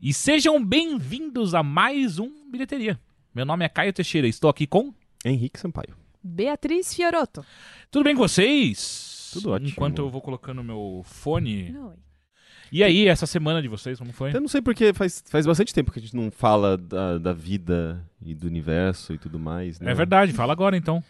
E sejam bem-vindos a mais um Bilheteria. Meu nome é Caio Teixeira, estou aqui com. Henrique Sampaio. Beatriz Fioroto. Tudo bem com vocês? Tudo ótimo. Enquanto eu vou colocando meu fone. Oi. E aí, essa semana de vocês, como foi? Eu não sei porque faz, faz bastante tempo que a gente não fala da, da vida e do universo e tudo mais. né? É verdade, fala agora então.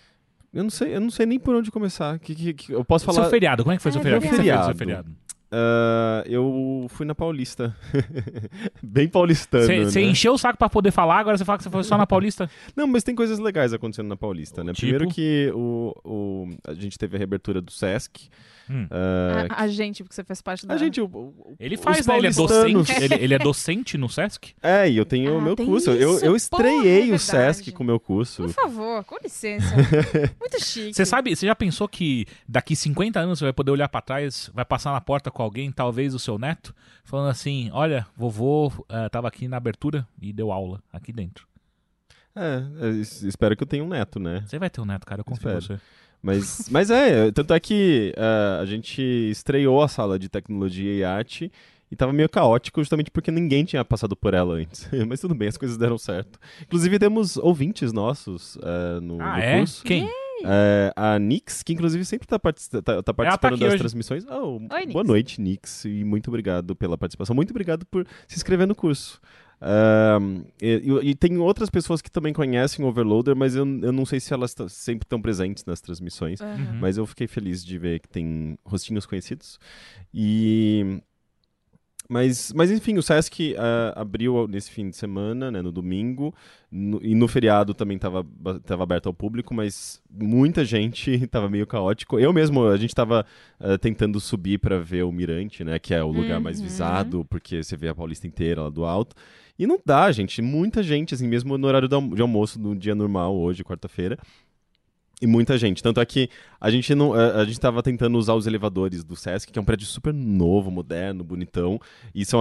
Eu não sei, eu não sei nem por onde começar. Que, que- que- eu posso falar. Seu feriado, como é que foi É, seu feriado? O que você fez no seu feriado. Ah, eu fui na Paulista. Bem paulistano. Você né? encheu o saco pra poder falar, agora você fala que você foi só na Paulista? Não, mas tem coisas legais acontecendo na Paulista, né? Tipo? Primeiro que o, o- a gente teve a reabertura do Sesc. Hum. Ah, A, a gente, porque você faz parte da... a gente. o- o- Ele faz, né? Ele é docente. Ele, ele é docente no Sesc? É, e eu tenho o Ah, meu curso. eu, isso, eu porra, estreiei é o verdade. Sesc com o meu curso. Por favor, com licença. Muito chique. Você sabe, você já pensou que daqui 50 anos você vai poder olhar pra trás, vai passar na porta com alguém, talvez o seu neto, falando assim: Olha, vovô eh, tava aqui na abertura e deu aula aqui dentro. É, eu es- espero que eu tenha um neto, né? Você vai ter um neto, cara, eu confio em Espero. você. Mas, mas é, tanto é que ah, a gente estreou a sala de tecnologia e arte e tava meio caótico justamente porque ninguém tinha passado por ela antes. mas tudo bem, as coisas deram certo. Inclusive temos ouvintes nossos ah, no, Ah, no é? curso. Quem? É, a Nix, que inclusive sempre tá, partici- tá- tá participando aqui das hoje. transmissões. Oh, Nix. boa noite, Nix, e muito obrigado pela participação. Muito obrigado por se inscrever no curso. E, e- tem outras pessoas que também conhecem o Overloader, mas eu, eu não sei se elas sempre estão presentes nas transmissões. Uhum. Mas eu fiquei feliz de ver que tem rostinhos conhecidos. E. Mas, mas enfim, o Sesc ah, abriu nesse fim de semana, né, no domingo, no- e no feriado também estava tava aberto ao público, mas muita gente estava meio caótico. Eu mesmo, a gente estava tentando subir para ver o Mirante, né, que é o lugar mais Uhum. visado, porque você vê a Paulista inteira lá do alto. E não dá, gente, muita gente, assim, mesmo no horário de almoço, no dia normal, hoje, quarta-feira, e muita gente. Tanto é que a gente não. A, a gente tava tentando usar os elevadores do Sesc, que é um prédio super novo, moderno, bonitão. E são,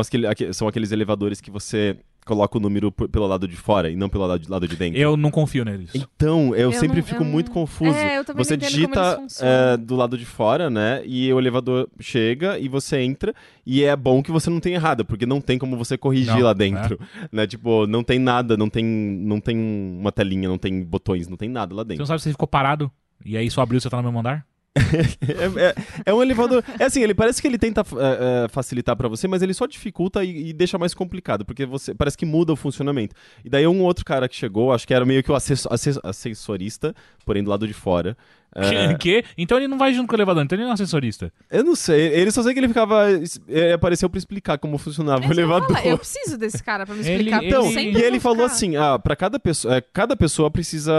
são aqueles elevadores que você coloca o número pelo lado de fora e não pelo lado de, lado de dentro. Eu não confio neles. Então, eu, Eu sempre não- fico eu muito não- confuso. É, eu também você digita é, do lado de fora, né? E o elevador chega e você entra. E é bom que você não tenha errado, porque não tem como você corrigir Não, lá dentro. Né? Tipo, não tem nada, não tem, não tem uma telinha, não tem botões, não tem nada lá Você dentro. não sabe se você ficou parado e aí só abriu e você tá no mesmo andar? É, é- é um elevador. É assim, ele parece que ele tenta é, é, facilitar pra você, mas ele só dificulta e, e deixa mais complicado, porque você parece que muda o funcionamento. E daí um outro cara que chegou, acho que era meio que o assessor- asse- assessorista, porém do lado de fora. É, Que? Então ele não vai junto com o elevador, então ele não é um assessorista. eu não sei, ele só sei que ele ficava. Ele apareceu pra explicar como funcionava o elevador. falar, Eu preciso desse cara pra me explicar. ele- Então, e ele falou ficar- assim: ah, para cada pessoa, é, cada pessoa precisa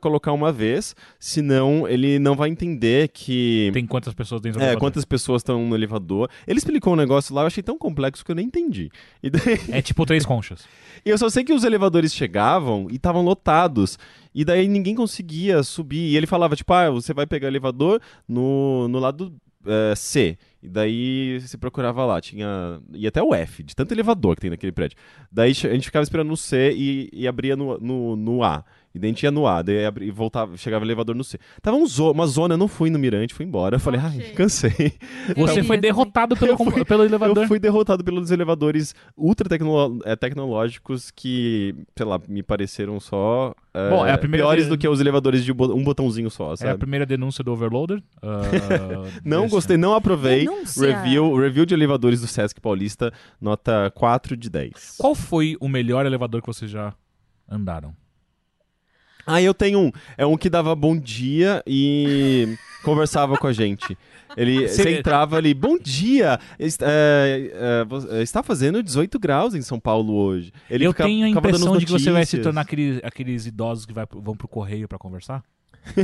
colocar uma vez, senão ele não vai entender que. Tem quantas pessoas dentro do É, elevador? quantas pessoas estão no elevador. Ele explicou um negócio lá, eu achei tão complexo que eu nem entendi. E, daí- É tipo três conchas. e eu só sei que os elevadores chegavam e estavam lotados. E daí ninguém conseguia subir. E ele falava, tipo, ah, você vai pegar elevador no, no lado é, C. E daí você procurava lá, tinha. E até o F, de tanto elevador que tem naquele prédio. Daí a gente ficava esperando no C e, e abria no, no, no A. E daí a gente ia no A, daí e voltava, chegava o elevador no C. Tava um zo- uma zona, eu não fui no Mirante, fui embora. Eu falei, ai, cansei. Você Eu foi ia derrotado pelo, fui- pelo elevador. Eu fui derrotado pelos elevadores ultra tecno- eh, tecnológicos que, sei lá, me pareceram só eh, Bom, é a primeira piores vez- do que os elevadores de um botãozinho só, É a sabe? primeira denúncia do Overloader. Ah, Não desse- gostei, não aprovei. Denúncia. Review, review de elevadores do Sesc Paulista, nota 4 de 10. Qual foi o melhor elevador que vocês já andaram? Ah, eu tenho um. É um que dava bom dia e conversava com a gente. Ele Cê- você entrava ali, bom dia! est- é, é, é, está fazendo 18 graus em São Paulo hoje. Ele eu fica- tenho a impressão de que você vai se tornar aqueles, aqueles idosos que vai, vão pro correio pra conversar.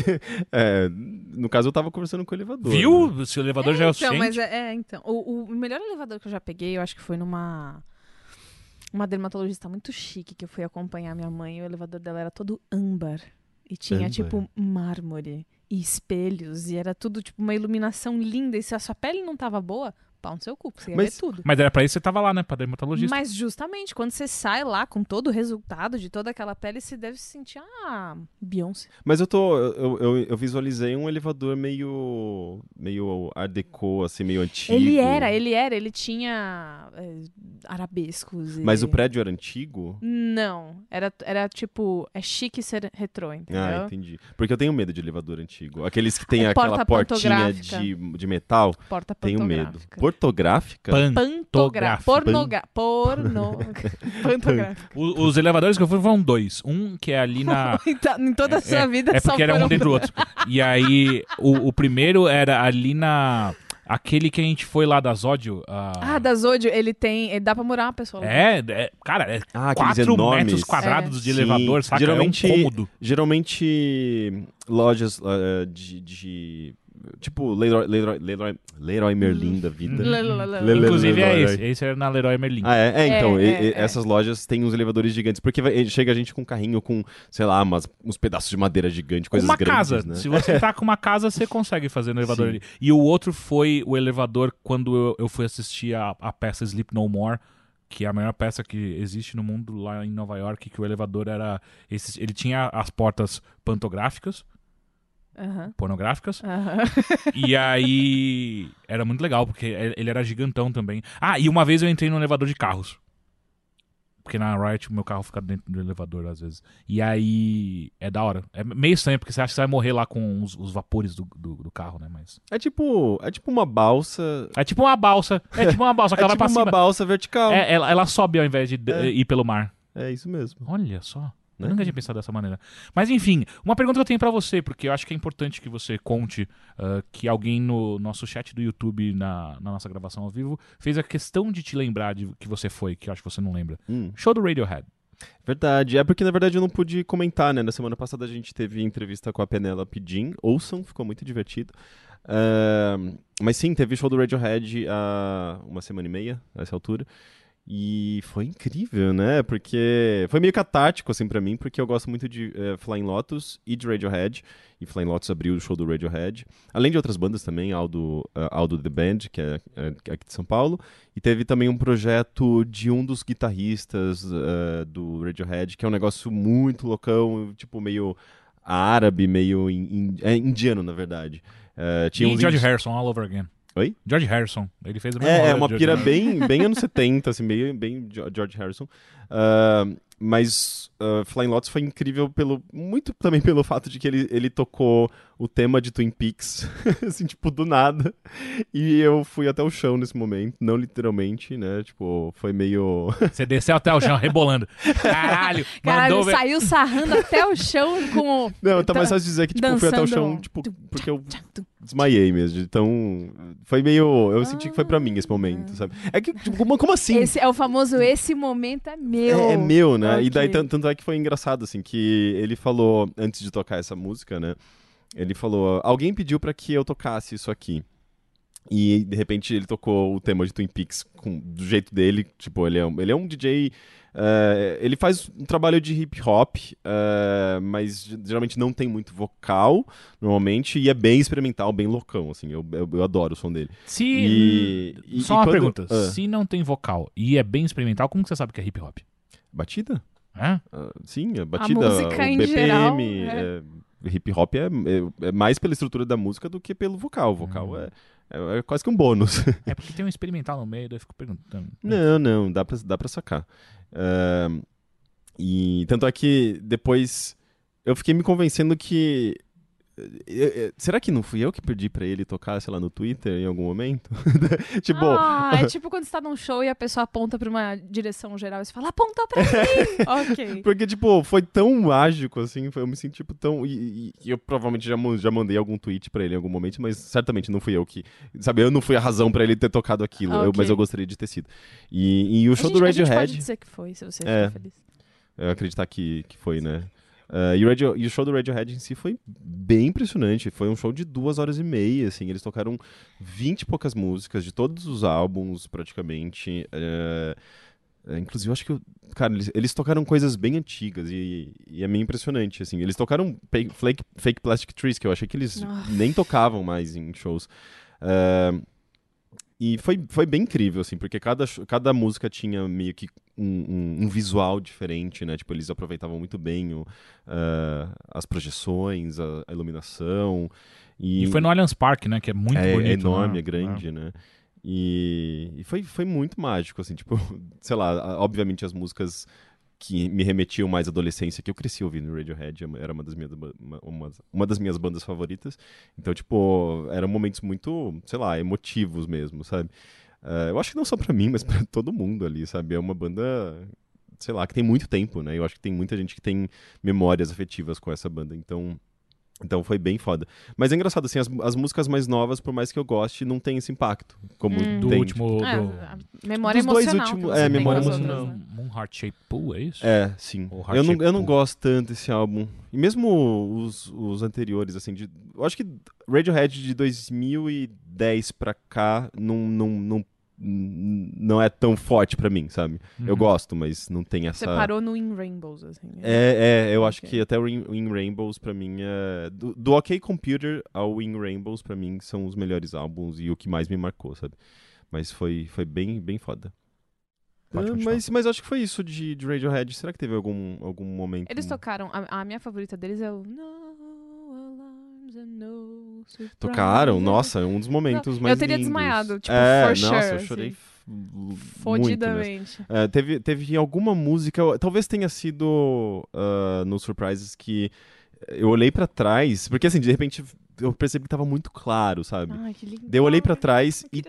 É, no caso, eu tava conversando com o elevador. né? Viu? Se o elevador já é o Então, mas suficiente. é, é, então. O, o melhor elevador que eu já peguei, eu acho que foi numa. Uma dermatologista muito chique que eu fui acompanhar minha mãe. E o elevador dela era todo âmbar. E tinha, Âmbar. tipo, mármore e espelhos. E era tudo, tipo, uma iluminação linda. E se a sua pele não tava boa, pau no seu cu, você ia Mas- ver tudo. Mas era pra isso que você tava lá, né? Pra dermatologista. Mas justamente, quando você sai lá com todo o resultado de toda aquela pele, você deve se sentir, ah, Beyoncé. Mas eu tô. Eu, eu, eu visualizei um elevador meio. meio art deco, assim, meio antigo. Ele era, ele era, ele tinha é, arabescos. e- Mas o prédio era antigo? Não, era, era tipo, é chique ser retrô, entendeu? Ah, entendi. Porque eu tenho medo de elevador antigo. Aqueles que tem É aquela porta portinha de, de metal. Porta Tenho medo. pantográfica. Portográfica? Pantográfica. Pantográfica. Pornogra... Porno... Pantográfica. O- os elevadores que eu fui foram dois. Um que é ali na. Em toda a sua é, vida é só porque era um dentro do outro. E aí, o, o primeiro era ali na. Aquele que a gente foi lá da Zódio. Ah, da Zodio, ele tem... Ele dá pra morar uma pessoa lá. É, é, cara, é Ah, aqueles 4 enormes. metros quadrados de Sim. elevador, saca? Geralmente- É um cômodo. Geralmente, lojas eh, de, de- Tipo, Leroy, Leroy, Leroy, Leroy Merlin da vida. Inclusive é esse. Esse era na Leroy Merlin. Ah, é? É, então, É, e- é, e é. essas lojas têm uns elevadores gigantes. Porque vai- chega a gente com um carrinho com, sei lá, umas, uns pedaços de madeira gigante, coisas uma grandes, casa. né? Se você tá com uma casa, você consegue fazer no elevador Sim. ali. E o outro foi o elevador quando eu, eu fui assistir a, a peça Sleep No More, que é a maior peça que existe no mundo lá em Nova York, que o elevador era. Esse, ele tinha as portas pantográficas, Aham. pornográficas. Aham. e aí era muito legal, porque ele era gigantão também. Ah, e uma vez eu entrei no elevador de carros. Porque na Riot o meu carro fica dentro do elevador às vezes. E aí é da hora. É meio estranho, porque você acha que você vai morrer lá com os, os vapores do, do, do carro, né? Mas. É tipo, é tipo uma balsa. É tipo uma balsa. É tipo uma balsa, É ela tipo uma cima. balsa vertical. É, ela, ela sobe ao invés de de- É. ir pelo mar. É isso mesmo. Olha só. Né? nunca tinha pensado dessa maneira. Mas enfim, uma pergunta que eu tenho pra você, porque eu acho que é importante que você conte ah, que alguém no nosso chat do YouTube, na, na nossa gravação ao vivo, fez a questão de te lembrar de que você foi, que eu acho que você não lembra. Hum. Show do Radiohead. Verdade. É porque, na verdade, eu não pude comentar, né? Na semana passada a gente teve entrevista com a Penelope Jean. Ouçam, ficou muito divertido. Ahn, mas sim, teve show do Radiohead há uma semana e meia, a essa altura. E foi incrível, né? Porque foi meio catártico, assim, pra mim, porque eu gosto muito de eh, Flying Lotus e de Radiohead. E Flying Lotus abriu o show do Radiohead. Além de outras bandas também, Aldo, eh, Aldo The Band, que é, é aqui de São Paulo. E teve também um projeto de um dos guitarristas eh, do Radiohead, que é um negócio muito loucão, tipo, meio árabe, meio in- in- é indiano, na verdade. Eh, tinha e George Harrison, all over again. Oi? George Harrison. Ele fez o mesmo É, é uma pira bem, bem anos 70, assim, bem, bem George Harrison. Ah, mas ah, Flying Lotus foi incrível pelo muito também pelo fato de que ele, ele tocou o tema de Twin Peaks, assim, tipo, do nada. E eu fui até o chão nesse momento, não literalmente, né? Tipo, foi meio. Você desceu até o chão, rebolando. Caralho, Caralho, mandou saiu sarrando até o chão com o... Não, tá mais fácil dizer que, tipo, eu fui até o chão, dançando. tipo, porque eu desmaiei mesmo. Então, foi meio. Eu senti que foi pra mim esse momento, sabe? É que, tipo, como, como assim? Esse é o famoso esse momento é meu. É, é meu, né? E daí, Ok. tan- tanto é que foi engraçado, assim, que ele falou, antes de tocar essa música, né? Ele falou, alguém pediu pra que eu tocasse isso aqui. E, de repente, ele tocou o tema de Twin Peaks com, do jeito dele. Tipo, ele é um, ele é um DJ... eh, ele faz um trabalho de hip hop, eh, mas ge- geralmente não tem muito vocal, normalmente, e é bem experimental, bem loucão, assim. Eu, eu, eu adoro o som dele. Se. E- e- Só e uma quando- pergunta. Ah. Se não tem vocal e é bem experimental, como que você sabe que é hip hop? Batida? Hã? Ah, sim, a batida, música o em BPM, geral, é, hip hop é, é- é mais pela estrutura da música do que pelo vocal. O vocal Hum. é, é, é quase que um bônus. É porque tem um experimental no meio, daí eu fico perguntando. não, não, dá pra, dá pra sacar. Ahn, e tanto é que depois eu fiquei me convencendo que. Será que não fui eu que pedi pra ele tocar, sei lá, no Twitter em algum momento? tipo, Ah, é tipo quando você tá num show e a pessoa aponta pra uma direção geral e você fala, aponta pra mim. ok. Porque, tipo, foi tão mágico, assim, foi- eu me senti, tipo, tão... E, e- eu provavelmente já, já mandei algum tweet pra ele em algum momento, mas certamente não fui eu que... Sabe, eu não fui a razão pra ele ter tocado aquilo, eu- Ok. mas eu gostaria de ter sido. E, e o show gente, do a gente pode Radiohead... dizer que foi, se você É. ficar feliz. Eu acreditar que, que foi, né? Ah, e, o Radio- e o show do Radiohead em si foi bem impressionante. Foi um show de duas horas e meia, assim. Eles tocaram vinte e poucas músicas de todos os álbuns, praticamente. Eh, inclusive, eu acho que... cara, eles, eles tocaram coisas bem antigas e, e é meio impressionante, assim. Eles tocaram Fake, Fake, Plastic Trees, que eu achei que eles Ah. nem tocavam mais em shows. Ah, e foi, foi bem incrível, assim, porque cada, cada música tinha meio que um, um- um visual diferente, né? Tipo, eles aproveitavam muito bem o, ah, as projeções, a, a iluminação. E, E foi no Allianz Parque, né? Que é muito é, bonito. é enorme, né? é grande, né? E, e foi, foi muito mágico, assim, tipo, sei lá, obviamente as músicas que me remetiam mais à adolescência, que eu cresci ouvindo Radiohead, era uma das minhas, uma, uma das minhas bandas favoritas. Então, tipo, eram momentos muito, sei lá, emotivos mesmo, sabe? Eh, eu acho que não só pra mim, mas pra todo mundo ali, sabe? É uma banda, sei lá, que tem muito tempo, né? Eu acho que tem muita gente que tem memórias afetivas com essa banda, então... Então foi bem foda. Mas é engraçado, assim, as, as músicas mais novas, por mais que eu goste, não tem esse impacto. Como Hum. Do tem, último. É, do... a memória emocional. últimos- é, memória emocional. né? Moon Heart Shape Pool, é isso? É, sim. Eu não, eu não gosto tanto desse álbum. E mesmo os, os anteriores, assim, de, eu acho que Radiohead de 2010 pra cá não, não, não, não é tão forte pra mim, sabe? Eu Uhum. gosto, mas não tem essa... Você parou no In Rainbows, assim. né? É, é, eu acho Ok. que até o In, In Rainbows pra mim é. Do, do OK Computer ao In Rainbows pra mim são os melhores álbuns e o que mais me marcou, sabe? Mas foi, foi bem, bem foda. Pode continuar. mas, mas acho que foi isso de, de Radiohead. Será que teve algum, algum momento? Eles tocaram. A, a minha favorita deles é o No Tocaram? Nossa, é um dos momentos Não, mais eu teria lindos. desmaiado, tipo, é, for nossa, sure, eu chorei assim. f- muito. Fodidamente. É, teve, teve alguma música, talvez tenha sido ah, no Surprises que eu olhei pra trás, porque assim, de repente eu percebi que tava muito claro, sabe? Ai, que lindo. Daí eu olhei pra trás e,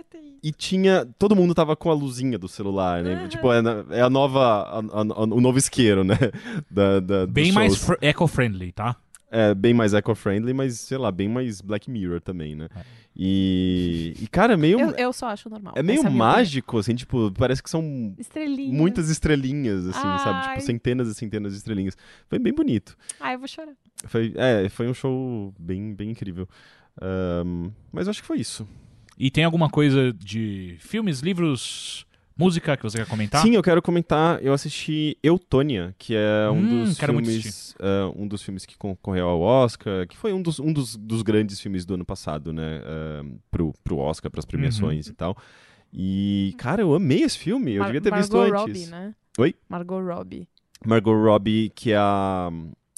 e tinha. Todo mundo tava com a luzinha do celular, né? Aham. Tipo, é, é a nova. a- a- o novo isqueiro, né? Da, da- Bem mais eco-friendly, tá? É, bem mais eco-friendly, mas sei lá, bem mais Black Mirror também, né? É. E. E, cara, é meio. Eu, eu só acho normal. é meio minha mágico, assim, tipo, parece que são opinião. Estrelinha. muitas estrelinhas, assim, sabe? Ai. Tipo, centenas e centenas de estrelinhas. Foi bem bonito. Ai, eu vou chorar. Foi, é, foi um show bem, bem incrível. Ahn, mas eu acho que foi isso. E tem alguma coisa de filmes, livros, música que você quer comentar? Sim, eu quero comentar. Eu assisti Eutônia, que é um Hum, dos quero muito filmes, é, um dos filmes que concorreu ao Oscar, que foi um dos, um dos, dos grandes filmes do ano passado, né? é, pro, pro Oscar, pras premiações e tal. E, cara, eu amei esse filme. Eu Mar- devia ter visto Margot antes. Robbie, né? Oi? Margot Robbie. Margot Robbie, que é a,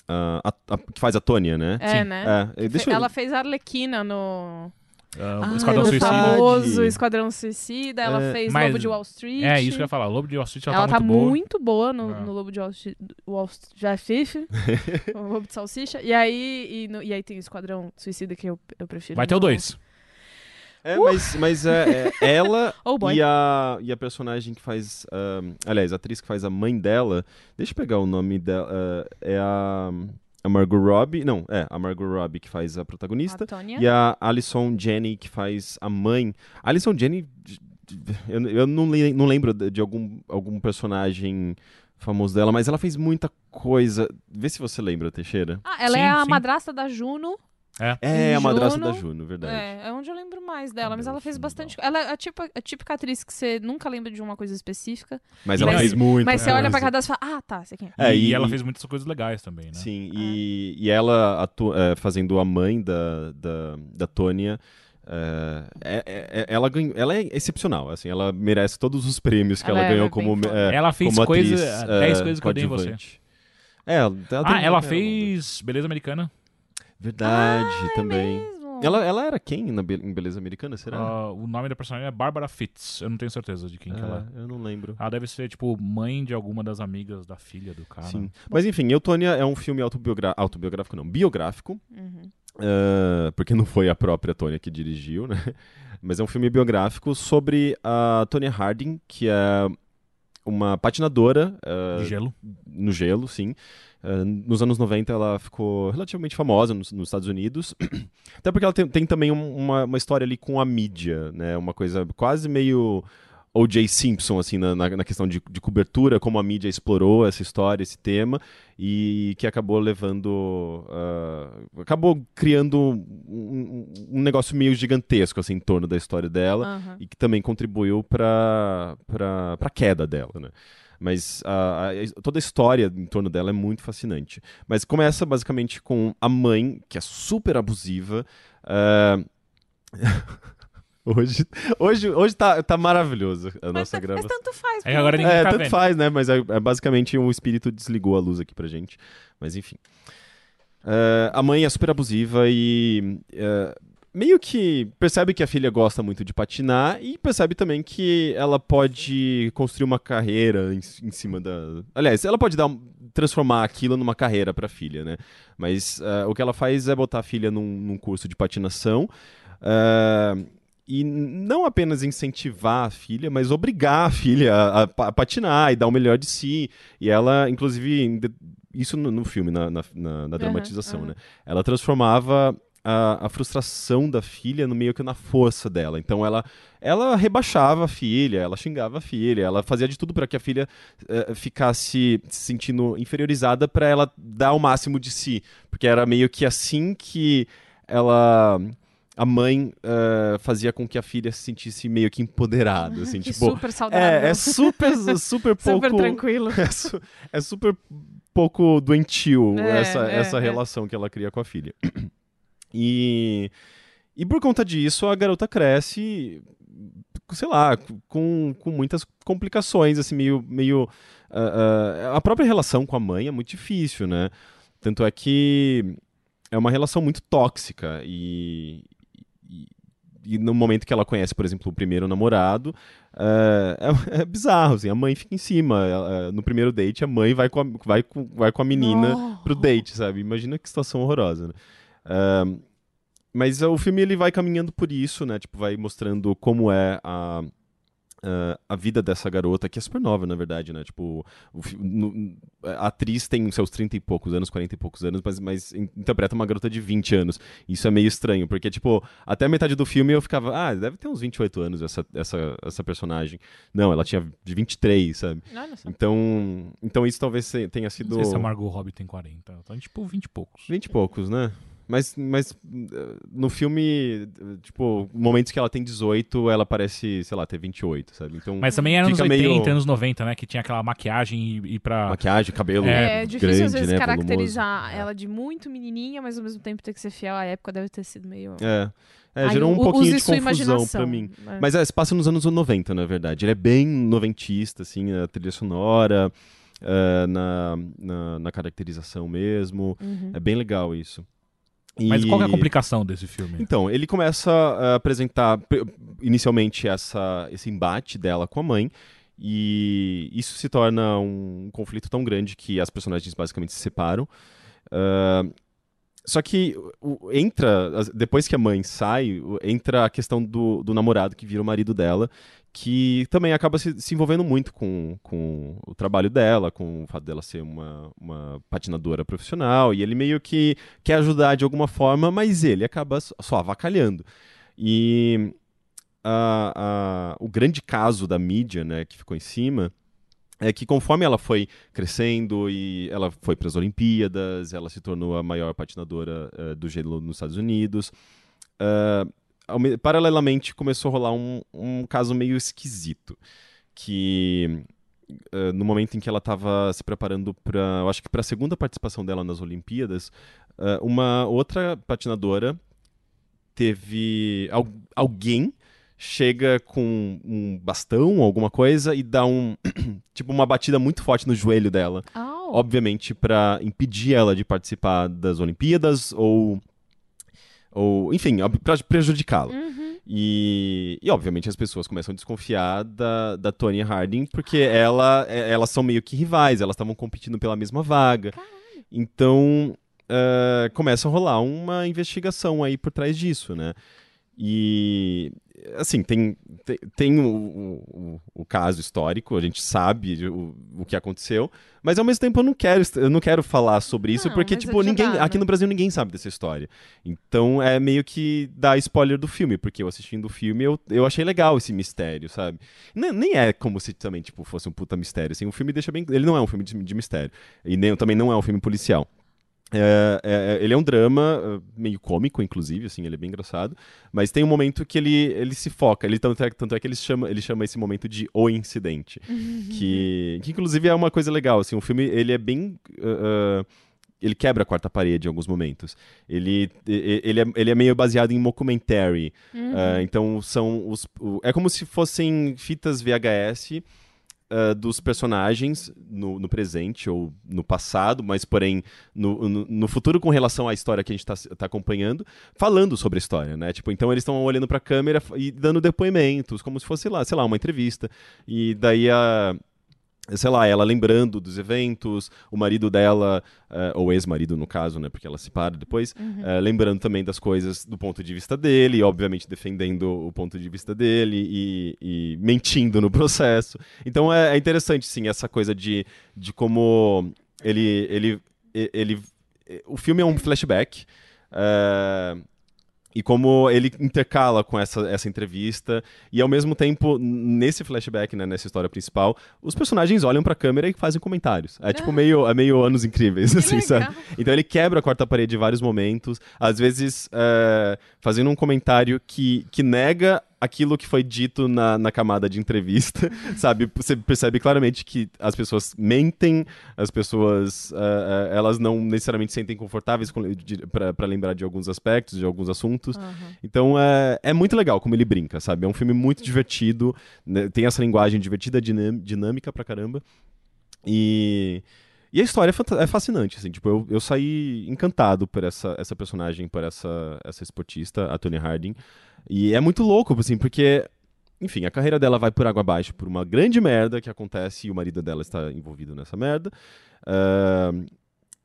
a- a- a- que faz a Tônia, né? É, Sim. né? É, deixa eu... Ela fez a Arlequina no Ah, Ah, o Esquadrão é Suicida. famoso Esquadrão Suicida. Ela É, fez mas- Lobo de Wall Street. É, isso que eu ia falar. Lobo de Wall Street ela, Ela tá, muito boa. muito boa no, É. no Lobo de Wall Street. Wall Street o Lobo de Salsicha. E aí, e, no- e aí tem o Esquadrão Suicida que eu, eu prefiro. Vai ter o. 2. É, mas, mas é, é ela Oh, e a, e a personagem que faz. ahn, aliás, a atriz que faz a mãe dela. Deixa eu pegar o nome dela. ah, é a, a Margot Robbie. Não, é a Margot Robbie que faz a protagonista. A. E a Alison Jenny que faz a mãe. A Alison Jenny. Eu, eu não, le- não lembro de de algum, algum personagem famoso dela, mas ela fez muita coisa. Vê se você lembra, Teixeira. Ah, ela Sim, é a sim. madrasta da Juno. É, Em a madrasta Juno, da Juno, verdade. É, é onde eu lembro mais dela, mas Belo ela fez bastante. Ela é a, tipo, a típica atriz que você nunca lembra de uma coisa específica. Mas E ela mas- fez muito. Mas você olha pra cada e fala, ah, tá, esse aqui. É, e, e- ela fez muitas coisas legais também, né? Sim, e, e ela atu- é, fazendo a mãe da, da, da Tônia. é, é- é- ela, ganhou, ela é excepcional, assim, ela merece todos os prêmios que Ela ela, é ganhou como, é, Ela fez como atriz, coisa, é, 10 coisas que eu dei em você. É, ela, ela tem Ah, ela fez Beleza Americana. Verdade, Ah, é também. mesmo? Ela, ela era quem na Be- em Beleza Americana, será? Ah, o nome da personagem é Barbara Fitz. Eu não tenho certeza de quem que ela é. É, eu não lembro. Ela deve ser, tipo, mãe de alguma das amigas da filha do cara. Sim. Mas enfim, Eutônia é um filme autobiogra- autobiográfico, não, biográfico. Uhum. Ah, porque não foi a própria Tônia que dirigiu, né? Mas é um filme biográfico sobre a Tonya Harding, que é uma patinadora ah, De gelo. no gelo, sim. Ah, nos anos 90 ela ficou relativamente famosa nos, nos Estados Unidos. Até porque ela tem, tem também um- uma, uma história ali com a mídia, né? Uma coisa quase meio O.J. Simpson, assim, na, na, na questão de, de cobertura, como a mídia explorou essa história, esse tema, e que acabou levando. ah, acabou criando um, um- negócio meio gigantesco, assim, em torno da história dela Aham. e que também contribuiu para a queda dela, né? Mas a- a- toda a história em torno dela é muito fascinante. Mas começa basicamente com a mãe, que é super abusiva. ah, Hoje, hoje, hoje tá, tá maravilhoso a Mas, nossa mas gravação. tanto faz. É, agora ninguém É, tá tanto vendo. faz, né? Mas é, é basicamente o espírito desligou a luz aqui pra gente. Mas enfim. É, a mãe é super abusiva e é, meio que percebe que a filha gosta muito de patinar e percebe também que ela pode construir uma carreira em, em cima da. Aliás, ela pode dar, transformar aquilo numa carreira pra filha, né? Mas é, o que ela faz é botar a filha num, num curso de patinação. é, e não apenas incentivar a filha, mas obrigar a filha a, a a patinar e dar o melhor de si. E ela, inclusive, isso no, no filme, na, na, na- na dramatização, aham. né? Ela transformava a, a frustração da filha no meio que na força dela. Então ela, ela rebaixava a filha, ela xingava a filha, ela fazia de tudo para que a filha eh, ficasse se sentindo inferiorizada para ela dar o máximo de si. Porque era meio que assim que ela a mãe eh, fazia com que a filha se sentisse meio que empoderada, assim, Que tipo, super saudável. é, é super, super pouco, super tranquilo. é, su- é super pouco doentio É, essa, é, essa é. relação que ela cria com a filha. E, e por conta disso, a garota cresce, sei lá, com, com muitas complicações, assim, meio. meio ah, ah, a própria relação com a mãe é muito difícil, né? Tanto é que é uma relação muito tóxica e. e e no momento que ela conhece, por exemplo, o primeiro namorado, é, é- é bizarro, assim, a mãe fica em cima. ela- no primeiro date, a mãe vai com a, vai com, vai com a menina Oh. pro date, sabe? Imagina que situação horrorosa, né? Mas o filme ele vai caminhando por isso, né? Tipo, vai mostrando como é a, a, a vida dessa garota, que é super nova, na verdade, né? Tipo, o no- a atriz tem seus 30 e poucos anos, 40 e poucos anos, mas, mas in- interpreta uma garota de 20 anos. Isso é meio estranho, porque, tipo, até a metade do filme eu ficava, ah, deve ter uns 28 anos essa, essa, essa personagem. Não, ela tinha de 23, sabe? Olha só. Então, então isso talvez tenha Não sido. sei se a Margot Robbie tem 40. Ela tá tipo 20 e poucos. 20 e poucos, né? Mas, mas no filme, tipo, momentos que ela tem 18, ela parece, sei lá, ter 28, sabe? Então, Mas também era anos Fica 80, meio- anos 90, né? Que tinha aquela maquiagem e, e pra. maquiagem, cabelo É, grande, difícil às vezes né? caracterizar volumoso. ela de muito menininha, mas ao mesmo tempo ter que ser fiel à época deve ter sido meio. É. É, Aí gerou um u- pouquinho de confusão pra mim. né? Mas é, se passa nos anos 90, na verdade. Ele é bem noventista, assim, a trilha sonora, eh, na, na, na caracterização mesmo. Uhum. É bem legal isso. Mas qual é a E- complicação desse filme? Então, ele começa a apresentar pr- inicialmente essa, esse embate dela com a mãe. E isso se torna um conflito tão grande que as personagens basicamente se separam. Ah, só que entra, depois que a mãe sai, entra a questão do, do namorado que vira o marido dela, que também acaba se, se envolvendo muito com, com o trabalho dela, com o fato dela ser uma, uma patinadora profissional, e ele meio que quer ajudar de alguma forma, mas ele acaba só só avacalhando. E a- a- o grande caso da mídia, né, que ficou em cima, é que conforme ela foi crescendo e ela foi para as Olimpíadas, ela se tornou a maior patinadora eh, do gelo nos Estados Unidos. me- paralelamente começou a rolar um, um caso meio esquisito, que ah, no momento em que ela estava se preparando para, eu acho que para a segunda participação dela nas Olimpíadas, uma outra patinadora teve al- alguém chega com um bastão, alguma coisa e dá um tipo uma batida muito forte no joelho dela, Au. obviamente para impedir ela de participar das Olimpíadas ou ou enfim, para prejudicá-la. Uhum. E, e, obviamente as pessoas começam a desconfiar da, da Tony Harding, porque ela, é- elas são meio que rivais, elas estavam competindo pela mesma vaga. Então eh, começa a rolar uma investigação aí por trás disso, né? E assim, tem, tem, tem o, o, o caso histórico, a gente sabe o, o que aconteceu, mas ao mesmo tempo eu não quero, eu não quero falar sobre isso, Não, porque, tipo, já ninguém. dá, aqui né? no Brasil ninguém sabe dessa história. Então é meio que dar spoiler do filme, porque eu assistindo o filme eu, eu achei legal esse mistério, sabe? Nem, nem é como se também, tipo, fosse um puta mistério. Assim, o filme deixa bem. Ele não é um filme de, de mistério. E nem, também não é um filme policial. É, é, ele é um drama uh, meio cômico, inclusive, assim, ele é bem engraçado. Mas tem um momento que ele, ele se foca. Ele, tanto, é, tanto é que ele chama, ele chama esse momento de O Incidente. que, que, inclusive, é uma coisa legal. Assim, o filme ele é bem. uh, uh, ele quebra a quarta parede em alguns momentos. Ele, ele, é, ele é meio baseado em mockumentary. Uhum. Ah, então são os. o- é como se fossem fitas VHS ah, dos personagens no, no presente ou no passado, mas porém no, no, no futuro com relação à história que a gente está acompanhando, falando sobre a história, né? Tipo, então eles estão olhando para a câmera e dando depoimentos, como se fosse lá, sei lá, uma entrevista. E daí a sei lá, ela lembrando dos eventos, o marido dela, eh, ou ex-marido no caso, né, porque ela se para depois, Uhum. eh, lembrando também das coisas do ponto de vista dele, e obviamente defendendo o ponto de vista dele e, e mentindo no processo. Então é, é interessante, sim, essa coisa de, de como ele, ele, e- ele, e- o filme é um flashback, eh, e como ele intercala com essa, essa entrevista, e ao mesmo tempo, nesse flashback, né, nessa história principal, os personagens olham pra câmera e fazem comentários. É tipo Ah. meio, é meio anos incríveis, assim, sabe? Então ele quebra a quarta parede em vários momentos, às vezes é, fazendo um comentário que, que nega aquilo que foi dito na, na camada de entrevista, sabe? Você percebe claramente que as pessoas mentem, as pessoas é, é, elas não necessariamente se sentem confortáveis para lembrar de alguns aspectos, de alguns assuntos. Aham. Então é, é muito legal como ele brinca, sabe? É um filme muito divertido, né? tem essa linguagem divertida, dinâmica pra caramba. E, e a história é, é fascinante, assim. Tipo, eu, eu saí encantado por essa, essa personagem, por essa, essa esportista, a Tony Harding. E é muito louco, assim, porque... Enfim, a carreira dela vai por água abaixo por uma grande merda que acontece e o marido dela está envolvido nessa merda. Ahn,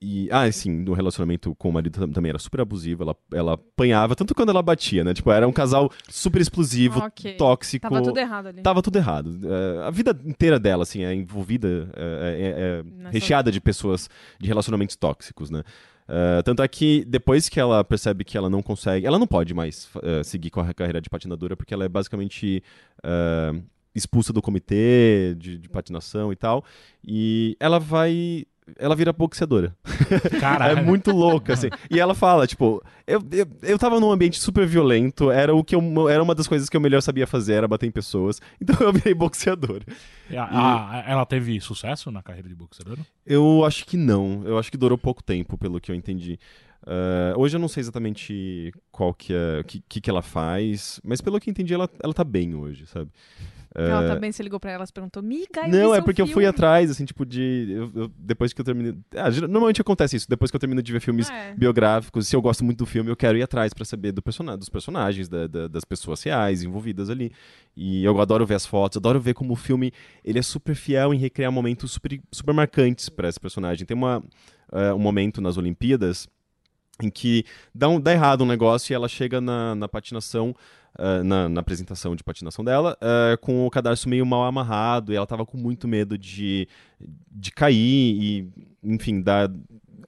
e, ah, sim, no relacionamento com o marido tam- também era super abusivo, ela, ela apanhava, tanto quando ela batia, né? Tipo, era um casal super explosivo, Ok. tóxico. Tava tudo errado ali. Tava tudo errado. É, a vida inteira dela, assim, é envolvida, é, é- é Nessa- recheada de pessoas, de relacionamentos tóxicos, né? É, tanto é que depois que ela percebe que ela não consegue, ela não pode mais é, seguir com a carreira de patinadora, porque ela é basicamente é, expulsa do comitê de, de patinação e tal, e ela vai. Ela vira boxeadora. Caralho. É muito louca, assim. E ela fala, tipo, eu, eu, eu tava num ambiente super violento, era o que eu, era uma das coisas que eu melhor sabia fazer, era bater em pessoas. Então eu virei boxeadora. E a- a- ela teve sucesso na carreira de boxeadora? Eu acho que não. Eu acho que durou pouco tempo, pelo que eu entendi. Eh, hoje eu não sei exatamente qual que é, o que, que, que ela faz, mas pelo que eu entendi, ela, ela tá bem hoje, sabe? Ela Eh, também se ligou pra ela e perguntou, miga, eu Não, é porque eu fui filme." atrás, assim, tipo, de. eu- eu- depois que eu terminei. Ah, normalmente acontece isso. Depois que eu termino de ver filmes É. biográficos, se eu gosto muito do filme, eu quero ir atrás pra saber do persona dos personagens, da- da- das pessoas reais envolvidas ali. E eu adoro ver as fotos, adoro ver como o filme ele é super fiel em recriar momentos super, super marcantes pra esse personagem. Tem uma, eh, um momento nas Olimpíadas em que dá, um- dá errado um negócio e ela chega na, na patinação, eh, na, na apresentação de patinação dela, eh, com o cadarço meio mal amarrado, e ela tava com muito medo de, de cair e, enfim, dar,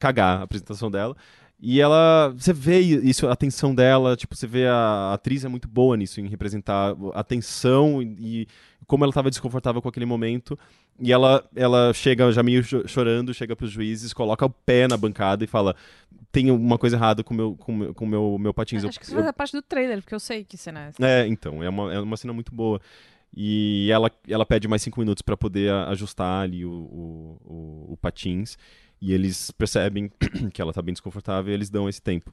cagar a apresentação dela. E ela, você vê isso, a tensão dela, tipo, você vê a, a atriz é muito boa nisso, em representar a tensão e como ela tava desconfortável com aquele momento. E ela, ela chega já meio cho- chorando, chega pros juízes, coloca o pé na bancada e fala: tem uma coisa errada com o meu, com meu, com meu, meu patins. Eu- Acho que isso eu- faz parte do trailer, porque eu sei que cena é essa. é, então, é uma, é uma cena muito boa. E ela, ela pede mais cinco minutos pra poder a- ajustar ali o, o, o, o patins. E eles percebem que ela tá bem desconfortável e eles dão esse tempo.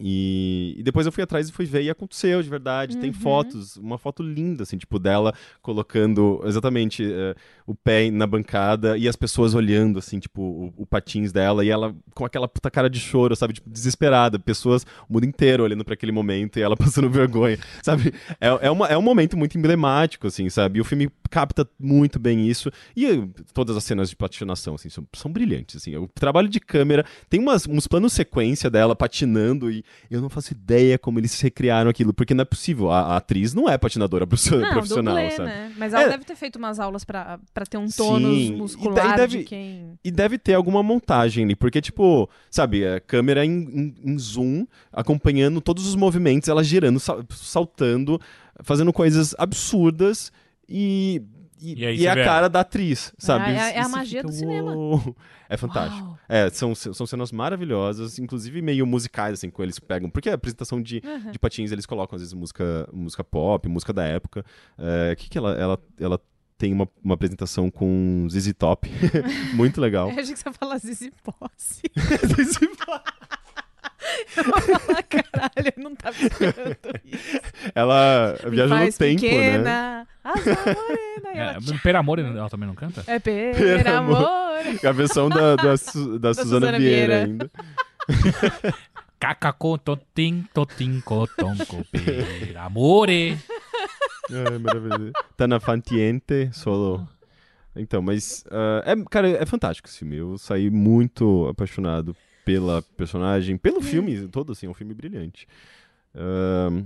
E, e depois eu fui atrás e fui ver e aconteceu de verdade. Tem Uhum. fotos, uma foto linda, assim, tipo, dela colocando exatamente eh, o pé na bancada e as pessoas olhando, assim, tipo, o, o patins dela e ela com aquela puta cara de choro, sabe? Tipo, desesperada. Pessoas, o mundo inteiro olhando pra aquele momento e ela passando vergonha, sabe? É, é, uma, é um momento muito emblemático, assim, sabe? E o filme capta muito bem isso. E eh, todas as cenas de patinação, assim, são, são brilhantes, assim. O trabalho de câmera, tem umas, uns planos sequência dela patinando e eu não faço ideia como eles recriaram aquilo, porque não é possível. A, a atriz não é patinadora Não, profissional, dublê, sabe? né? Mas ela É. deve ter feito umas aulas pra, pra ter um tônus Sim, e muscular daí deve- de quem... E deve ter alguma montagem ali, porque, tipo, sabe, a câmera em, em- em zoom, acompanhando todos os movimentos, ela girando, sal- saltando, fazendo coisas absurdas e. E, E aí e é a vê- cara da atriz, sabe? é a- é a magia fica, do cinema. "Uou". É fantástico. Uau. É, são, são cenas maravilhosas, inclusive meio musicais, assim, com eles pegam. Porque a apresentação de, Aham. de patins eles colocam, às vezes, música, música pop, música da época. É, O que, que ela, ela, ela tem uma, uma apresentação com ZZ Top, muito legal. Eu achei que você ia falar Zizi Posse. ZZ Eu ia falar, caralho, eu não tava esperando isso. Ela Me viaja no tempo, né? Pequena, asa morena. E ela, É, Per Amor, ela também não canta? É Per per amor. amor. A versão da, da, Su- da Suzana Suzana Vieira Vieira. ainda. Cacaco, totim, totim, cotonco, per amore. Ai, maravilhoso. Tá na Fantiente, solo. Então, mas. ah, é, cara, é fantástico esse filme. Eu saí muito apaixonado pela personagem, pelo filme todo, assim, é um filme brilhante. Ahn,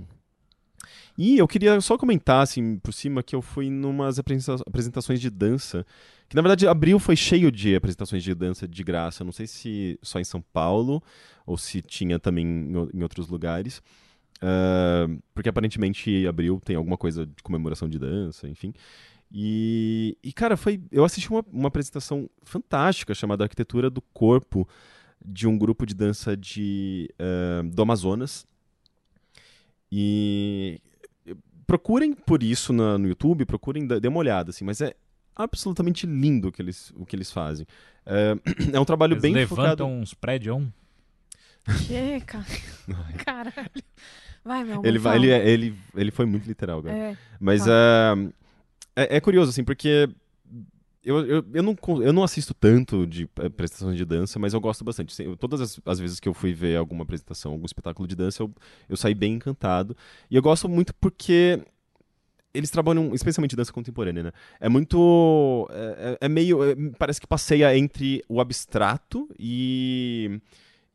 e eu queria só comentar, assim, por cima, que eu fui numas apresenta- apresentações de dança. Que na verdade, abril foi cheio de apresentações de dança de graça. Não sei se só em São Paulo ou se tinha também em, outros lugares. Ah, porque aparentemente abril tem alguma coisa de comemoração de dança, enfim. E, e, cara, foi. Eu assisti uma, uma apresentação fantástica chamada Arquitetura do Corpo, de um grupo de dança de, ah, do Amazonas. E procurem por isso na- no YouTube, procurem, dê uma olhada, assim, mas é absolutamente lindo o que eles, o que eles fazem. É, é um trabalho Eles bem levantam focado. uns prédios, um. Chega. Caralho. Vai, meu amor, Ele, vai, ele, é- ele, ele foi muito literal, agora. É. Mas Tá. ah, é, é curioso, assim, porque eu, eu, eu, não, eu não assisto tanto de eh, apresentações de dança, mas eu gosto bastante. Todas as, as vezes que eu fui ver alguma apresentação, algum espetáculo de dança, eu, eu saí bem encantado. E eu gosto muito porque eles trabalham, especialmente dança contemporânea, né? É muito. É, é- é meio. é- parece que passeia entre o abstrato e.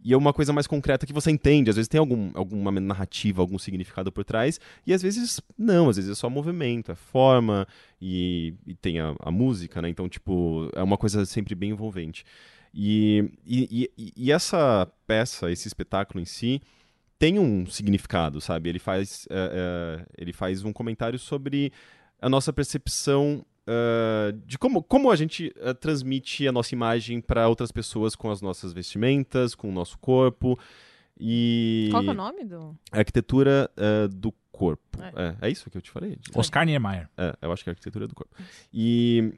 E é uma coisa mais concreta que você entende. Às vezes tem algum, alguma narrativa, algum significado por trás. E às vezes não, às vezes é só movimento, é forma e, e tem a, a música, né? Então, tipo, é uma coisa sempre bem envolvente. E, e, e, essa peça, esse espetáculo em si, tem um significado, sabe? Ele faz, é, é, ele faz um comentário sobre a nossa percepção é, de como, como a gente é, transmite a nossa imagem para outras pessoas com as nossas vestimentas, com o nosso corpo. E Qual é o nome do. a arquitetura é, do corpo. É. é isso que eu te falei? Oscar Niemeyer. É, eu acho que é a arquitetura do corpo. E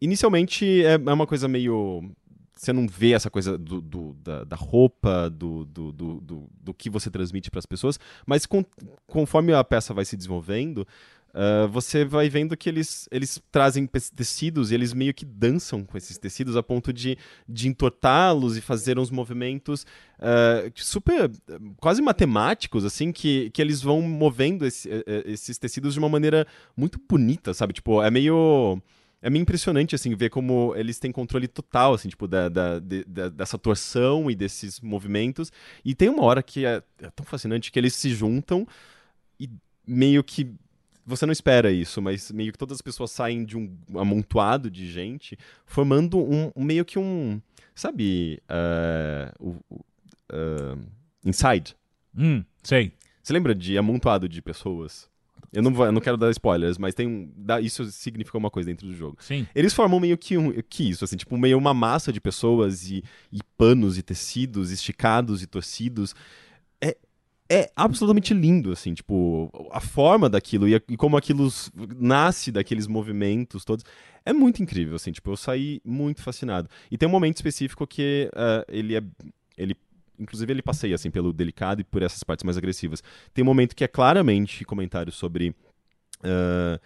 inicialmente é, é uma coisa meio. Você não vê essa coisa do, do- da, da roupa, do, do, do, do, do que você transmite para as pessoas, mas com- conforme a peça vai se desenvolvendo, ah, você vai vendo que eles, eles trazem tecidos e eles meio que dançam com esses tecidos a ponto de, de entortá-los e fazer uns movimentos ah, super quase matemáticos, assim, que, que eles vão movendo esse- eh, eh, esses tecidos de uma maneira muito bonita, sabe? Tipo, é meio. É meio impressionante, assim, ver como eles têm controle total, assim, tipo, da, da- de- da- dessa torção e desses movimentos. E tem uma hora que é, é tão fascinante que eles se juntam e meio que. Você não espera isso, mas meio que todas as pessoas saem de um amontoado de gente, formando um, meio que um. Sabe? o, eh, Inside. Hum, sei. Você lembra de amontoado de pessoas? Eu não, vou, eu não quero dar spoilers, mas tem um, dá- isso significa uma coisa dentro do jogo. Sim. Eles formam meio que, um, que isso, assim, tipo, meio uma massa de pessoas e, e panos e tecidos esticados e torcidos. É, absolutamente lindo, assim, tipo, a forma daquilo e, a- e como aquilo nasce daqueles movimentos todos. É muito incrível, assim, tipo, eu saí muito fascinado. E tem um momento específico que ah, ele é. Ele, inclusive, ele passeia, assim, pelo delicado e por essas partes mais agressivas. Tem um momento que é claramente comentário sobre. ah,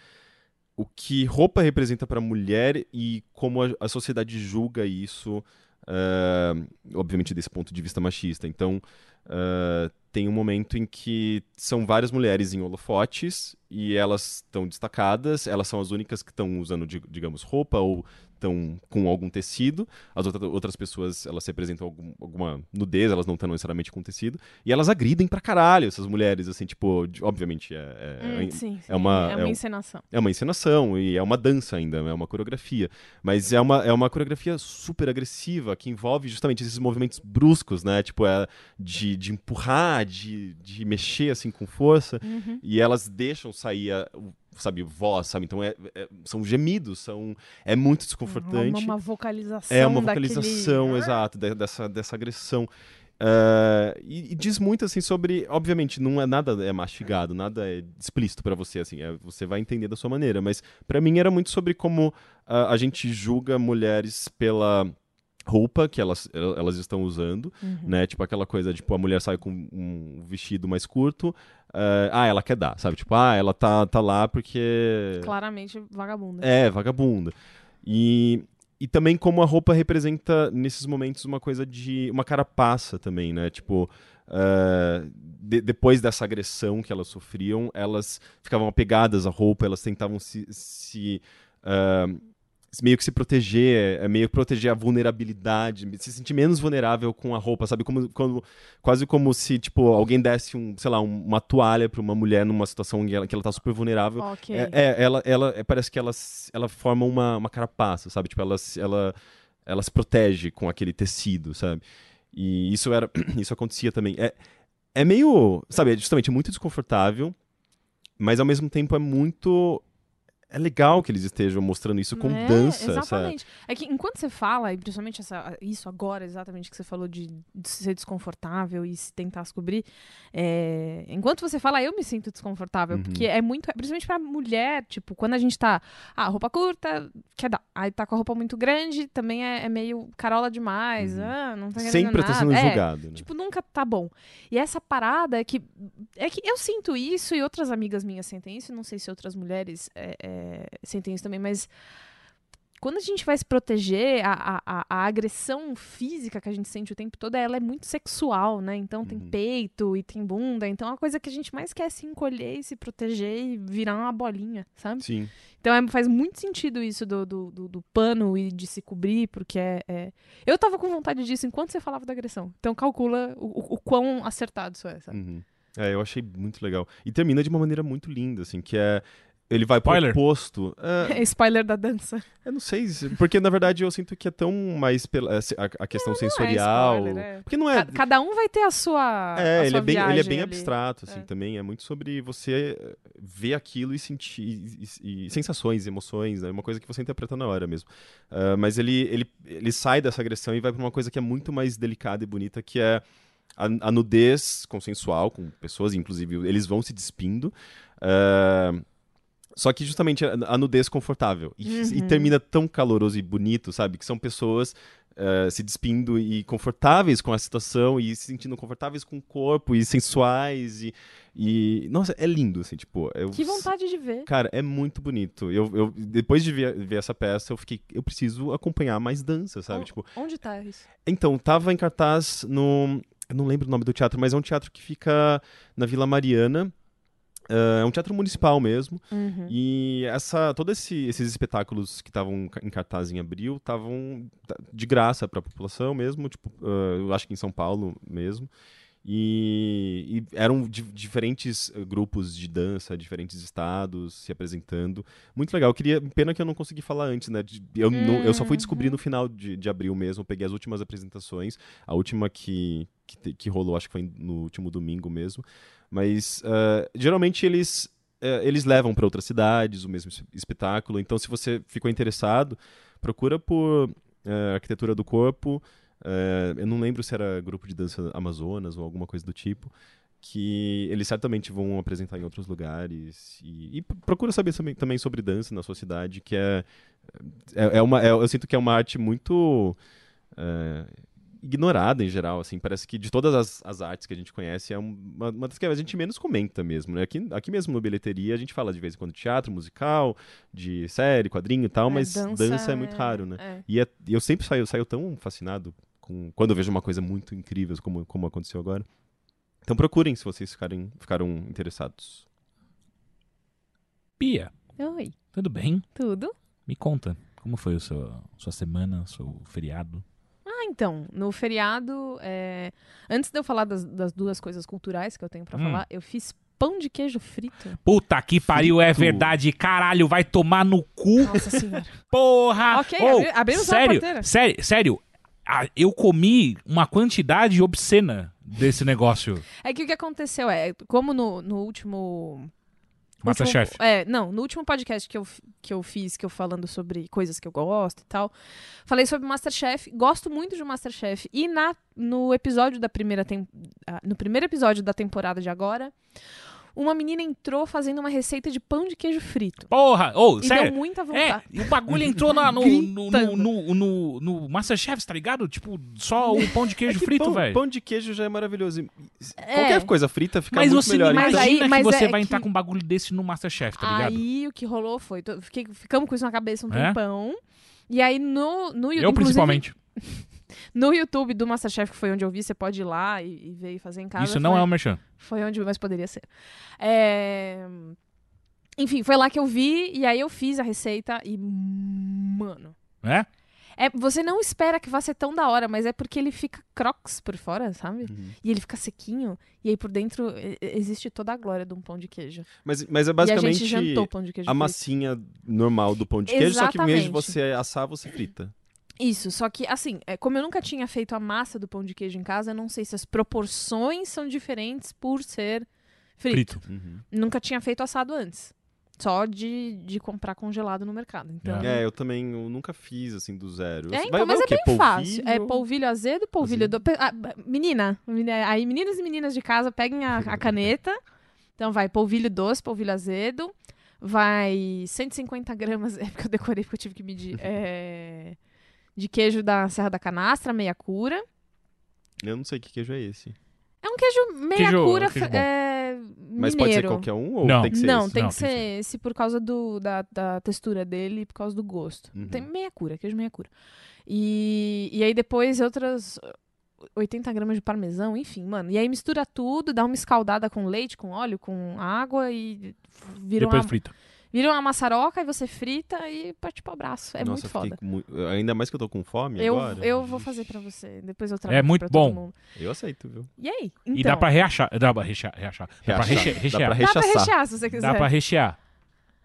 o que roupa representa para a mulher e como a, a sociedade julga isso, ah, obviamente desse ponto de vista machista. Então, tem um momento em que são várias mulheres em holofotes e elas estão destacadas, elas são as únicas que estão usando, di- digamos, roupa ou estão com algum tecido. As outra- outras pessoas, elas representam algum- alguma nudez, elas não estão necessariamente com tecido. E elas agridem pra caralho essas mulheres, assim, tipo, de- obviamente é, é- Hum, sim, sim. uma- É é uma um- encenação. é uma encenação e é uma dança ainda, é uma coreografia. Mas é uma, é uma coreografia super agressiva que envolve justamente esses movimentos bruscos, né? Tipo, é de, de empurrar, de, de mexer assim com força. Uhum. E elas deixam sair, a, sabe, voz, sabe? Então é, é- são gemidos, são, é muito Uma, desconfortante. uma vocalização. É uma daquele- vocalização, Ah, exato, de- dessa, dessa agressão. Uh, e, e diz muito assim sobre, obviamente, não é nada é mastigado, nada é explícito pra você, assim, é- você vai entender da sua maneira. Mas pra mim era muito sobre como ah, a gente julga mulheres pela roupa que elas, elas estão usando, Uhum. né? Tipo aquela coisa, tipo, a mulher sai com um vestido mais curto, eh, ah, ela quer dar, sabe? Tipo, ah, ela tá, tá lá porque Claramente vagabunda. é vagabunda. E, e também como a roupa representa, nesses momentos, uma coisa de. uma carapaça também, né? Tipo. eh, de- depois dessa agressão que elas sofriam, elas ficavam apegadas à roupa, elas tentavam se. se ah, meio que se proteger, é meio que proteger a vulnerabilidade, se sentir menos vulnerável com a roupa, sabe? Como, como- quase como se, tipo, alguém desse um, sei lá, um- uma toalha pra uma mulher numa situação em que ela, que ela tá super vulnerável. Ok. É, é, ela, ela é, parece que ela, ela forma uma, uma carapaça, sabe? Tipo, ela, se- ela, ela se protege com aquele tecido, sabe? E isso era, isso acontecia também. É, é meio, sabe? É justamente muito desconfortável, mas ao mesmo tempo é muito é legal que eles estejam mostrando isso com É, dança? Exatamente. É que enquanto você fala, e principalmente essa- isso agora, exatamente que você falou de, de ser desconfortável e se tentar se cobrir, é, enquanto você fala, eu me sinto desconfortável, Uhum. porque é muito, principalmente pra mulher, tipo, quando a gente tá, ah, roupa curta, quer dar, aí tá com a roupa muito grande, também é, é meio carola demais, Uhum. ah, não tá querendo Sempre nada. tá sendo É, julgado, né? Tipo, nunca tá bom. E essa parada é que. É que eu sinto isso e outras amigas minhas sentem isso. Não sei se outras mulheres é, é, sentem isso também, mas. Quando a gente vai se proteger, a, a, a agressão física que a gente sente o tempo todo, ela é muito sexual, né? Então tem Uhum. peito e tem bunda. Então a coisa que a gente mais quer é se encolher e se proteger e virar uma bolinha, sabe? Sim. Então é- faz muito sentido isso do, do, do- do pano e de se cobrir, porque é, é- Eu tava com vontade disso enquanto você falava da agressão. Então calcula o, o- o quão acertado isso é, sabe? Uhum. É, eu achei muito legal. E termina de uma maneira muito linda, assim, que é. Ele vai pro Spoiler? oposto. É, Spoiler da dança. eu não sei, se- porque na verdade eu sinto que é tão mais pela, a, a questão sensorial. spoiler, é. Porque não é. Ca- Cada um vai ter a sua. É, a ele sua é bem, ele é bem ali. abstrato, assim, É. também. É muito sobre você eh, ver aquilo e sentir. E, e- sensações, emoções, né? Uma coisa que você interpreta na hora mesmo. Ah, mas ele, ele, ele sai dessa agressão e vai pra uma coisa que é muito mais delicada e bonita, que é a, a nudez consensual com pessoas, inclusive eles vão se despindo. Ah, só que justamente a, a nudez confortável. E, e Uhum. termina tão caloroso e bonito, sabe? Que são pessoas eh, se despindo e confortáveis com a situação e se sentindo confortáveis com o corpo e sensuais e, e- nossa, é lindo assim, tipo, eu, Que vontade de ver. Cara, é muito bonito. Eu, eu depois de ver, ver essa peça, eu fiquei, eu preciso acompanhar mais dança, sabe? O- Tipo, Onde tá isso? então, tava em cartaz no, eu não lembro o nome do teatro, mas é um teatro que fica na Vila Mariana. Eh, É um teatro municipal mesmo. Uhum. E essa, todos esse- esses espetáculos que estavam em cartaz em abril estavam de graça para a população mesmo, tipo, ah, eu acho que em São Paulo mesmo. E, e eram di- diferentes eh, grupos de dança, diferentes estados se apresentando. Muito legal. Eu queria, pena que eu não consegui falar antes, né? de- eu, não- eu só fui descobrir no final de, de abril mesmo. Eu peguei as últimas apresentações. A última que, que, que rolou, acho que foi no último domingo mesmo. Mas ah, geralmente eles é, eles levam para outras cidades o mesmo es- espetáculo. Então, se você ficou interessado, procura por é, arquitetura do corpo. É, eu não lembro se era grupo de dança Amazonas ou alguma coisa do tipo. Que eles certamente vão apresentar em outros lugares. E, e procura saber também, sobre dança na sua cidade, que é. é, é uma, é- eu sinto que é uma arte muito. é, ignorada em geral, assim, parece que de todas as, as artes que a gente conhece é uma, uma das que a gente menos comenta mesmo, né? Aqui, aqui mesmo no Bilheteria a gente fala de vez em quando de teatro, musical, de série, quadrinho e tal, É, mas dança, é muito raro, né? é. E é- e eu sempre saio, saio tão fascinado com quando eu vejo uma coisa muito incrível como, como aconteceu agora. Então procurem se vocês ficarem, ficaram interessados. Pia, Oi, tudo bem? tudo? Me conta, como foi a sua, sua semana, seu feriado? Ah, então, no feriado, é, antes de eu falar das, das duas coisas culturais que eu tenho pra Hum. falar, eu fiz pão de queijo frito. Puta que pariu, é verdade. Caralho, vai tomar no cu, Nossa senhora. porra! Ok, Ô, abri- abrimos sério, porteira. sério, sério. Eu comi uma quantidade obscena desse negócio. É que o que aconteceu é, como no, no último Masterchef. é, não, no último podcast que eu, que eu fiz, que eu falando sobre coisas que eu gosto e tal, falei sobre Masterchef. Gosto muito de Masterchef. E na, no episódio da primeira tem, ah, no primeiro episódio da temporada de agora, uma menina entrou fazendo uma receita de pão de queijo frito. Porra! E sério? deu muita É, vontade. e o bagulho entrou na- no, no, no, no, no, no Masterchef, tá ligado? Tipo, só o pão de É queijo que frito, velho. pão de queijo já é maravilhoso. É. Qualquer coisa frita fica Mas muito você melhor. Mas então- aí- imagina mas que você é vai que- entrar com um bagulho desse no Masterchef, tá ligado? Aí o que rolou foi. fiquei- ficamos com isso na cabeça um É? tempão. E aí no, no YouTube. Eu, principalmente. No YouTube do Masterchef, que foi onde eu vi, você pode ir lá e, e ver e fazer em casa. Isso não foi, é um merchan. Foi onde, mas poderia ser. É, Enfim, foi lá que eu vi e aí eu fiz a receita e. Mano. É? É, você não espera que vá ser tão da hora, mas é porque ele fica crocs por fora, sabe? Uhum. E ele fica sequinho. E aí por dentro existe toda a glória de um pão de queijo. Mas, mas é e a basicamente gente jantou pão de queijo. a frito. massinha normal do pão de queijo, só que em vez de Exatamente. você assar, você frita. Isso, só que assim, é, como eu nunca tinha feito a massa do pão de queijo em casa, eu não sei se as proporções são diferentes por ser frito. Frito. Uhum. Nunca tinha feito assado antes. Só de, de comprar congelado no mercado. Então, Ah. É, eu também eu nunca fiz assim do zero. É, Vai- então, vai mas o é quê? bem fácil. É Polvilho? polvilho azedo, polvilho do... ah, menina, aí meninas e meninas de casa, peguem a, a caneta. Então vai polvilho doce, polvilho azedo. Vai 150 gramas, é porque eu decorei porque eu tive que medir. é, de queijo da Serra da Canastra, meia cura. Eu não sei que queijo é esse. É um queijo meia Queijo- cura queijo é, Mas pode ser qualquer um ou Não. tem que ser Não, esse? tem Não, que tem ser que ser. esse por causa do, da, da textura dele e por causa do gosto. Uhum. Tem meia cura, queijo meia cura. E, e aí depois outras 80 gramas de parmesão, enfim, mano. E aí mistura tudo, dá uma escaldada com leite, com óleo, com água e vira, Depois uma, frita. Vira uma maçaroca e você frita e parte pro braço. É Nossa, muito foda. mu- Ainda mais que eu tô com fome Eu, agora. eu vou fazer pra você. Depois eu trago É muito bom. Eu aceito, viu? E aí? E Então, dá pra reachar. Dá pra rechear. reachar. Dá pra reche- Dá rechear. pra dá pra rechear se você quiser. Dá pra rechear.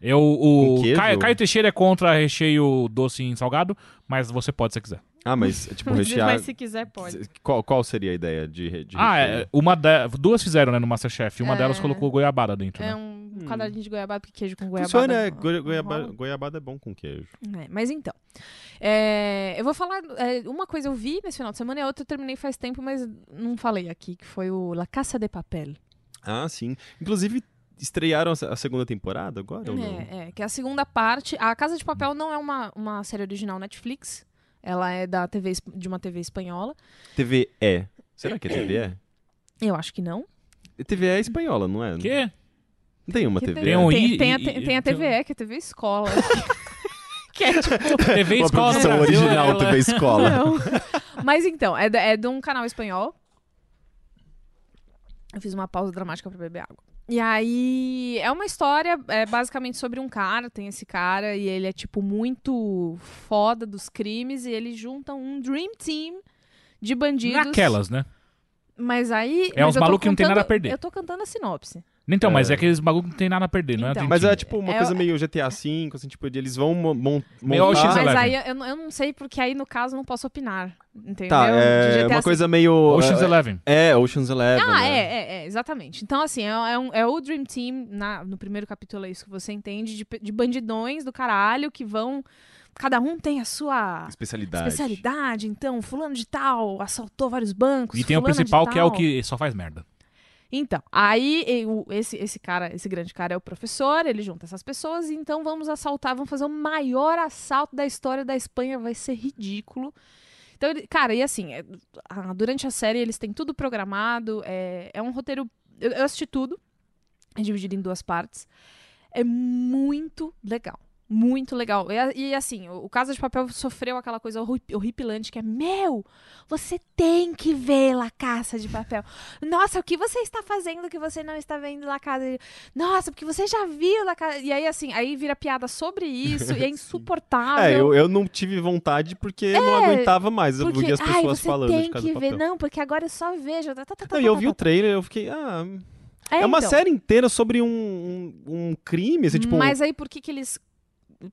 Eu, o? Caio, Caio Teixeira é contra recheio doce em salgado, mas você pode se você quiser. Ah, mas tipo, Mas, rechear. mas se quiser, pode. Qual, qual seria a ideia de, re- de Ah, recheio? é, uma de- duas fizeram, né, no Masterchef. Uma É. delas colocou goiabada dentro, É né? um quadradinho de goiabada, porque queijo com goiabada. Funciona, é, goiaba- goiabada é bom com queijo. É, mas então. é, eu vou falar. é, uma coisa eu vi nesse final de semana e a outra eu terminei faz tempo, mas não falei aqui, que foi o La Caça de Papel. Ah, sim. Inclusive, estrearam a se- a segunda temporada agora ou não? É, é, que é a segunda parte. A Casa de Papel não é uma, uma série original Netflix. Ela é da TV, de uma TV espanhola. TVE. Será que é TVE? Eu acho que não. TVE é espanhola, não é? Que? Não tem uma Que TVE. Tem um tem, I- tem, a, e- te- e- tem a um- TVE, que é TV Escola. que é tipo. TV Uma Escola produção original ela- TV Escola. Não. Mas então, é, da- é de um canal espanhol. Eu fiz uma pausa dramática pra beber água. E aí, é uma história é, basicamente sobre um cara, tem esse cara, e ele é, tipo, muito foda dos crimes, e eles juntam um Dream Team de bandidos. Naquelas, né? Mas aí. É mas uns malucos que não tem nada a perder. Eu tô cantando a sinopse. Então, mas É. é aqueles bagulho que não tem nada a perder, não é? Então. Mas é tipo uma É, coisa eu- meio GTA V, assim, tipo, de eles vão mo- mon- Meio montar... Ocean's Mas Eleven. aí eu, não- eu não sei, porque aí no caso eu não posso opinar. Entendeu? Tá, De é GTA uma coisa meio... Ocean's é, Eleven. É, Ocean's Eleven. Ah, né? é, é, é, exatamente. Então, assim, é, é um- é o Dream Team, na- no primeiro capítulo é isso que você entende, de, pe- de bandidões do caralho que vão. Cada um tem a sua Especialidade. especialidade. Então, fulano de tal assaltou vários bancos. E tem o fulana de principal que é o tal. que só faz merda. Então, aí e- o- esse, esse cara, esse grande cara é o professor, ele junta essas pessoas, então vamos assaltar, vamos fazer o maior assalto da história da Espanha, vai ser ridículo. Então, ele- cara, e assim, é, ah, durante a série eles têm tudo programado, é, é um roteiro. Eu, eu assisti tudo, é dividido em duas partes. É muito legal. Muito legal. E, e, assim, o, Casa de Papel sofreu aquela coisa horri- horripilante que é: Meu, você tem que ver La Caça de Papel. Nossa, o que você está fazendo que você não está vendo La Casa de... Nossa, porque você já viu La Casa... E aí, assim, aí vira piada sobre isso e é insuportável. É, eu, eu não tive vontade porque eu não aguentava mais. Porque, vi as ai, pessoas você falando tem de Casa que de ver. Papel. Não, porque agora eu só vejo. Tá, tá, tá, Não, e tá, eu tá, vi tá, o trailer eu fiquei, ah... tá. É, uma então. série inteira sobre um, um, um crime, assim, tipo... Mas aí por que que eles...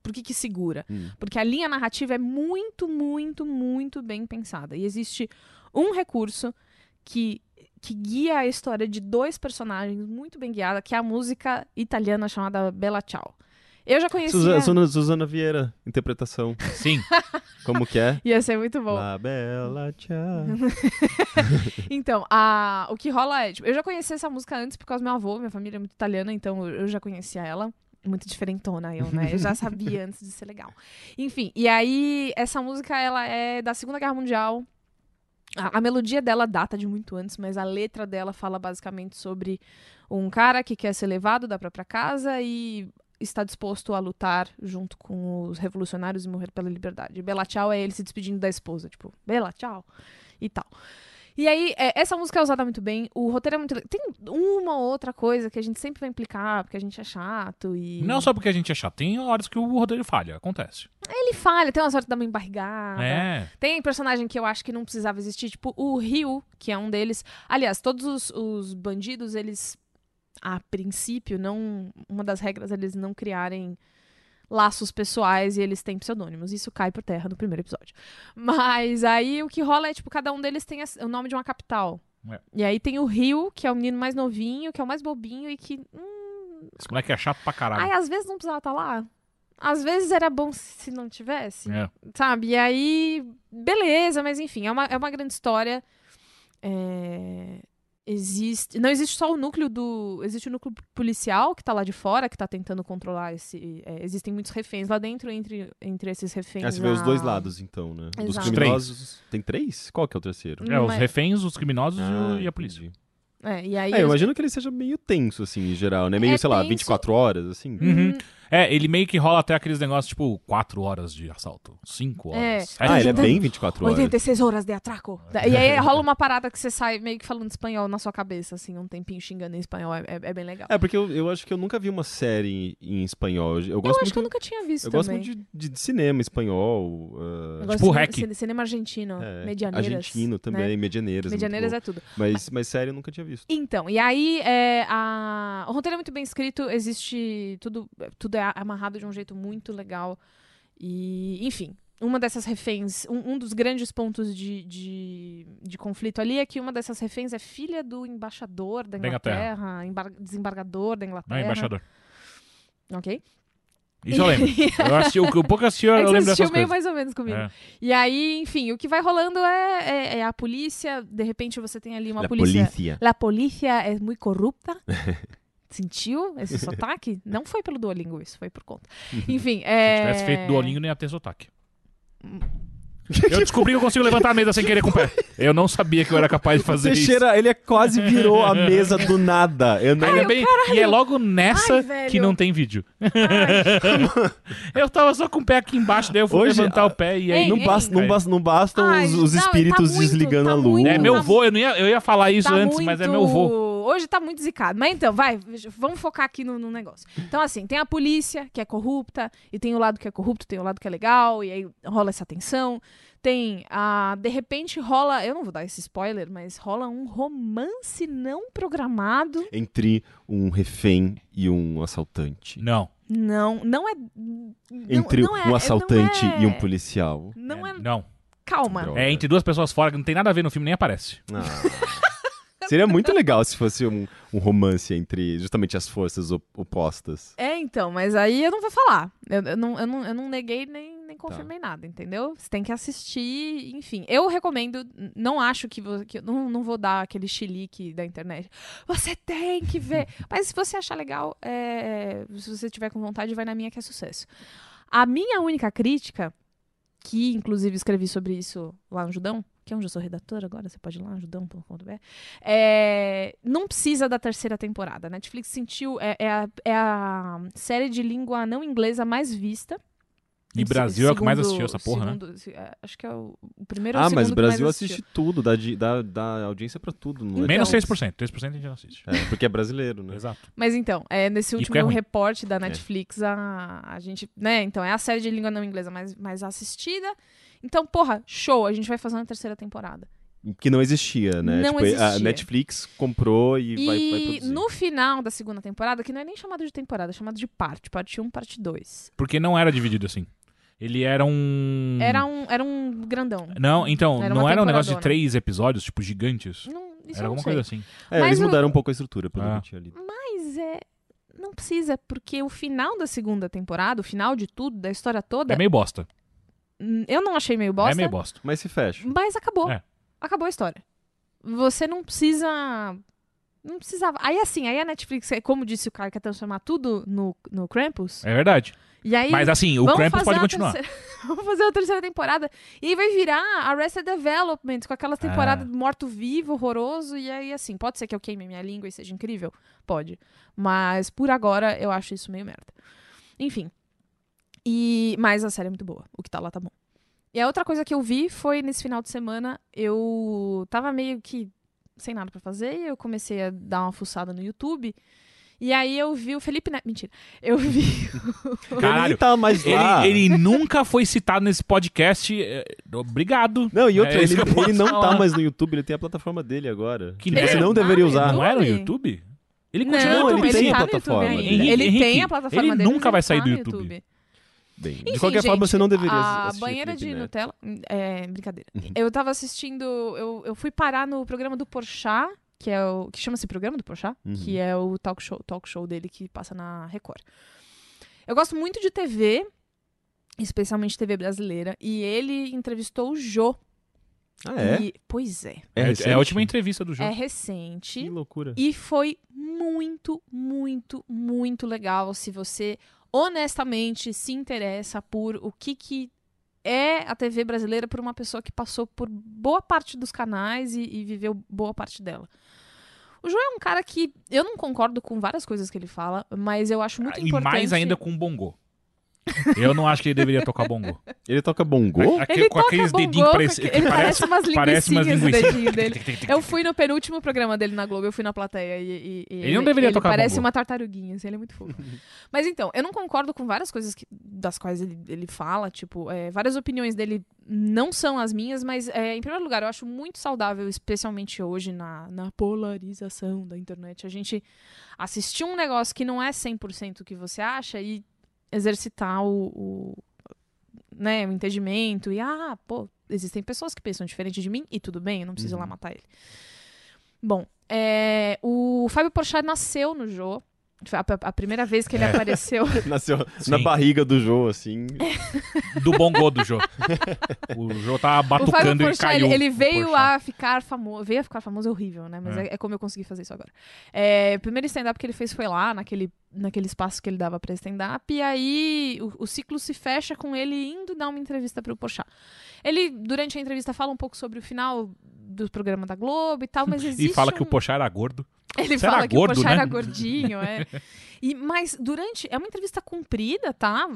Por que que segura? Hum. Porque a linha narrativa é muito, muito, muito bem pensada. E existe um recurso que, que guia a história de dois personagens muito bem guiada, que é a música italiana chamada Bella Ciao. Eu já conhecia... Suza- Susana, Susana Vieira, interpretação. Sim. Como que é? Ia ser muito bom. La bella ciao. Então, a... o que rola é, tipo, eu já conhecia essa música antes por causa do meu avô, minha família é muito italiana, então eu eu já conhecia ela. Muito diferentona eu, né? Eu já sabia antes de ser legal. Enfim, e aí essa música, ela é da Segunda Guerra Mundial. A, a melodia dela data de muito antes, mas a letra dela fala basicamente sobre um cara que quer ser levado da própria casa e está disposto a lutar junto com os revolucionários e morrer pela liberdade. Bela tchau é ele se despedindo da esposa, tipo, bela tchau e tal. E aí, é, essa música é usada muito bem, o roteiro é muito legal. Tem uma ou outra coisa que a gente sempre vai implicar, porque a gente é chato e. Não só porque a gente é chato, tem horas que o roteiro falha, acontece. Ele falha, tem uma sorte da mãe embarrigada. É. Tem personagem que eu acho que não precisava existir, tipo o Ryu, que é um deles. Aliás, todos os, os bandidos, eles, a princípio, não. Uma das regras é eles não criarem laços pessoais e eles têm pseudônimos. Isso cai por terra no primeiro episódio. Mas aí o que rola é, tipo, cada um deles tem o nome de uma capital. É. E aí tem o Ryu, que é o menino mais novinho, que é o mais bobinho e que. Hum, Esse moleque é chato pra caralho. ai, às vezes não precisava estar lá. Às vezes era bom se não tivesse É. sabe? E aí, beleza, mas enfim, é uma, é uma grande história. É, Existe. Não existe só o núcleo do. Existe o núcleo policial que tá lá de fora, que tá tentando controlar esse. é, existem muitos reféns lá dentro, entre, entre esses reféns. Ah, você vê os dois lados, então, né? Dos Exato. criminosos. Tem três? Qual que é o terceiro? É, os Mas- reféns, os criminosos e Ah, e a polícia. entendi. É, e aí. É, eu os- imagino que ele seja meio tenso, assim, em geral, né? Meio, É sei lá, tenso. 24 horas, assim. Uhum. É, ele meio que rola até aqueles negócios, tipo, 4 horas de assalto, 5 horas. É. sete Ah, ele é horas. bem 24 horas. 86 horas de atraco. E aí rola uma parada que você sai meio que falando espanhol na sua cabeça, assim, um tempinho xingando em espanhol. É, é- é bem legal. É, porque eu, eu acho que eu nunca vi uma série em espanhol. Eu, eu eu gosto acho que eu muito, nunca tinha visto eu gosto também. muito de, de- cinema espanhol. uh, Eu gosto Tipo de Hack. cine- Cinema argentino, é, medianeiras. argentino também, né? medianeiras. é muito Medianeiras bom. é tudo. mas, mas série eu nunca tinha visto. Então, e aí é, a... o roteiro é muito bem escrito, existe tudo, tudo é amarrado de um jeito muito legal. E, enfim, uma dessas reféns, um, um dos grandes pontos de, de, de conflito ali é que uma dessas reféns é filha do embaixador da Da Inglaterra. Inglaterra, embar- desembargador da Não, Inglaterra. é embaixador. Ok? Isso eu lembro. Eu assisti, o, o pouco assisti, eu, É que eu lembro dessas meio coisas. mais ou menos comigo. É. E aí, enfim, o que vai rolando é, é, é a polícia, de repente você tem ali uma La polícia... polícia. La polícia é muito corrupta. Sentiu esse sotaque? Não foi pelo Duolingo isso, foi por conta. Enfim, é... Se tivesse feito Duolingo, não ia ter sotaque. Eu descobri que eu consigo levantar a mesa sem querer com o pé. Eu não sabia que eu era capaz de fazer isso. Teixeira, ele é quase virou a mesa do nada. Eu não... Ainda bem, e é logo nessa Ai, que não tem vídeo. eu tava só com o pé aqui embaixo, daí eu fui Hoje, levantar a- o pé e aí. Ei, Não, ei. basta, não, basta, não bastam Ai, os, os não, espíritos tá muito, desligando tá a luz. muito. É meu Tá- vô, eu, não ia, eu ia falar isso Tá antes, mas é meu vô. Hoje tá muito zicado. Mas então, vai, vamos focar aqui no, no negócio. Então, assim, tem a polícia, que é corrupta, e tem o lado que é corrupto, tem o lado que é legal, e aí rola essa tensão. Tem a. De repente rola. Eu não vou dar esse spoiler, mas rola um romance não programado. Entre um refém e um assaltante. Não, Não, não é. não- Entre não é- um assaltante não é- e um policial. Não é, é. não. Calma. Droga. É entre duas pessoas fora que não tem nada a ver no filme, nem aparece. Ah. Seria muito legal se fosse um, um romance entre justamente as forças op- opostas. É, então, mas aí eu não vou falar. Eu, eu não, eu, não, eu não neguei nem, Tá. nem confirmei nada, entendeu? Você tem que assistir, enfim. Eu recomendo, não acho que, que não, não vou dar aquele chilique da internet. Você tem que ver. mas se você achar legal, é, se você tiver com vontade, vai na minha que é sucesso. A minha única crítica, que inclusive escrevi sobre isso lá no Judão, que é onde eu sou redatora agora, você pode ir lá, judão.com.br, é, não precisa da terceira temporada. Netflix sentiu, é, é a, é a série de língua não inglesa mais vista. E Em Brasil é o que mais assistiu essa porra, né? segundo- se- é, Acho que é o, o primeiro ou Ah, o mas o Brasil assiste tudo, dá, dá, dá audiência pra tudo. Não é? Então- Menos 6%. 3% a gente não assiste. É, porque é brasileiro, né? Exato. Mas então, é, nesse E último ruim. reporte da Netflix, a, a gente, né, então é a série de língua não inglesa mais, mais assistida. Então, porra, show, a gente vai fazer uma terceira temporada. Que não existia, né? Não tipo, a existia. Netflix comprou e, vai, vai E produzir. no final da segunda temporada, que não é nem chamado de temporada, é chamado de parte, parte 1, parte 2. Porque não era dividido assim. Ele era um. Era um, era um grandão. Não, então, Era não era um negócio de três episódios, tipo, gigantes. Não, Isso Era alguma coisa assim. É, Mas eles o- mudaram um pouco a estrutura, pelo Ah. que eu tinha lido. Mas é. Não precisa, porque o final da segunda temporada, o final de tudo, da história toda, É meio bosta. hum, eu não achei meio bosta, É meio bosta. Mas se fecha. mas acabou. É. Acabou a história. Você não precisa. Não precisava. Aí assim, aí a Netflix, é como disse o cara, quer transformar tudo no, no Krampus. É verdade. E aí. Mas assim, o Krampus pode a continuar. terceira- Vamos fazer a terceira temporada. E aí vai virar Arrested Development, com aquelas temporadas Ah. morto-vivo, horroroso. E aí, assim, pode ser que eu queime minha língua e seja incrível? Pode. Mas por agora eu acho isso meio merda. Enfim. E, mas a série é muito boa. O que tá lá tá bom. E a outra coisa que eu vi foi nesse final de semana, eu tava meio que sem nada pra fazer, e eu comecei a dar uma fuçada no YouTube. E aí eu vi o Felipe Neto. Mentira. Eu vi. Ele Caralho. nem tá mais lá. Ele, ele nunca foi citado nesse podcast. é, Obrigado. Não, e outra, É ele, ele não falar. tá mais no YouTube, ele tem a plataforma dele agora. Que Que você não deveria Ah, usar. Não era no YouTube? YouTube? Ele Não, continua no ele YouTube. tem ele a tá no plataforma YouTube ainda. dele. Ele Henrique, tem a plataforma ele dele. nunca vai ele sair tá do no YouTube. Bem, de Enfim, qualquer forma, gente, você não deveria A assistir banheira Felipe de Neto. Nutella. É, brincadeira. Uhum. Eu tava assistindo. Eu, eu fui parar no programa do Porchat, que é o. que chama-se Programa do Porchat, Uhum. que é o talk show, talk show dele que passa na Record. Eu gosto muito de TV, especialmente TV brasileira, e ele entrevistou o Jô. Ah, é? E- pois é. É, recente? é a última entrevista do É jogo. recente. Que loucura. E foi muito, muito, muito legal se você honestamente se interessa por o que, que é a TV brasileira por uma pessoa que passou por boa parte dos canais e, e viveu boa parte dela. O João é um cara que eu não concordo com várias coisas que ele fala, mas eu acho muito e importante. mais ainda com bongo. Eu não acho que ele deveria tocar bongo. Ele toca bongô? Aque- Ele com toca aqueles dedinhos parece, que ele parece, parece umas linguiças. dedinho dele. Eu fui no penúltimo programa dele na Globo, eu fui na plateia e, e- e Ele não deveria ele tocar parece bongo. uma tartaruguinha, assim, ele é muito fofo. Mas então, eu não concordo com várias coisas que- das quais ele, ele fala, tipo, é, várias opiniões dele não são as minhas, mas é, em primeiro lugar, eu acho muito saudável, especialmente hoje na, na polarização da internet, a gente assistir um negócio que não é 100% o que você acha e exercitar o, o, né, o entendimento e, ah, pô, existem pessoas que pensam diferente de mim e tudo bem, eu não preciso ir lá Uhum. matar ele. Bom, é, o Fábio Porchat nasceu no Jô. A, a primeira vez que ele É. apareceu. Nasceu Sim. na barriga do Jô, assim. Do bongo do Jô. O Jô tava o Fábio batucando e Porchat, caiu. ele, ele o veio Porchat. a ficar famoso. Veio a ficar famoso é horrível, né? Mas É. é, é como eu consegui fazer isso agora. É, o primeiro stand-up que ele fez foi lá, naquele, naquele espaço que ele dava pra stand-up. E aí o, o ciclo se fecha com ele indo dar uma entrevista pro Porchat. Ele, durante a entrevista, fala um pouco sobre o final do programa da Globo e tal, mas existe E fala que o um- Porchat era gordo. Ele Você fala que gordo, o Porchat né? era gordinho, é. E, mas durante. É uma entrevista comprida, tá?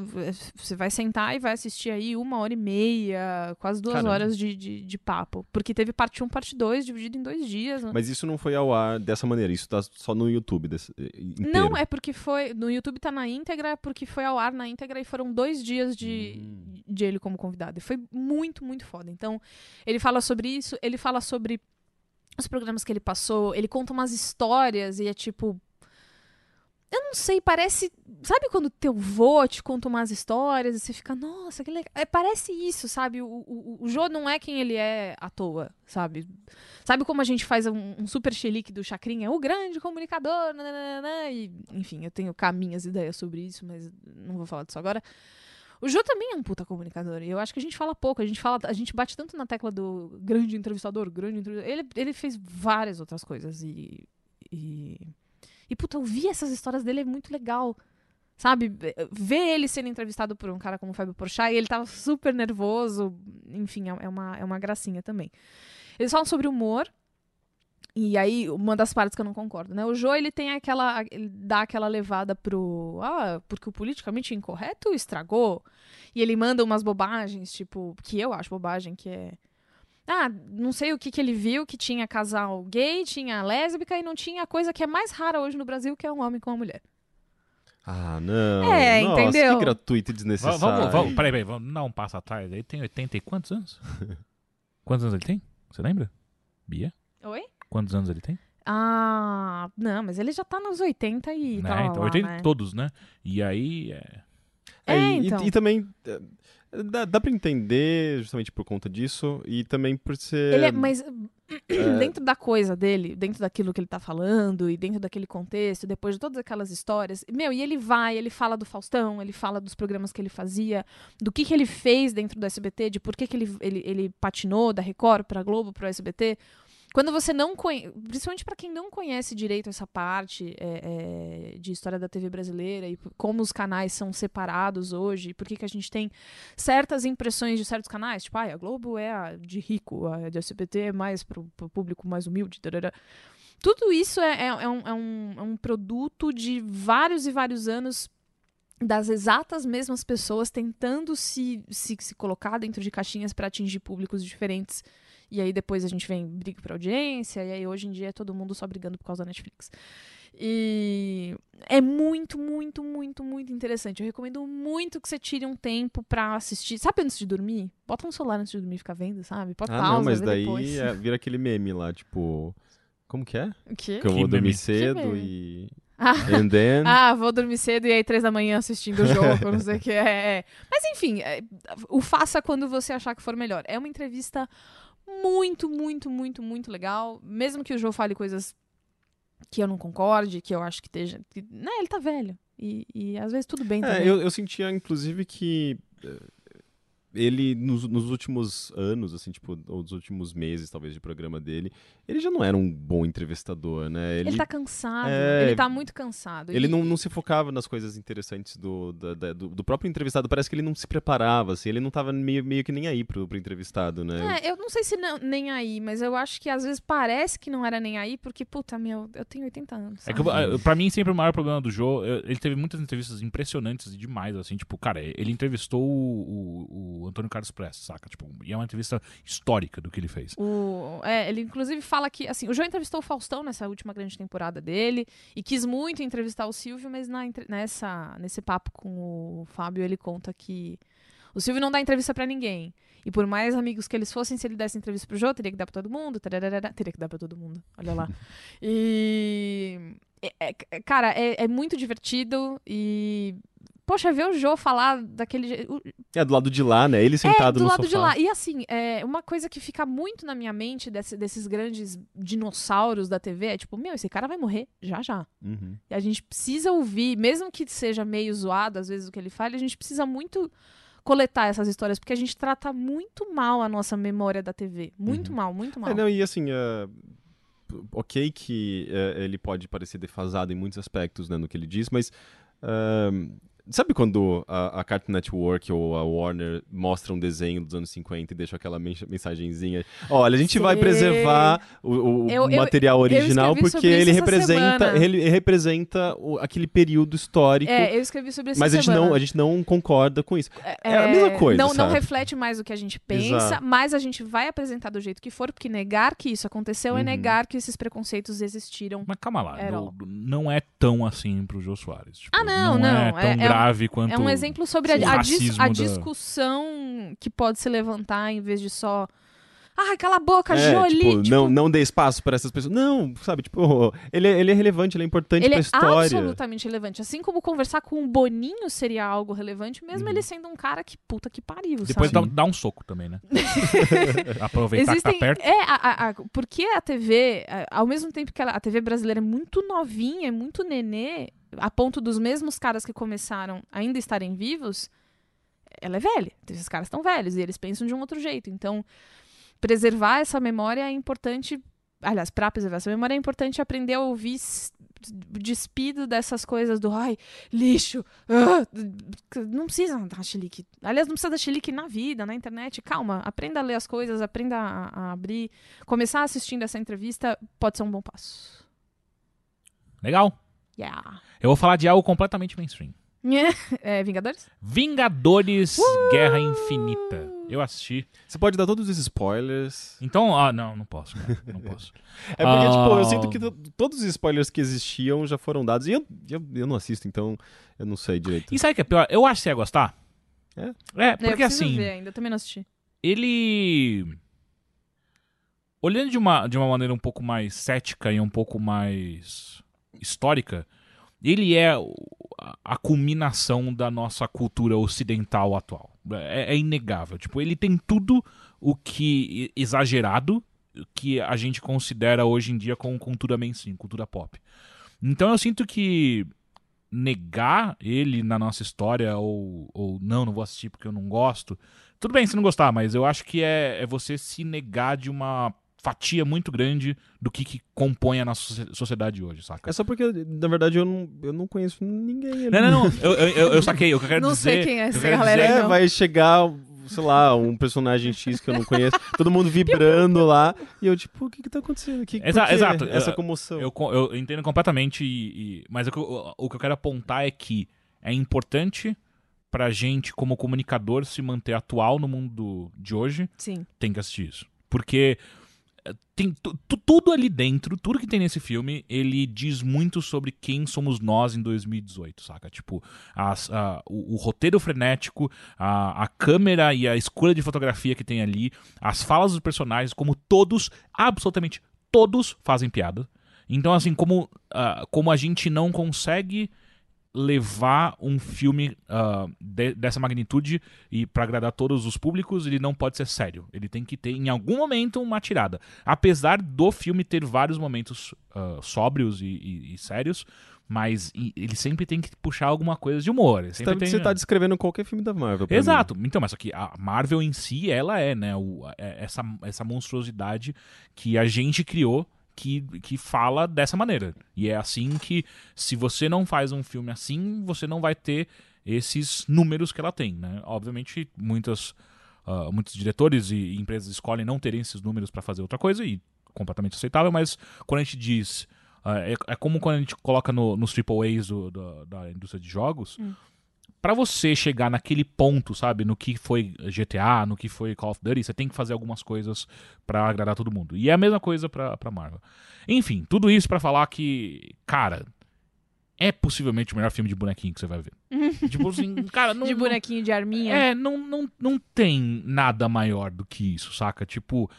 Você vai sentar e vai assistir aí uma hora e meia, quase duas Caramba. horas de, de, de papo. Porque teve parte 1, parte 2, dividido em dois dias. né? Mas isso não foi ao ar dessa maneira, isso tá só no YouTube desse, inteiro. Não, é porque foi. No YouTube tá na íntegra, porque foi ao ar na íntegra e foram dois dias de, Hum. de ele como convidado. E foi muito, muito foda. Então, ele fala sobre isso, ele fala sobre os programas que ele passou, ele conta umas histórias e é tipo. Eu não sei, parece. Sabe quando teu vô te conta umas histórias e você fica, nossa, que legal. É, parece isso, sabe? O, o, o Jô não é quem ele é à toa, sabe? Sabe como a gente faz um, um super chilique do Chacrinha? O grande comunicador, nananana, e, enfim, eu tenho cá minhas ideias sobre isso, mas não vou falar disso agora. O Jô também é um puta comunicador, e eu acho que a gente fala pouco, a gente fala, a gente bate tanto na tecla do grande entrevistador, grande entrevistador. Ele, ele fez várias outras coisas e, e e puta, ouvir essas histórias dele é muito legal. Sabe, ver ele sendo entrevistado por um cara como o Fábio Porchat, e ele tava super nervoso, enfim, é é uma, é uma gracinha também. Eles falam sobre humor, e aí, uma das partes que eu não concordo, né? O Jô, ele tem aquela. Ele dá aquela levada pro. Ah, porque o politicamente incorreto estragou. E ele manda umas bobagens, tipo, que eu acho bobagem, que é. Ah, não sei o que, que ele viu, que tinha casal gay, tinha lésbica e não tinha a coisa que é mais rara hoje no Brasil, que é um homem com uma mulher. Ah, não. É, Nossa, entendeu? que gratuito e desnecessário. Vamos, vamos, peraí, peraí, vamos dar um passo atrás. Ele tem 80 e quantos anos? Quantos anos ele tem? Você lembra? Bia? Oi? Quantos anos ele tem? Ah, não, mas ele já tá nos 80 e né? tal. então, lá, 80 né? todos, né? E aí. É... É, É, e- então. e, e também, é, Dá, dá pra entender justamente por conta disso e também por ser. Ele é, mas dentro da coisa dele, dentro daquilo que ele tá falando e dentro daquele contexto, depois de todas aquelas histórias, meu, e ele vai, ele fala do Faustão, ele fala dos programas que ele fazia, do que que ele fez dentro do SBT, de por que, que ele, ele, ele patinou da Record pra Globo, pro SBT. Quando você não conhece, principalmente para quem não conhece direito essa parte é, é, de história da TV brasileira e como os canais são separados hoje, por que a gente tem certas impressões de certos canais, tipo, ah, a Globo é a de rico, a de SBT é mais pro, pro público mais humilde, tarará. tudo isso é, é, é, um, é, um, é um produto de vários e vários anos das exatas mesmas pessoas tentando se, se, se colocar dentro de caixinhas para atingir públicos diferentes e aí depois a gente vem briga pra audiência, e aí hoje em dia é todo mundo só brigando por causa da Netflix. E é muito, muito, muito, muito interessante. Eu recomendo muito que você tire um tempo pra assistir. Sabe antes de dormir? Bota um celular antes de dormir e fica vendo, sabe? Bota Ah, pausa, não, mas daí depois. é- vira aquele meme lá, tipo. Como que é? O quê? Que eu Que vou dormir meme? cedo Que e. Ah. And then. Ah, vou dormir cedo e aí três da manhã assistindo o jogo, não sei o que é. é. Mas enfim, é, o faça quando você achar que for melhor. É uma entrevista muito, muito, muito, muito legal. Mesmo que o Joe fale coisas que eu não concorde, que eu acho que esteja. Que, né, ele tá velho. E, e às vezes tudo bem também. É, eu, eu sentia, inclusive, que eh, ele, nos, nos últimos anos, assim, tipo, ou nos últimos meses, talvez, de programa dele, ele já não era um bom entrevistador, né? Ele, tá cansado. É, ele tá muito cansado. Ele E- não, não se focava nas coisas interessantes do, da- da- do, do próprio entrevistado. Parece que ele não se preparava, assim. Ele não tava meio, meio que nem aí pro, pro entrevistado, né? É, eu não sei se não- nem aí, mas eu acho que às vezes parece que não era nem aí, porque, puta, meu, eu tenho 80 anos. É que, sabe? pra mim, sempre o maior problema do Joe, ele teve muitas entrevistas impressionantes e demais, assim, tipo, cara, ele entrevistou o, o- o Antônio Carlos Prestes, saca? Tipo, e é uma entrevista histórica do que ele fez. O, é, ele inclusive fala que, assim, o João entrevistou o Faustão nessa última grande temporada dele e quis muito entrevistar o Silvio, mas na nessa, nesse papo com o Fábio ele conta que o Silvio não dá entrevista pra ninguém. E por mais amigos que eles fossem, se ele desse entrevista pro João, teria que dar pra todo mundo. teria que dar pra todo mundo. Olha lá. E. é- é- cara, é, é muito divertido e. Poxa, ver o Joe falar daquele jeito. É, do lado de lá, né? Ele sentado É, do no lado sofá. de lá. E assim, é, uma coisa que fica muito na minha mente desse- desses grandes dinossauros da TV é tipo, meu, esse cara vai morrer já já. Uhum. E a gente precisa ouvir, mesmo que seja meio zoado às vezes o que ele fala, a gente precisa muito coletar essas histórias, porque a gente trata muito mal a nossa memória da TV. Muito Uhum. mal, muito mal. É, não, e assim, é, ok que é, ele pode parecer defasado em muitos aspectos, né, no que ele diz, mas ahn, sabe quando a, a Cartoon Network ou a Warner mostra um desenho dos anos 50 e deixa aquela men- mensagenzinha? Olha, a gente vai Sei. preservar o, o Eu- eu- material original escrevi porque ele essa representa, ele representa o- aquele período histórico. É, eu escrevi sobre isso Mas a essa gente, não, a gente não concorda com isso. é a mesma coisa, Não, não sabe? reflete mais o que a gente pensa, Exato. mas a gente vai apresentar do jeito que for, porque negar que isso aconteceu é Uhum. negar que esses preconceituos existiram. Mas calma lá, não, não é tão assim pro Jô Soares. Tipo, Ah, não, não. é não, tão é- é grave quanto. É um exemplo sobre a, a dis- a da- discussão que pode se levantar em vez de só. Ah, cala a boca, É, Jolie! tipo, Tipo, não, não dê espaço para essas pessoas. Não, sabe, tipo, ele, é- ele é relevante, ele é importante ele pra é história. absolutamente relevante. Assim como conversar com o Boninho seria algo relevante, mesmo Uhum. ele sendo um cara que puta que pariu, Depois dá, sabe? dá um soco também, né? Aproveitar Existem, que tá perto. é, a, a- a- porque a TV, a- ao mesmo tempo que ela- a TV brasileira é muito novinha, é muito nenê, a ponto dos mesmos caras que começaram ainda estarem vivos, ela é velha. Esses caras estão velhos e eles pensam de um outro jeito. Então, preservar essa memória é importante. Aliás, para preservar essa memória é importante aprender a ouvir despido dessas coisas do ai, lixo, ah, não precisa dar chilique. Aliás, não precisa dar chilique na vida, na internet. Calma, aprenda a ler as coisas, aprenda a, a abrir. Começar assistindo essa entrevista pode ser um bom passo. Legal. Yeah. Eu vou falar de algo completamente mainstream. É, Vingadores? Vingadores Guerra Infinita. Eu assisti. Você pode dar todos os spoilers. Então, ah, não, não posso, cara. Não posso. É porque, Ah. tipo, eu sinto que to- todos os spoilers que existiam já foram dados. E eu, eu, eu não assisto, então eu não sei direito. E sabe o que é pior? Eu acho que você ia gostar. É? É, eu porque preciso assim, ver ainda, eu também não assisti. ele. Olhando de uma, de uma maneira um pouco mais cética e um pouco mais histórica, ele é a culminação da nossa cultura ocidental atual. É, é inegável. Tipo, ele tem tudo o que exagerado que a gente considera hoje em dia como cultura mainstream, cultura pop. Então eu sinto que negar ele na nossa história ou, ou não, não vou assistir porque eu não gosto. Tudo bem se não gostar, mas eu acho que é, é você se negar de uma fatia muito grande do que, que compõe a nossa sociedade hoje, saca? É só porque, na verdade, eu não, eu não conheço ninguém. Não, não, não. Eu, eu, eu saquei. Eu quero Não dizer. sei quem é eu essa galera, dizer- É, vai chegar, sei lá, um personagem X que eu não conheço, todo mundo vibrando lá, e eu, tipo, o que que tá acontecendo? Exa- exato. Essa Eu- comoção. Eu, co- eu entendo completamente, e- e- mas o que, eu, o que eu quero apontar é que é importante pra gente, como comunicador, se manter atual no mundo de hoje, Sim. tem que assistir isso. Porque tem tu- tu- tudo ali dentro, tudo que tem nesse filme, ele diz muito sobre quem somos nós em 2018, saca? Tipo, a- o, o roteiro frenético, a, a câmera e a escolha de fotografia que tem ali, as falas dos personagens, como todos, absolutamente todos, fazem piada. Então, assim, como, ah, como a gente não consegue levar um filme ah, de- dessa magnitude e para agradar todos os públicos, ele não pode ser sério. Ele tem que ter, em algum momento, uma tirada. Apesar do filme ter vários momentos ah, sóbrios e, e- e sérios, mas ele sempre tem que puxar alguma coisa de humor. Você tá, tem- você tá descrevendo qualquer filme da Marvel. pra mim. Exato. Então, mas só que a Marvel em si, ela é, né, o- é essa, essa monstruosidade que a gente criou que, que fala dessa maneira. E é assim que, se você não faz um filme assim, você não vai ter esses números que ela tem, né? Obviamente, muitas, ah, muitos diretores e empresas escolhem não terem esses números para fazer outra coisa, e completamente aceitável, mas quando a gente diz... ah, é, é como quando a gente coloca no, nos triple A's do- do- da indústria de jogos, Pra você chegar naquele ponto, sabe, no que foi GTA, no que foi Call of Duty, você tem que fazer algumas coisas pra agradar todo mundo. E é a mesma coisa pra, pra Marvel. Enfim, tudo isso pra falar que, cara, é possivelmente o melhor filme de bonequinho que você vai ver. tipo assim, cara, não. de bonequinho de arminha. É, não, não, não tem nada maior do que isso, saca? Tipo,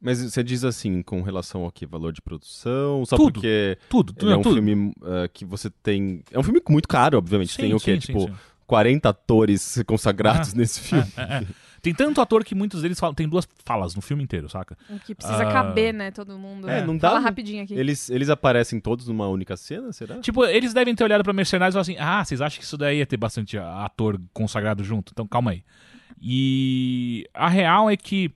Mas você diz assim, com relação ao que? Valor de produção? Só Tudo. porque tudo, tudo. é um tudo. filme ah, que você tem... É um filme muito caro, obviamente. Sim, tem o quê? sim, sim, tipo, sim. 40 atores consagrados Ah, nesse filme. É, é. Tem tanto ator que muitos deles falam, tem duas falas no filme inteiro, saca? O que precisa Ah. caber, né, todo mundo. É, né? não dá- Fala rapidinho aqui. Eles, eles aparecem todos numa única cena, será? Tipo, eles devem ter olhado pra Mercenários e falado assim: ah, vocês acham que isso daí ia ter bastante ator consagrado junto? Então calma aí. E a real é que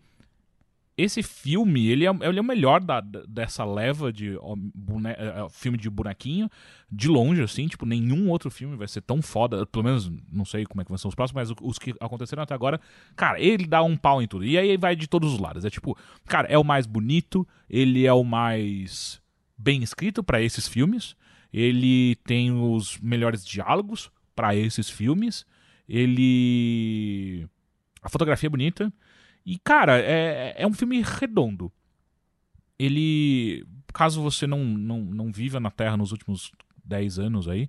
esse filme, ele é, ele é o melhor da- dessa leva de bone- é, é, filme de bonequinho, de longe, assim, tipo, nenhum outro filme vai ser tão foda, pelo menos, não sei como é que vão ser os próximos, mas os que aconteceram até agora, cara, ele dá um pau em tudo. E aí vai de todos os lados. É tipo, cara, é o mais bonito, ele é o mais bem escrito pra esses filmes, ele tem os melhores diálogos pra esses filmes, ele. A fotografia é bonita. E, cara, é, é um filme redondo. Ele. Caso você não, não, não viva na Terra nos últimos 10 anos aí.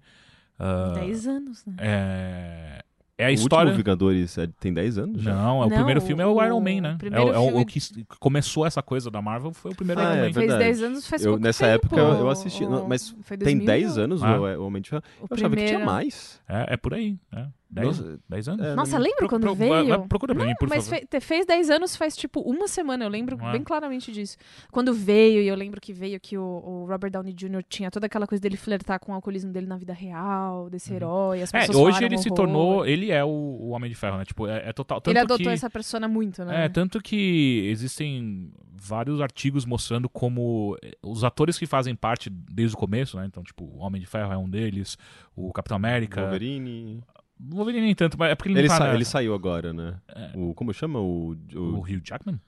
ah, 10 anos, né? é, é a o história. último Vingadores é- tem 10 anos já? Não, é o Não, primeiro filme é o o- Iron Man, né? o É, primeiro o- é o- filme- o que começou essa coisa da Marvel foi o primeiro Ah, Iron é Man. Fez verdade. 10 anos faz Eu- nessa tempo. época eu- assisti, não, mas Foi Tem 2000? 10 anos Ah. o, o Homem de Ferro? O Eu achava que tinha primeiro- mais. É, é por aí. É. 10, Nossa, 10 anos? é, Nossa, não- lembra Pro- quando pro- veio? vai- vai- procura pra mim, por Mas favor. fe- te- fez 10 anos faz tipo uma semana, eu lembro Ah. bem claramente disso. Quando veio, e eu lembro que veio que o, o Robert Downey Jr. tinha toda aquela coisa dele flertar com o alcoolismo dele na vida real, desse herói, as É, pessoas hoje falaram ele se horror. tornou. Ele é o, o Homem de Ferro, né? Tipo, é, é total. Tanto Ele adotou que, essa persona muito, né? É, tanto que existem vários artigos mostrando como eh, os atores que fazem parte desde o começo, né? Então, tipo, o Homem de Ferro é um deles, o Capitão América. Wolverine. O Wolverine nem tanto, mas é porque ele, Ele, não tá, sa- ele saiu agora, né? É. O, como chama? O, O o, Hugh Jackman?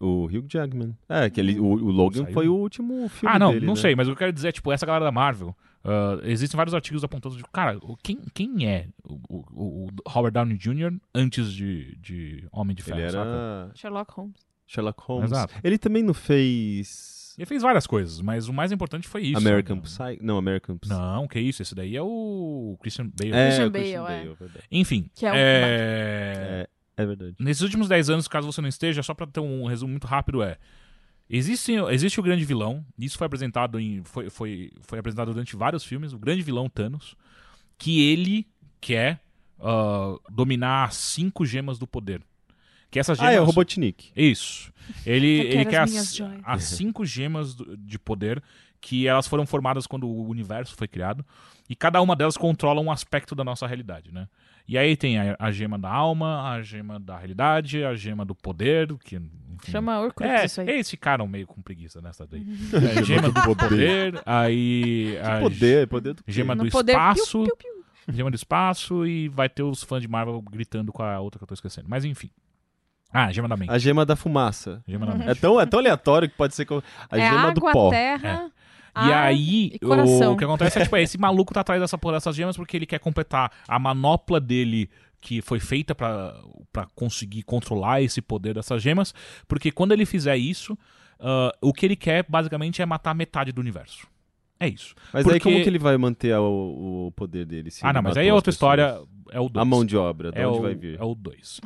o Hugh Jackman. É, que ele, o, o Logan Saiu. foi o último filme Ah, não, dele, não né? sei, mas o que eu quero dizer é, tipo, essa galera da Marvel. ah, existem vários artigos apontando, tipo, cara, quem, quem é o, o- o Robert Downey Jr. antes de, de Homem de Ferro, Ele saca? era Sherlock Holmes. Sherlock Holmes. Exato. Ele também não fez Ele fez várias coisas, mas o mais importante foi isso. American né? Psycho? Não, American Psycho. Não, que isso, esse daí é o Christian Bale. É, Christian o Bale, Christian é. Bale, verdade. Enfim, Que é o é... É, é verdade. nesses últimos 10 anos, caso você não esteja, só pra ter um resumo muito rápido, é... Existe, existe o grande vilão, isso foi apresentado em foi, foi, foi apresentado durante vários filmes, o grande vilão Thanos, que ele quer ah, dominar as cinco gemas do poder. Que essas Ah, gemas. é o Robotnik. Isso. Ele, ele quer as, as cinco gemas do- de poder que elas foram formadas quando o universo foi criado. E cada uma delas controla um aspecto da nossa realidade, né? E aí tem a, a gema da alma, a gema da realidade, a gema do poder, que enfim, Chama Orkut é, isso aí. eles ficaram meio com preguiça nessa daí. É, gema do poder, aí a Poder, poder do quê? gema do No poder, espaço, piu, piu, piu. gema do espaço e vai ter os fãs de Marvel gritando com a outra que eu tô esquecendo. Mas enfim. Ah, gema da mente. A gema da fumaça. Gema da mente. É tão, é tão aleatório que pode ser co- a é gema água, do pó. terra, E ar aí, e coração. o que acontece é, tipo, é, esse maluco tá atrás dessa porra dessas gemas porque ele quer completar a manopla dele que foi feita pra pra conseguir controlar esse poder dessas gemas, porque quando ele fizer isso, ah, o que ele quer basicamente é matar metade do universo. É isso. Mas aí Porque- como que ele vai manter o, o poder dele? se ah, não, mas aí é outra pessoas? história, é o 2. A mão de obra, de é onde o, vai vir? É o 2.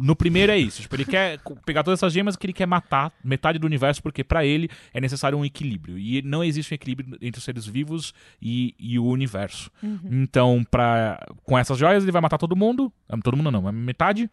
No primeiro é isso. Tipo, ele quer pegar todas essas gemas que ele quer matar metade do universo, porque pra ele é necessário um equilíbrio. E não existe um equilíbrio entre os seres vivos e, e o universo. Então, pra, com essas joias, ele vai matar todo mundo. Todo mundo não, mas metade.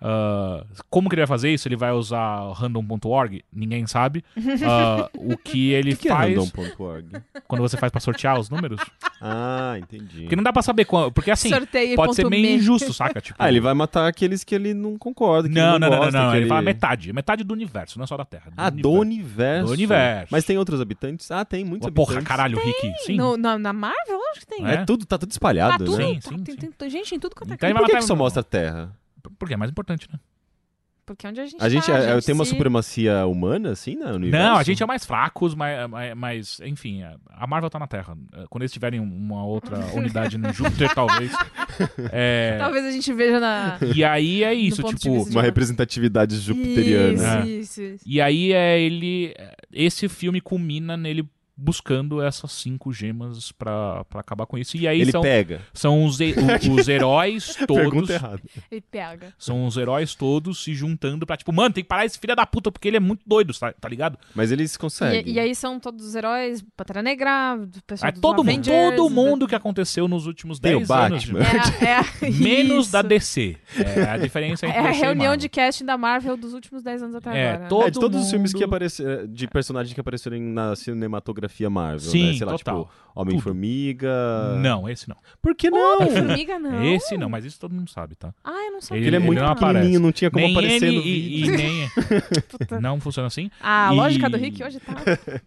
Ah, como que ele vai fazer isso? Ele vai usar random.org? Ninguém sabe. Ah, o que ele que, que é faz random.org? quando você faz pra sortear os números. ah, entendi. Porque não dá pra saber qual. Porque assim, Sorteio pode ser meio me. injusto, saca? Tipo, Ah, ele vai matar aqueles que ele não concorda, que Não, ele não, não, não, não, gosta, não. que Ele fala metade. Metade do universo, não é só da Terra. Ah, do universo. Do universo. Mas tem outros habitantes? Ah, tem muitos Uma porra, habitantes. caralho, Rick. Sim. No, na, na Marvel, acho que tem. É? É tudo, tá tudo Tá espalhado, tudo. né? Sim, tá- sim, tem, sim. tem gente em tudo quanto é Então ele vai Por que, que só mostra a Terra? Porque é mais importante, né? Porque onde a gente A gente, tá, é- é- tem uma se- supremacia humana, assim, né? Não, a gente é mais fracos, mas, mas, enfim, a Marvel tá na Terra. Quando eles tiverem uma outra unidade no Júpiter, talvez. É, Talvez a gente veja na... E aí é isso, tipo. Uma representatividade jupiteriana. É. Isso, isso, isso. E aí é ele. Esse filme culmina nele buscando essas cinco gemas pra, pra acabar com isso. E aí Ele são, pega. são os, os heróis todos. Pergunta errada. Ele pega. São os heróis todos se juntando pra, tipo, mano, tem que parar esse filho da puta, porque ele é muito doido, tá, tá ligado? Mas eles conseguem. E, e aí são todos os heróis, Pantera Negra, do pessoal É todo mundo, Avengers, todo do- mundo que aconteceu nos últimos Tem o 10 anos. Batman. É, a- é a- Menos isso. da DC. É a diferença É entre a DC e reunião de casting da Marvel dos últimos 10 anos até É, agora. todo É, de todos os filmes que mundo- apareceram, de personagens que apareceram na cinematografia Marvel, Sim, né? Sei lá, total. tipo, Homem-Formiga... Não, esse não. Por que não? Homem-Formiga, não. Esse não, mas isso todo mundo sabe, tá? Ah, eu não sabia. Ele, é muito não pequenininho, não tinha como nem aparecer ele no e, vídeo. e nem. Puta. não funciona assim. Ah, a E- lógica do Rick hoje tá...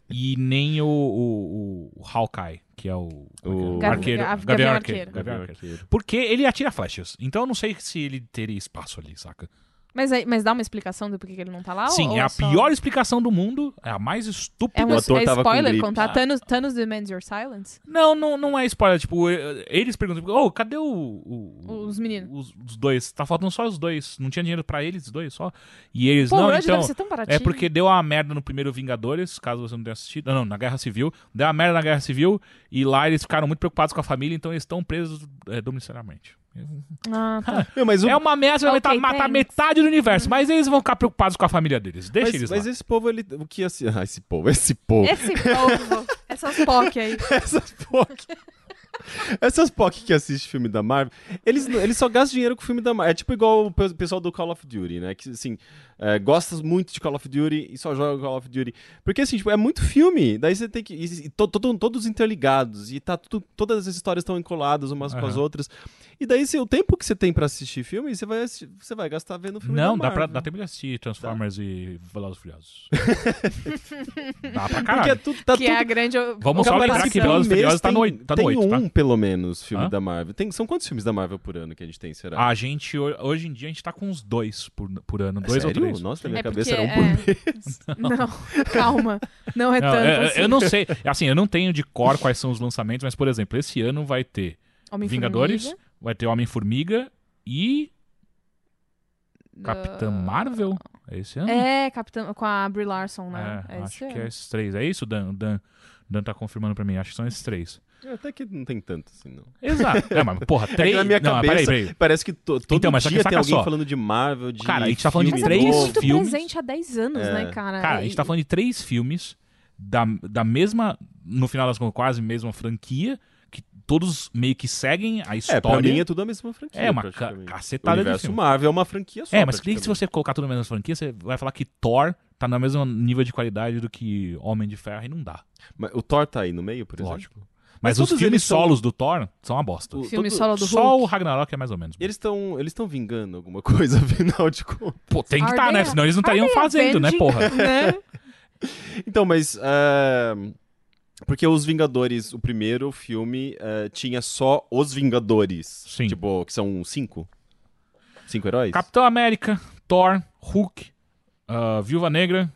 E nem o, o, o Hawkeye, que é o. O- Gavi- arqueiro. Gavi- Gavião Arqueiro. Arqueiro. Gavião Arqueiro. Porque ele atira flechas. Então eu não sei se ele teria espaço ali, saca? Mas, aí, mas dá uma explicação do porquê que ele não tá lá? Sim, ou, é ou a só- pior explicação do mundo. É a mais estúpida. É, um, O ator é tava com spoiler gripe. contar Ah. Thanos, Thanos demands your silence? Não, não, não é spoiler. Tipo, eles perguntam: Ô, cadê o. o- Os meninos. Os, os dois. Tá faltando só os dois. Não tinha dinheiro pra eles dois só. E eles, Pô, não, então. deve ser tão baratinho. É porque deu uma merda no primeiro Vingadores, caso você não tenha assistido. Não, não, na Guerra Civil. Deu uma merda na Guerra Civil e lá eles ficaram muito preocupados com a família, então eles estão presos é, domiciliarmente. Ah, tá. Meu, mas o... É uma ameaça, vai Ok, matar, metade do universo, mas eles vão ficar preocupados com a família deles. Deixa mas, eles mas lá. esse povo, ele... O que assim... Ah, esse povo, esse povo. Esse povo, essas POC aí. Essas POC. Essas POC que assistem filme da Marvel, eles, eles só gastam dinheiro com o filme da Marvel. É tipo igual o pe- pessoal do Call of Duty, né? Que, assim, é, gosta muito de Call of Duty e só joga Call of Duty. Porque, assim, tipo, é muito filme. Daí você tem que... E, e to- to- todos interligados. E tá tudo, todas as histórias estão encoladas umas com as outras. E daí, se, o tempo que você tem pra assistir filme, você vai, você vai gastar vendo filme Não, da dá, pra, dá tempo de assistir Transformers e Velozes Furiosos. dá pra Porque caralho. é tudo, tá que tudo é a grande... Vamos só lembrar que Velozes Furiosos tá no tem- oito, tá tem oito, tá? um, pelo menos, filme Hã? da Marvel. Tem, são quantos filmes da Marvel por ano que a gente tem, será? A gente, ho- hoje em dia, a gente tá com uns dois por, por ano. É dois ou sério? Três. Nossa, na minha É cabeça porque, era um por é... mês. Não, calma. Não é Não, tanto eu, assim. eu não sei. Assim, eu não tenho de cor quais são os lançamentos, mas, por exemplo, esse ano vai ter Homem-Formiga, Vingadores, vai ter Homem-Formiga e Capitã Marvel? É esse ano? É, Capitã, com a Brie Larson, né? É, É acho esse que é esses três. É isso, Dan? O Dan, Dan tá confirmando pra mim. Acho que são esses três. Até que não tem tanto assim, não. Exato. É, mas, porra, É que três. na minha não, cabeça peraí, peraí. parece que to- todo Então, mas só que dia tem alguém só. falando de Marvel, de Cara, a gente tá falando de é três novo. muito filmes. presente há 10 anos, É. né, cara? Cara, a gente tá falando de três filmes da, da mesma, no final das contas, quase mesma franquia, que todos meio que seguem a história. É, pra mim é tudo a mesma franquia. É uma ca praticamente. O cacetada de filme. Marvel é uma franquia só. É, mas que se você colocar tudo na mesma franquia, você vai falar que Thor tá no mesmo nível de qualidade do que Homem de Ferro e não dá. Mas o Thor tá aí no meio, por exemplo? Mas, Mas os filmes eles são- solos do Thor são uma bosta. O- Filme todo- solo do Só o Hulk. Ragnarok é mais ou menos. Eles estão eles estão vingando alguma coisa, afinal de contas. Pô, tem que estar, they- né? Senão eles não estariam they fazendo, né, porra? né? Então, mas. é, Porque os Vingadores, o primeiro filme, é, tinha só os Vingadores. Sim. Tipo, que são cinco? Cinco heróis? Capitão América, Thor, Hulk, ah, Viúva Negra.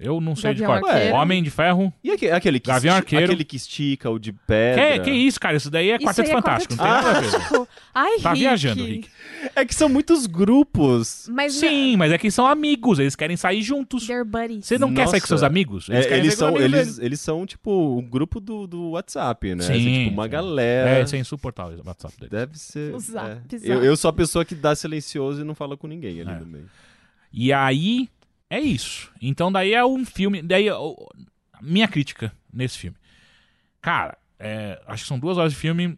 Eu não sei de Gavião cor. Arqueiro. Homem de Ferro. E aque- aquele que, Gavião esti- Arqueiro. aquele que estica, o de pedra. Que, que isso, cara? Isso daí é Isso Quarteto aí é Fantástico. Quarteto Não tem nada a ver. Fantástico. Ai, Tá Rick. viajando, Rick. É que são muitos grupos. Mas Sim, mas é que são amigos. Eles querem sair juntos. They're buddies. Você não quer sair com Nossa. seus amigos? É, querem eles, sair com são, os amigos eles, eles são, tipo, o grupo do, do WhatsApp, né? Sim, Assim, tipo, uma sim. galera. É, isso é insuportável o WhatsApp dele. Deve ser. O zap, é. zap. Eu, eu sou a pessoa que dá silencioso e não fala com ninguém ali É. no meio. E aí, é isso. Então daí é um filme. Daí, ó, minha crítica nesse filme. Cara, é, acho que são duas horas de filme.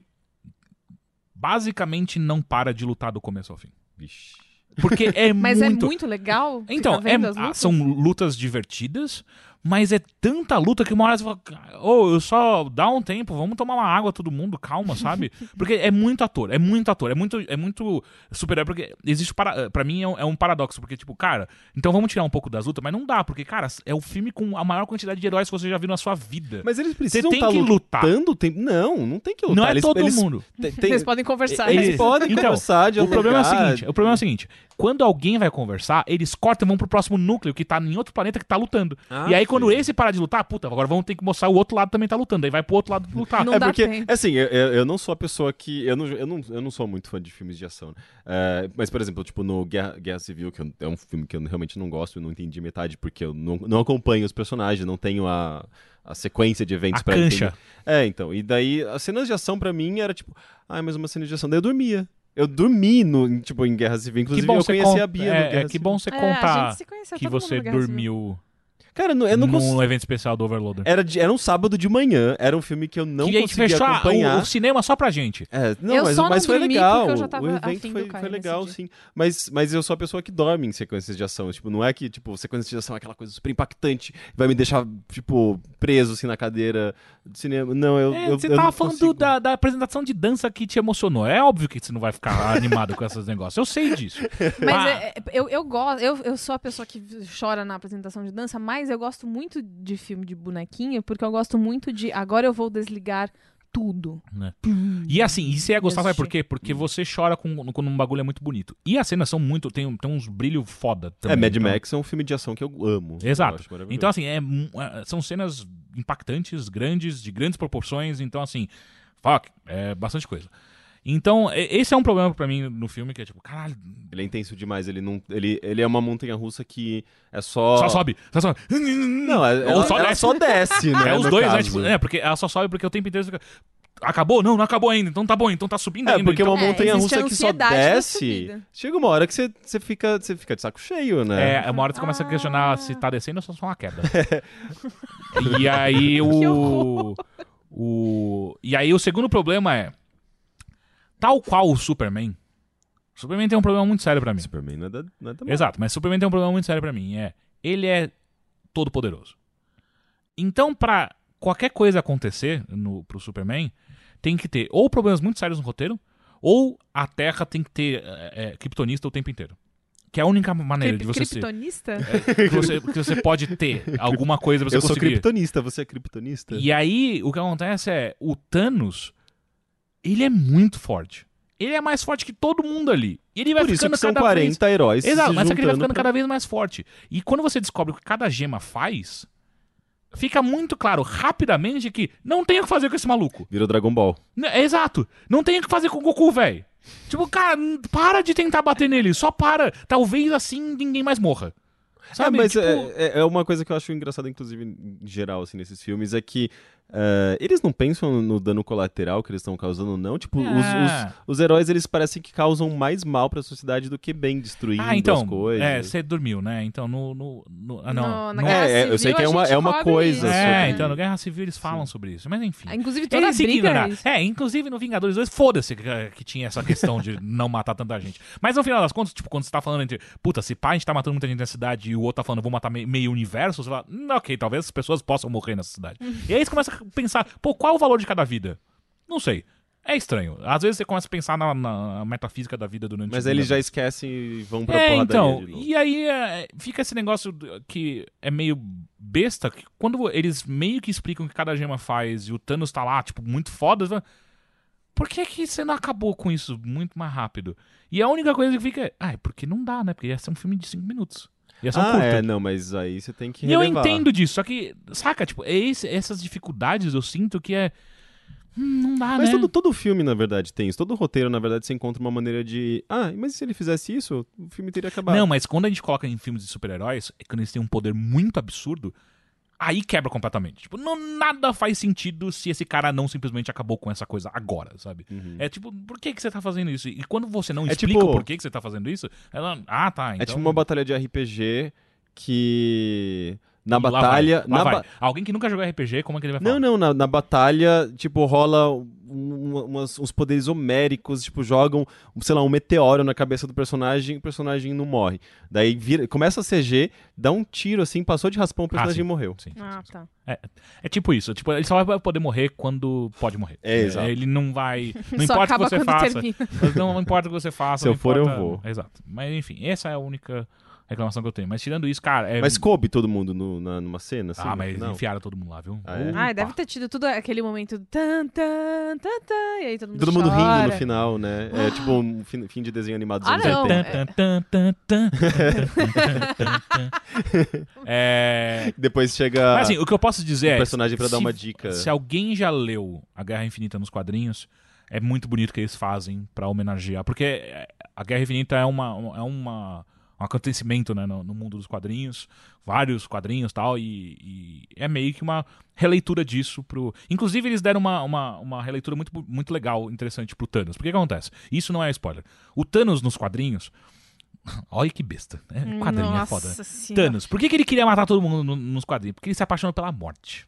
Basicamente não para de lutar do começo ao fim. Vixe. Porque é Mas muito. é muito legal. Então, ficar é- ah, lutas? são lutas divertidas, mas é tanta luta que uma hora você fala, ô, eu só dá um tempo, vamos tomar uma água todo mundo, calma, sabe? Porque é muito ator, é muito ator, é muito, é muito super porque existe para, pra mim é um, é um paradoxo, porque tipo, cara, então vamos tirar um pouco das lutas, mas não dá, porque cara, é o filme com a maior quantidade de heróis que você já viu na sua vida. Mas eles precisam tem estar que lutar. lutando o tempo. Não, não tem que lutar. não é eles, todo eles, mundo. Tem, tem- Eles podem conversar. eles Isso. podem Então, conversar, O problema é o seguinte, o problema é o seguinte, quando alguém vai conversar, eles cortam e vão pro próximo núcleo que tá em outro planeta que tá lutando. Ah, e aí quando esse parar de lutar, puta, agora vamos ter que mostrar o outro lado também tá lutando. Aí vai pro outro lado lutar. Não é dá porque, tempo. assim, eu, eu não sou a pessoa que. Eu não, eu, não, eu não sou muito fã de filmes de ação. né? É, mas, por exemplo, tipo, no Guerra, Guerra Civil, que eu- é um filme que eu realmente não gosto, eu não entendi metade, porque eu não, não acompanho os personagens, não tenho a, a sequência de eventos A pra cancha. entender. É, então. E daí, as cenas de ação pra mim era tipo, ah, mais uma cena de ação. Daí eu dormia. Eu dormi no, em, tipo, em Guerra Civil. Inclusive, eu você conheci con- a Bia no é, Guerra é que bom você É, a contar gente se conheceu, que você no dormiu Cara, não- eu não num consigo. evento especial do Overloader. Era, de- era um sábado de manhã, era um filme que eu não que a gente conseguia fechou a- acompanhar. o, o cinema só pra gente. É, não, Eu mas, só mas não foi legal. porque eu já tava o evento do foi, foi legal, sim. Mas, mas eu sou a pessoa que dorme em sequências de ação. Tipo, não é que, tipo, sequências de ação é aquela coisa super impactante, vai me deixar, tipo, preso, assim, na cadeira de cinema. Não, eu. É, eu, você eu tava não falando consigo. da, da apresentação de dança que te emocionou. É óbvio que você não vai ficar animado com esses negócios. Eu sei disso. Mas Ah, é- é- eu, eu gosto, eu, eu sou a pessoa que chora na apresentação de dança, mas eu gosto muito de filme de bonequinho, porque eu gosto muito de agora eu vou desligar tudo. E assim, e você ia gostar, sabe por quê? Porque você chora com- quando um bagulho é muito bonito. E as cenas são muito. Tem, tem uns brilhos foda também. É, Mad então- Max é um filme de ação que eu amo. Exato. Eu. Então, assim, é, é, são cenas impactantes, grandes, de grandes proporções. Então, assim, fuck, é bastante coisa. Então, esse é um problema pra mim no filme, que é tipo, caralho, Ele é intenso demais, ele não. Ele, ele é uma montanha russa que é só. só sobe, só sobe. Não, é- Ou ela, só ela desce. só desce, né? É os dois, né? caso. Tipo, é, porque ela só sobe porque o tempo inteiro você fica. Acabou? Não, não acabou ainda. Então tá bom, então tá subindo É, ainda. porque então... uma É, montanha russa a que só desce. Chega uma hora que você, você, fica, você fica de saco cheio, né? É, uma hora você começa a questionar se tá descendo ou só só uma queda. É. e aí Que o. O. E aí o segundo problema é. Tal qual o Superman. O Superman tem um problema muito sério pra mim. Superman não é da, não é da Exato, mas Superman tem um problema muito sério pra mim. É. Ele é todo poderoso. Então, pra qualquer coisa acontecer no, pro Superman, tem que ter ou problemas muito sérios no roteiro, ou a Terra tem que ter é, é, kryptonista o tempo inteiro. Que é a única maneira de Crip- você ser. Kryptonista? que você, que você pode ter alguma coisa pra você Eu sou conseguir. kryptonista, você é kryptonista? E aí, o que acontece é, o Thanos, ele é muito forte. Ele é mais forte que todo mundo ali. E ele vai Por isso ficando que são cada 40 vez... heróis. Exato, mas só que ele vai ficando pra- cada vez mais forte. E quando você descobre o que cada gema faz, fica muito claro rapidamente que não tem o que fazer com esse maluco. Virou Dragon Ball. N- é Exato. Não tem o que fazer com o Goku, velho. Tipo, cara, para de tentar bater nele. Só para. Talvez assim ninguém mais morra. Sabe? é, mas Tipo, é, é- é uma coisa que eu acho engraçada, inclusive, em geral, assim, nesses filmes, é que eh, eles não pensam no dano colateral que eles estão causando, não? Tipo, os, É. os, os heróis, eles parecem que causam mais mal pra sociedade do que bem, destruindo Ah, então, as coisas. é, você dormiu, né? Então, no... no, no- ah, não, No- na no- Guerra É, é, eu Civil, sei que é uma- é uma coisa isso. É, sobre- então, no Guerra Civil eles falam sobre isso. Mas enfim. Ah, Inclusive, toda Eles se briga ignoram. é isso. É, inclusive no Vingadores 2, foda-se que, que tinha essa questão de não matar tanta gente. Mas no final das contas, tipo, quando você tá falando entre, puta, se pá, a gente tá matando muita gente na cidade e o outro tá falando, vou matar me- meio universo, você fala, hum, ok, talvez as pessoas possam morrer nessa cidade. e aí você começa a pensar, pô, qual é o valor de cada vida? Não sei. É estranho. Às vezes você começa a pensar na, na metafísica da vida durante Mas eles já esquecem e vão pra É, porradaria então, e aí é, fica esse negócio que é meio besta, que quando eles meio que explicam o que cada gema faz e o Thanos tá lá, tipo, muito foda, por que que você não acabou com isso muito mais rápido? E a única coisa que fica é, ah, é porque não dá, né? Porque ia ser um filme de 5 minutos. Um Ah, é, não, mas aí você tem que E eu entendo disso, só que, saca, tipo, é esse- essas dificuldades eu sinto que é. hum, não dá, Mas né? todo, todo filme, na verdade, tem isso. Todo roteiro, na verdade, você encontra uma maneira de. Ah, mas se ele fizesse isso, o filme teria acabado. Não, mas quando a gente coloca em filmes de super-heróis, é quando eles têm um poder muito absurdo, aí quebra completamente. Tipo, não, nada faz sentido se esse cara não simplesmente acabou com essa coisa agora, sabe? Uhum. É tipo, por que, que você tá fazendo isso? E quando você não É explica tipo- o porquê que você tá fazendo isso, ela. Ah, tá. Então... É tipo uma batalha de RPG que. Na Lá vai, batalha. lá na vai. ba- Alguém que nunca jogou RPG, como é que ele vai falar? Não, não, na, na batalha, tipo, rola um- umas- uns poderes homéricos, tipo, jogam, sei lá, um meteoro na cabeça do personagem e o personagem não morre. Daí vira, começa a CG, dá um tiro assim, passou de raspão, o personagem sim. morreu. Sim, sim, Ah, sim. tá. É tipo isso. Tipo, ele só vai poder morrer quando pode morrer. É, exato. Ele não vai. Não importa o que você quando faça. termina. Não importa o que você faça. Se eu for, eu importa- vou. Exato. Mas enfim, essa é a única reclamação que eu tenho. Mas tirando isso, cara. É... Mas coube todo mundo no- na- numa cena, assim? ah, mas final? enfiaram todo mundo lá, viu? Ah, é? Ai, deve ter tido tudo aquele momento tan, tan, tan, tan, e aí todo mundo Todo mundo rindo chora. no final, né? É tipo um fim, fim de desenho animado dos Ah, anos não. 80. Tan, tan, tan, tan, tan, tan, tan. É. Depois chega Mas assim, o que eu posso dizer o é. personagem pra dar se- uma dica. Se alguém já leu A Guerra Infinita nos quadrinhos, é muito bonito o que eles fazem pra homenagear. Porque é, a Guerra Infinita é, uma, é uma, um acontecimento né, no, no mundo dos quadrinhos, vários quadrinhos e tal, e, é meio que uma releitura disso pro. Inclusive, eles deram uma, uma, uma releitura muito, muito legal, interessante pro Thanos. Porque que acontece? Isso não é spoiler. O Thanos nos quadrinhos. Olha que besta. É, quadrinho é Nossa foda. né? senhora. Thanos. Por que, que ele queria matar todo mundo no- nos quadrinhos? Porque ele se apaixonou pela morte.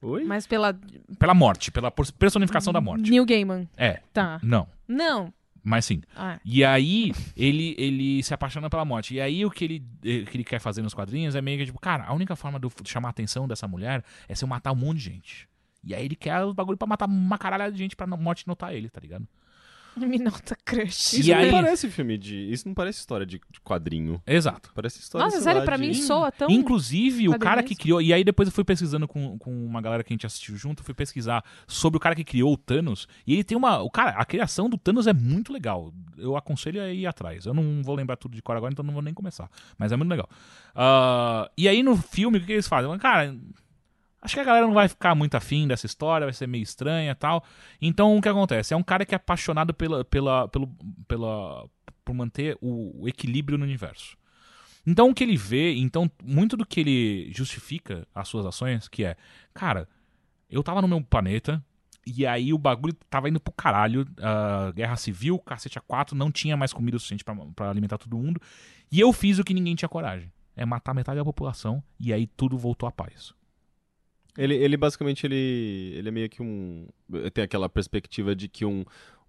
Oi? Mas pela Pela morte, pela por- personificação da morte. Neil Gaiman. É, Tá. não, Não. Mas sim. Ah, E aí, ele, ele se apaixona pela morte. E aí, o que ele, eh, que ele quer fazer nos quadrinhos é meio que tipo, cara, a única forma de eu chamar a atenção dessa mulher é se eu matar um monte de gente. E aí ele quer o bagulho pra matar uma caralhada de gente pra morte notar ele, tá ligado? me nota crush. Isso E não aí- parece filme de. Isso não parece história de, de quadrinho. Exato. Parece história Nossa, sério, pra de- mim soa tão... Inclusive, o cara que criou. E aí, depois eu fui pesquisando com, com uma galera que a gente assistiu junto, eu fui pesquisar sobre o cara que criou o Thanos. E ele tem uma. O cara, a criação do Thanos é muito legal. Eu aconselho a ir atrás. Eu não vou lembrar tudo de cor agora, então não vou nem começar. Mas é muito legal. Ah, e aí, no filme, o que, que eles fazem? Cara. Acho que a galera não vai ficar muito afim dessa história, vai ser meio estranha tal. Então, o que acontece? É um cara que é apaixonado pela, pela, pelo, pela, por manter o, o equilíbrio no universo. Então o que ele vê, então muito do que ele justifica as suas ações, que é, cara, eu tava no meu planeta e aí o bagulho tava indo pro caralho, guerra civil, cacete a quatro, não tinha mais comida suficiente pra alimentar todo mundo, e eu fiz o que ninguém tinha coragem, é matar metade da população e aí tudo voltou à paz. Ele, ele basicamente ele, ele é meio que um. Tem aquela perspectiva de que um,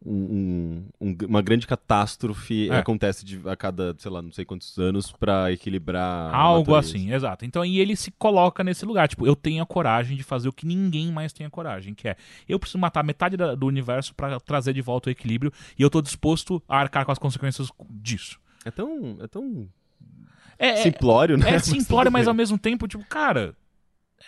um- um- uma grande catástrofe É. acontece de- a cada, sei lá, não sei quantos anos pra equilibrar. Algo assim, exato. Então, e ele se coloca nesse lugar, tipo, eu tenho a coragem de fazer o que ninguém mais tem a coragem, que é, eu preciso matar metade da- do universo pra trazer de volta o equilíbrio e eu tô disposto a arcar com as consequências disso. É tão. É tão É, é, simplório, né? é Mas simplório, mas bem. ao mesmo tempo, tipo, cara,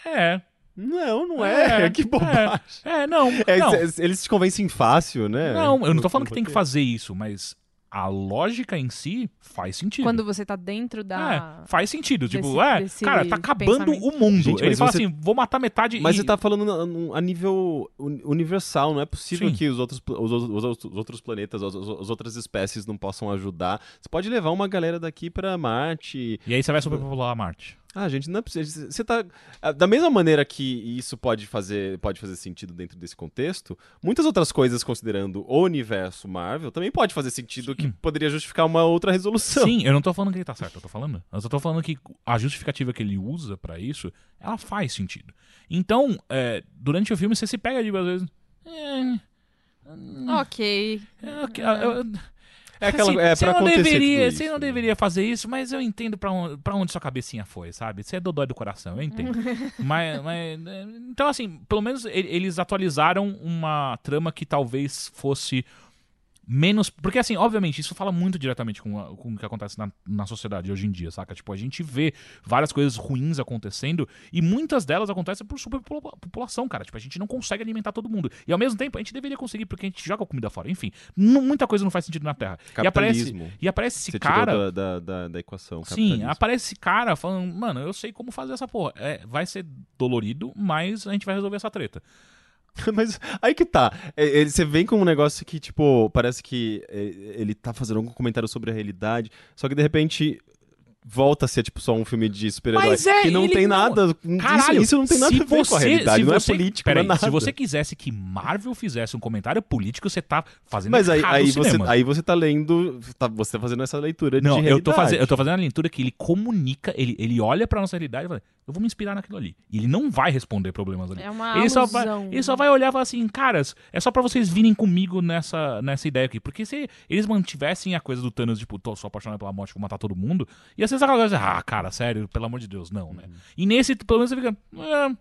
é, Não, não é. É, que bobagem. é, não, É, não, eles- se convencem fácil, né? não, eu não tô falando que tem que fazer isso, mas a lógica em si faz sentido. Quando você tá dentro da... É, faz sentido. Tipo, desse- é, desse cara, tá acabando pensamento. o mundo. Gente, Ele fala você- assim, vou matar metade Mas e... você tá falando a nível uni- universal, não é possível Sim. que os outros, os, os- os- os outros planetas, as, as outras espécies não possam ajudar. Você pode levar uma galera daqui pra Marte. E aí você vai superpopular Marte. Ah, gente, não é possível. Você tá. ah, Da mesma maneira que isso pode fazer, pode fazer sentido dentro desse contexto, muitas outras coisas, considerando o universo Marvel, também pode fazer sentido que poderia justificar uma outra resolução. Sim, eu não tô falando que ele tá certo, eu tô falando. Eu só tô falando que a justificativa que ele usa pra isso, ela faz sentido. Então, é, durante o filme, você se pega de às vezes. É, Ok. é, ok, eu- É aquela. Assim, é você não deveria, Você não né? deveria fazer isso, mas eu entendo pra onde, pra onde sua cabecinha foi, sabe? Você é dodói do coração, eu entendo. mas, mas, é, Então, assim, pelo menos eles atualizaram uma trama que talvez fosse menos. Porque, assim, obviamente, isso fala muito diretamente com, a- com o que acontece na, na sociedade hoje em dia, saca? Tipo, a gente vê várias coisas ruins acontecendo e muitas delas acontecem por superpopulação, cara. Tipo, a gente não consegue alimentar todo mundo. E ao mesmo tempo, a gente deveria conseguir porque a gente joga comida fora. Enfim, muita coisa não faz sentido na Terra. E aparece, e aparece esse Você cara. da, da, da, da equação. Sim, aparece esse cara falando, mano, eu sei como fazer essa porra. É, vai ser dolorido, mas a gente vai resolver essa treta. Mas aí que tá. É, ele- Você vem com um negócio que, tipo, parece que é, ele tá fazendo algum comentário sobre a realidade, só que de repente volta a ser, tipo, só um filme de super-herói. É, que não tem não- nada. Caralho, isso, isso não tem nada a ver com a você- realidade, não você- é político, Peraí, não é nada. se você quisesse que Marvel fizesse um comentário político, você tá fazendo Mas aí, aí, você, aí você tá lendo, tá- você tá fazendo essa leitura de Não, realidade. eu tô, fazendo, eu tô fazendo a leitura que ele comunica, ele, ele olha pra nossa realidade e fala, eu vou me inspirar naquilo ali. E ele não vai responder problemas ali. É uma Ele só, vai, ele só vai olhar e falar assim, caras, é só pra vocês virem comigo nessa, nessa ideia aqui. Porque se eles mantivessem a coisa do Thanos, tipo, tô sou apaixonado pela morte, vou matar todo mundo, ia ser aquela coisa, ah, cara, sério, pelo amor de Deus, não, né? E nesse, pelo menos você fica, "É,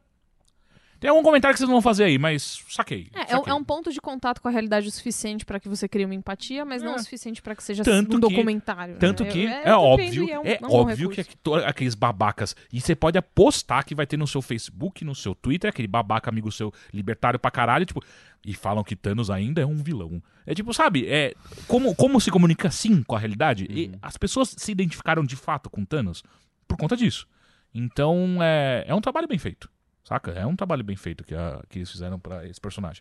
tem algum comentário que vocês vão fazer aí, mas saquei. É, é, um- saquei. é um ponto de contato com a realidade o suficiente pra que você crie uma empatia, mas não É. o suficiente pra que seja Tanto um que- documentário. Tanto né? que Eu- é, compreendo óbvio, é, um- um bom óbvio que aqueles babacas. E você pode apostar que vai ter no seu Facebook, no seu Twitter, aquele babaca amigo seu libertário pra caralho, tipo. E falam que Thanos ainda é um vilão. É tipo, sabe, é, como, como se comunica assim com a realidade? E as pessoas se identificaram de fato com Thanos por conta disso. Então é, é um trabalho bem feito. Saca? É um trabalho bem feito que, a- que eles fizeram pra esse personagem.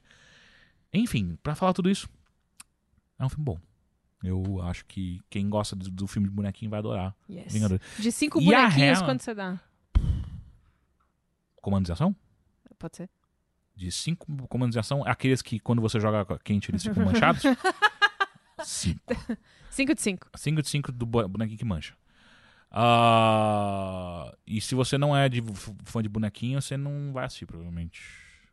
Enfim, pra falar tudo isso, é um filme bom. Eu acho que quem gosta do, do filme de bonequinho vai adorar. Yes. Vingadores. De cinco E bonequinhos, quanto você dá? Comandos de ação? Pode ser. De cinco comandos de ação, aqueles que quando você joga quente eles ficam manchados? Cinco. Cinco de cinco. 5 de 5 do bo- bonequinho que mancha. Ah, e se você não é de fã de bonequinho, você não vai assistir, provavelmente.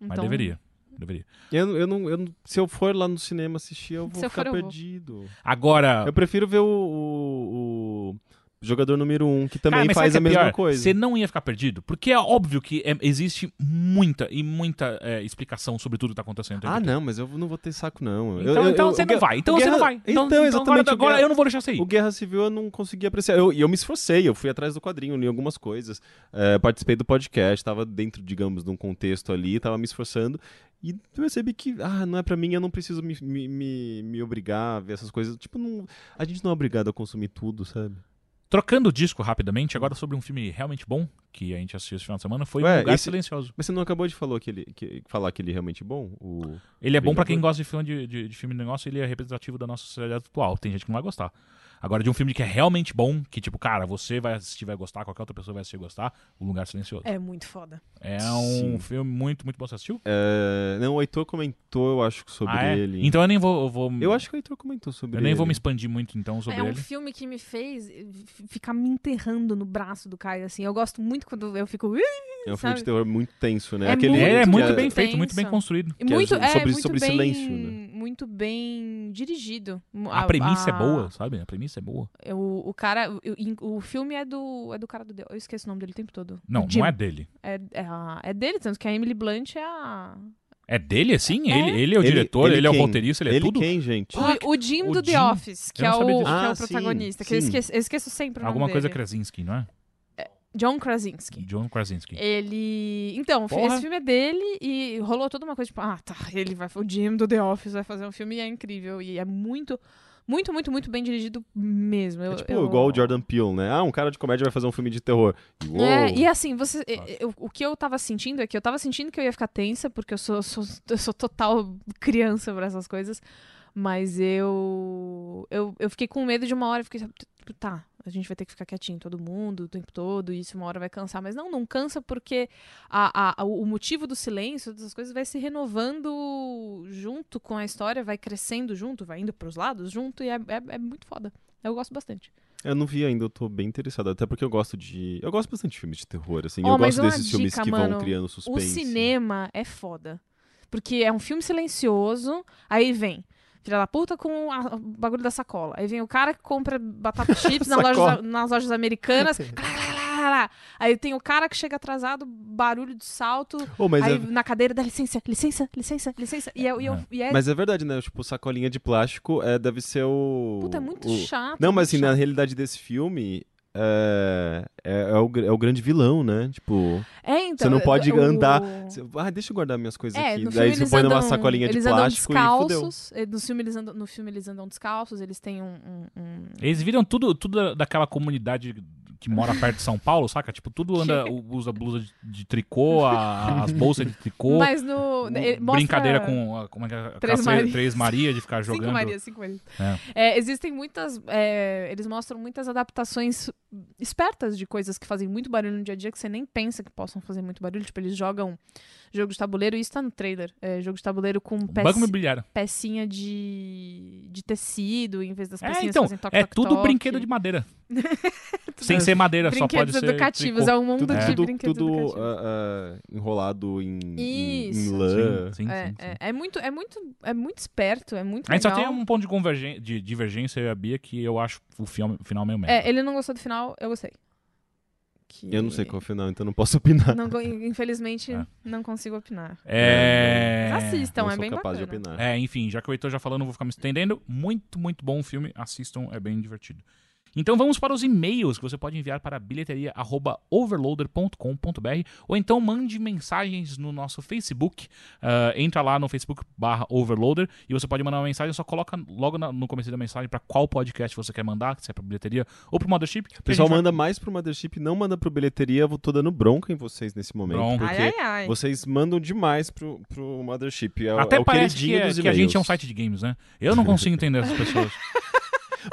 Mas Então- deveria. Deveria. Eu, eu não, eu não- se eu for lá no cinema assistir, eu vou Se eu ficar for, eu vou. Perdido. Agora. Eu prefiro ver o, o- o jogador número um, que também Cara, faz sabe a é mesma pior? coisa. Você não ia ficar perdido? Porque é óbvio que é- existe muita e muita é, explicação sobre tudo que tá acontecendo. Ah, não, mas eu não vou ter saco, não. Eu- Então, eu- então eu- você o não Guerra- vai. Então o você Guerra- não vai. Então, Então, exatamente. Agora, o agora Guerra- eu não vou deixar você ir. O Guerra Civil eu não consegui apreciar. Eu- E eu, me esforcei, eu fui atrás do quadrinho, li algumas coisas, é, participei do podcast, tava dentro, digamos, de um contexto ali, tava me esforçando. E percebi que, ah, não é pra mim, eu não preciso me, me, me, me obrigar a ver essas coisas. Tipo, não, a gente não é obrigado a consumir tudo, sabe? Trocando o disco rapidamente, agora sobre um filme realmente bom que a gente assistiu esse final de semana, foi Ué, Um Lugar esse- Silencioso. Mas você não acabou de falar que ele, que, falar que ele é realmente bom? O... Ele é bom pra quem gosta de filme de, de, de filme de negócio, ele é representativo da nossa sociedade atual. Tem gente que não vai gostar. Agora, de um filme que é realmente bom, que tipo, cara, você vai assistir, vai gostar, qualquer outra pessoa vai assistir e gostar, O Lugar Silencioso. É muito foda. É um Sim. filme muito, muito bom. Você assistiu? É, não, o Heitor comentou, eu acho, sobre ah, é? ele. Então eu nem vou... Eu, vou, Eu acho que o Heitor comentou sobre eu ele. nem vou me expandir muito, então, sobre é um ele. filme que me fez ficar me enterrando no braço do Caio, assim. Eu gosto muito quando eu fico... É um filme sabe? de terror muito tenso, né? É Aquele, muito É, é muito é- bem feito, muito bem tenso. construído. E Que é muito, sobre- é, sobre- muito sobre bem, silêncio, né? Muito bem dirigido. A premissa é a- boa, sabe? A premissa é boa. O, o cara... O, o filme é do, é do cara do... The- Eu esqueço o nome dele o tempo todo. Não, Jim. não é dele. É, é, a- é dele, tanto que a Emily Blunt é a... É dele, assim? É. Ele, ele é o Ele- diretor, ele, ele é o roteirista, ele é ele tudo? quem, gente? Ah, O, o Jim o do The Jim? Office, que Eu é o, sabia que disso. é o Ah, sim, protagonista. que eu, sim. esqueço, eu esqueço sempre o nome Alguma coisa dele. Krasinski, não é? John Krasinski. John Krasinski. Ele. Então, Porra. esse filme é dele e rolou toda uma coisa tipo, ah, tá, ele vai. O Jim do The Office vai fazer um filme e é incrível. E é muito, muito, muito, muito bem dirigido mesmo. Eu, É tipo eu- igual o Jordan Peele, né? Ah, um cara de comédia vai fazer um filme de terror. E, uou. É, e assim, você. eu- eu- o que eu tava sentindo é que eu tava sentindo que eu ia ficar tensa, porque eu sou, sou, eu sou total criança pra essas coisas. Mas eu, eu. Eu fiquei com medo de uma hora, eu fiquei, tá, a gente vai ter que ficar quietinho todo mundo o tempo todo, e isso uma hora vai cansar. Mas não, não cansa porque a, a- o motivo do silêncio, dessas coisas, vai se renovando junto com a história, vai crescendo junto, vai indo pros lados junto, e é, é, é muito foda. Eu gosto bastante. Eu não vi ainda, eu tô bem interessado. Até porque eu gosto de. Eu gosto bastante de filmes de terror, assim. Ó, eu gosto desses filmes dica, que mano, vão criando O suspense. cinema é foda. Porque é um filme silencioso, aí vem. Filha da puta com a- o bagulho da sacola. Aí vem o cara que compra batata chips nas, lojas, nas lojas americanas. Aí tem o cara que chega atrasado, barulho de salto. Oh, aí é, na cadeira dá licença, licença, licença, licença. E, é, e, eu- e é- mas é verdade, né? Tipo, sacolinha de plástico é, deve ser o. Puta, é muito o- chato. Não, mas assim, na chato. realidade desse filme. É, é, é o, é o grande vilão, né? Tipo, É, então, você não pode o- andar- você- ah, deixa eu guardar minhas coisas É, aqui. Daí você põe numa andam, sacolinha de eles andam plástico e fudeu. descalços. eh, No filme, eles andam, no filme eles andam descalços, eles têm um- um- um, Eles viram tudo, tudo daquela comunidade que mora perto de São Paulo, saca? Tipo, tudo anda, usa blusa de, de tricô, a- as bolsas de tricô. Mas no. Brincadeira com a, como é que é? Três Caceira- Marias. Três Maria de ficar jogando. Cinco Marias, cinco Marias. É. É, existem muitas. é, eles mostram muitas adaptações espertas de coisas que fazem muito barulho no dia a dia que você nem pensa que possam fazer muito barulho. Tipo, eles jogam jogo de tabuleiro, e isso tá no trailer. É, jogo de tabuleiro com Um pec- Banco imobiliário. pecinha de, de tecido, em vez das É, pecinhas então, que fazem toque é toque, tudo toque. brinquedo de madeira. Sem ser madeira, só pode Brinquedos ser educativos, tricô. é um mundo Tudo, de tudo, brinquedos tudo educativos. ah, ah, enrolado em, em, em Isso. lã. Sim, sim, É, sim, sim. é, é muito, é muito, é muito esperto, é muito A gente só legal. tem um ponto de, de divergência, eu e a Bia, que eu acho o filme, o final meio merda. É, ele não gostou do final, eu gostei. Que- Eu não sei qual é o final, então não posso opinar. Não infelizmente, É. não consigo opinar. É... Mas assistam, não é sou bem capaz bacana. de opinar. É, enfim, já que o Heitor já falou, não vou ficar me estendendo. Muito, muito bom o filme. Assistam, é bem divertido. Então vamos para os e-mails que você pode enviar para bilheteria.overloader.com.br ou então mande mensagens no nosso Facebook. Ah, entra lá no Facebook barra Overloader e você pode mandar uma mensagem, só coloca logo na- no começo da mensagem para qual podcast você quer mandar, se é para bilheteria ou para Mothership. O a pessoal gente vai- manda mais pro Mothership, não manda pro bilheteria. Eu tô dando bronca em vocês nesse momento. Bronca. Porque Ai, ai, ai. vocês mandam demais pro, pro Mothership. É, o- Até é o parece que, é- dos que a gente é um site de games, né? Eu não consigo entender essas pessoas.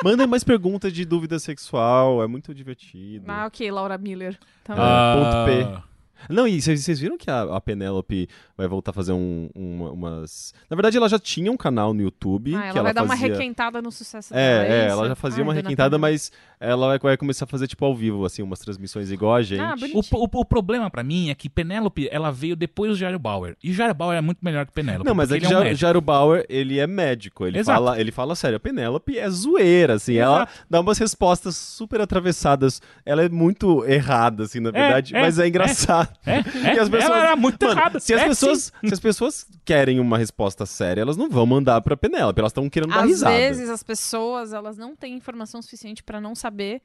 Mandem mais perguntas de dúvida sexual, é muito divertido. Ah, ok, Laura Miller. Tá. Ah, ponto Ah, Não, e vocês viram que a, a Penélope vai voltar a fazer um, um- umas. Na verdade, ela já tinha um canal no YouTube. Ah, que ela ela vai dar uma fazia... requentada no sucesso dela. É, é, isso? ela já fazia Ai, uma requentada, mas ela vai, vai começar a fazer, tipo, ao vivo, assim, umas transmissões igual a gente. Ah. O, o, o problema pra mim é que Penélope, ela veio depois do Jairo Bauer. E Jairo Bauer é muito melhor que Penélope. Não, mas é que ele é um. Jairo Bauer, ele é médico. Ele Exato. fala, ele fala sério. A Penélope é zoeira, assim. Ela Exato. dá umas respostas super atravessadas. Ela é muito errada, assim, na verdade. é, mas é é. engraçado. É, é, E as pessoas- ela era muito Mano, errada. se as, É, pessoas, sim. se as pessoas querem uma resposta séria, elas não vão mandar pra Penélope. Elas estão querendo dar Às risada. vezes as pessoas, elas não têm informação suficiente pra não saber,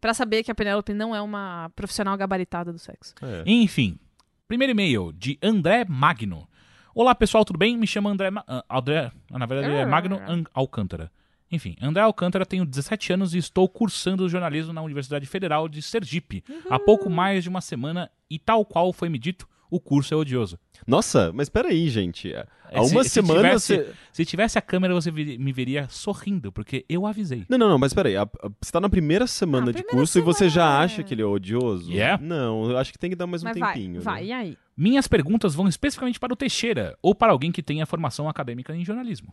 Pra saber que a Penélope não é uma profissional gabaritada do sexo. É. Enfim, primeiro e-mail de André Magno. Olá pessoal, tudo bem? Me chamo André. Ma ah, André ah, na verdade é Magno An- Alcântara. Enfim, André Alcântara, tenho 17 anos e estou cursando jornalismo na Universidade Federal de Sergipe. Há pouco mais de uma semana e, tal qual foi me dito, o curso é odioso. Nossa, mas peraí, gente. Há É, se- uma se semana tivesse- você. Se tivesse a câmera, você me veria sorrindo, porque eu avisei. Não, não, não, mas peraí. a- a- Você tá na primeira semana Ah, de primeira curso e você já semana. acha que ele é odioso? Yeah. Não, eu acho que tem que dar mais um Mas tempinho. vai, vai, né? e aí? Minhas perguntas vão especificamente para o Teixeira ou para alguém que tenha formação acadêmica em jornalismo.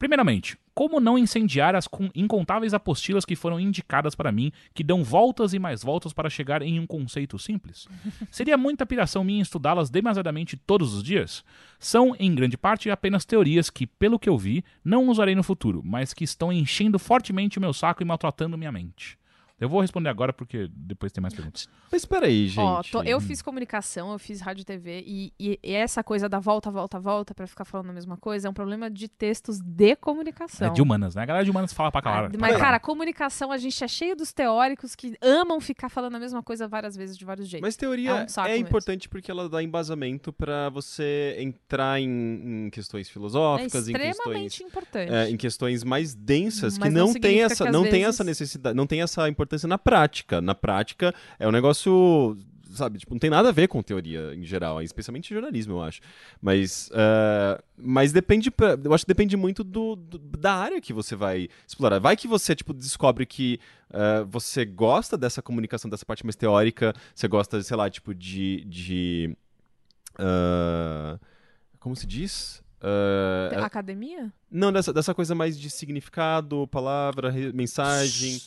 Primeiramente, como não incendiar as con- incontáveis apostilas que foram indicadas para mim, que dão voltas e mais voltas para chegar em um conceito simples? Seria muita piração minha estudá-las demasiadamente todos os dias? São, em grande parte, apenas teorias que, pelo que eu vi, não usarei no futuro, mas que estão enchendo fortemente o meu saco e maltratando minha mente. Eu vou responder agora porque depois tem mais perguntas. Mas peraí, gente. Ó, tô- eu fiz comunicação, eu fiz rádio e TV, e, e- e essa coisa da volta, volta, volta, pra ficar falando a mesma coisa, é um problema de textos de comunicação. É de humanas, né? A galera de humanas fala pra Ah, caralho. Mas, cara, comunicação, a gente é cheio dos teóricos que amam ficar falando a mesma coisa várias vezes, de vários jeitos. Mas teoria É um é mesmo. importante porque ela dá embasamento pra você entrar em, em questões é filosóficas, em questões extremamente importante. é, em questões mais densas Mas que não não, tem essa não tem vezes- essa necessidade, não tem essa importância na prática. Na prática é um negócio sabe, tipo, não tem nada a ver com teoria em geral, especialmente jornalismo, eu acho. Mas, uh, mas depende, eu acho que depende muito do, do, da área que você vai explorar. Vai que você, tipo, descobre que uh, você gosta dessa comunicação, dessa parte mais teórica, você gosta, sei lá, tipo, de... de uh, como se diz? Uh, Academia? Não, dessa, dessa coisa mais de significado, palavra, mensagem.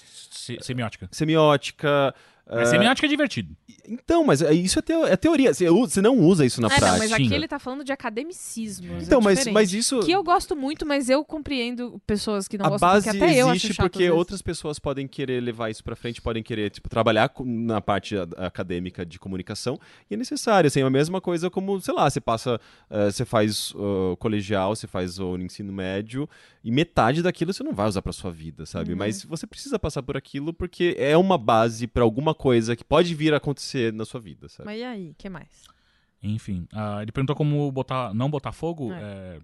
Semiótica. Semiótica. Mas semiótica é divertido. Então, mas é, isso é, teo é teoria. Você, você, não usa isso na é, prática. Não, mas aqui ele tá falando de academicismo. Então, é mas, mas isso. Que eu gosto muito, mas eu compreendo pessoas que não a gostam. base porque até eu acho existe chato, porque outras pessoas podem querer levar isso pra frente, podem querer tipo, trabalhar na parte acadêmica de comunicação. E é necessário. Assim, é a mesma coisa como, sei lá, você passa. Uh, você faz uh, colegial, você faz o ensino médio, e metade daquilo você não vai usar pra sua vida, sabe? Uhum. Mas você precisa passar por aquilo porque é uma base para alguma coisa que pode vir a acontecer na sua vida, sabe? Mas e aí, o que mais? Enfim, uh, ele perguntou como botar, não botar fogo. É. É...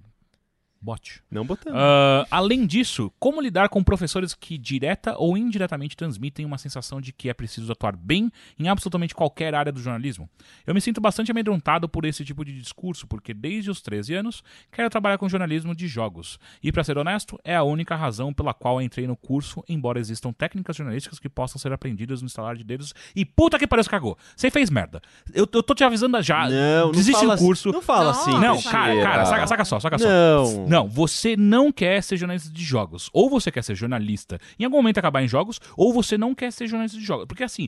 Bot. Não botando. Uh, além disso, como lidar com professores que direta ou indiretamente transmitem uma sensação de que é preciso atuar bem em absolutamente qualquer área do jornalismo? Eu me sinto bastante amedrontado por esse tipo de discurso, porque desde os 13 anos quero trabalhar com jornalismo de jogos. E para ser honesto, é a única razão pela qual entrei no curso, embora existam técnicas jornalísticas que possam ser aprendidas no instalar de dedos. E puta que pariu, você cagou. Você fez merda. Eu, eu tô te avisando já. não, não Desiste fala do curso. Assim, não fala assim. Não, cara, cara, saca, saca só, saca só. Não. Você não quer ser jornalista de jogos. Ou você quer ser jornalista em algum momento acabar em jogos, ou você não quer ser jornalista de jogos. Porque assim,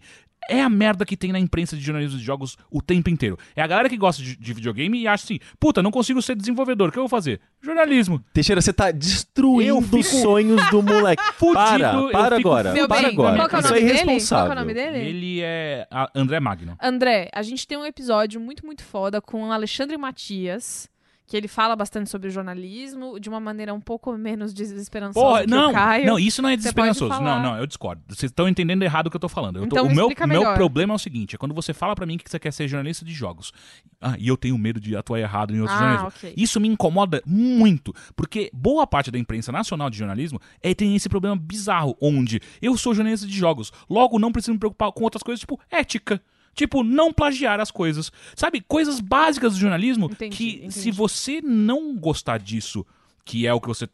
é a merda que tem na imprensa de jornalismo de jogos o tempo inteiro. É a galera que gosta de, de videogame e acha assim, puta, não consigo ser desenvolvedor, o que eu vou fazer? Jornalismo. Teixeira, você tá destruindo Eu fico os sonhos do moleque. Fudido, para, para fico agora. Meu para bem, agora. qual que é o Isso é irresponsável. Qual que é o nome dele? Ele é a André Magno. André, a gente tem um episódio muito, muito foda com o Alexandre Matias, que ele fala bastante sobre jornalismo de uma maneira um pouco menos desesperançosa Porra, não, Caio. não, isso não é desesperançoso. Não, não, eu discordo. Vocês estão entendendo errado o que eu tô falando. Eu tô- Então o meu, meu problema é o seguinte: é quando você fala pra mim que você quer ser jornalista de jogos. Ah, e eu tenho medo de atuar errado em outros Ah, jornalismo. ok. Isso me incomoda muito, porque boa parte da imprensa nacional de jornalismo é, tem esse problema bizarro, onde eu sou jornalista de jogos, logo não preciso me preocupar com outras coisas, tipo ética. Tipo, não plagiar as coisas. Sabe? Coisas básicas do jornalismo Entendi, que, entendi. se você não gostar disso, que é o que você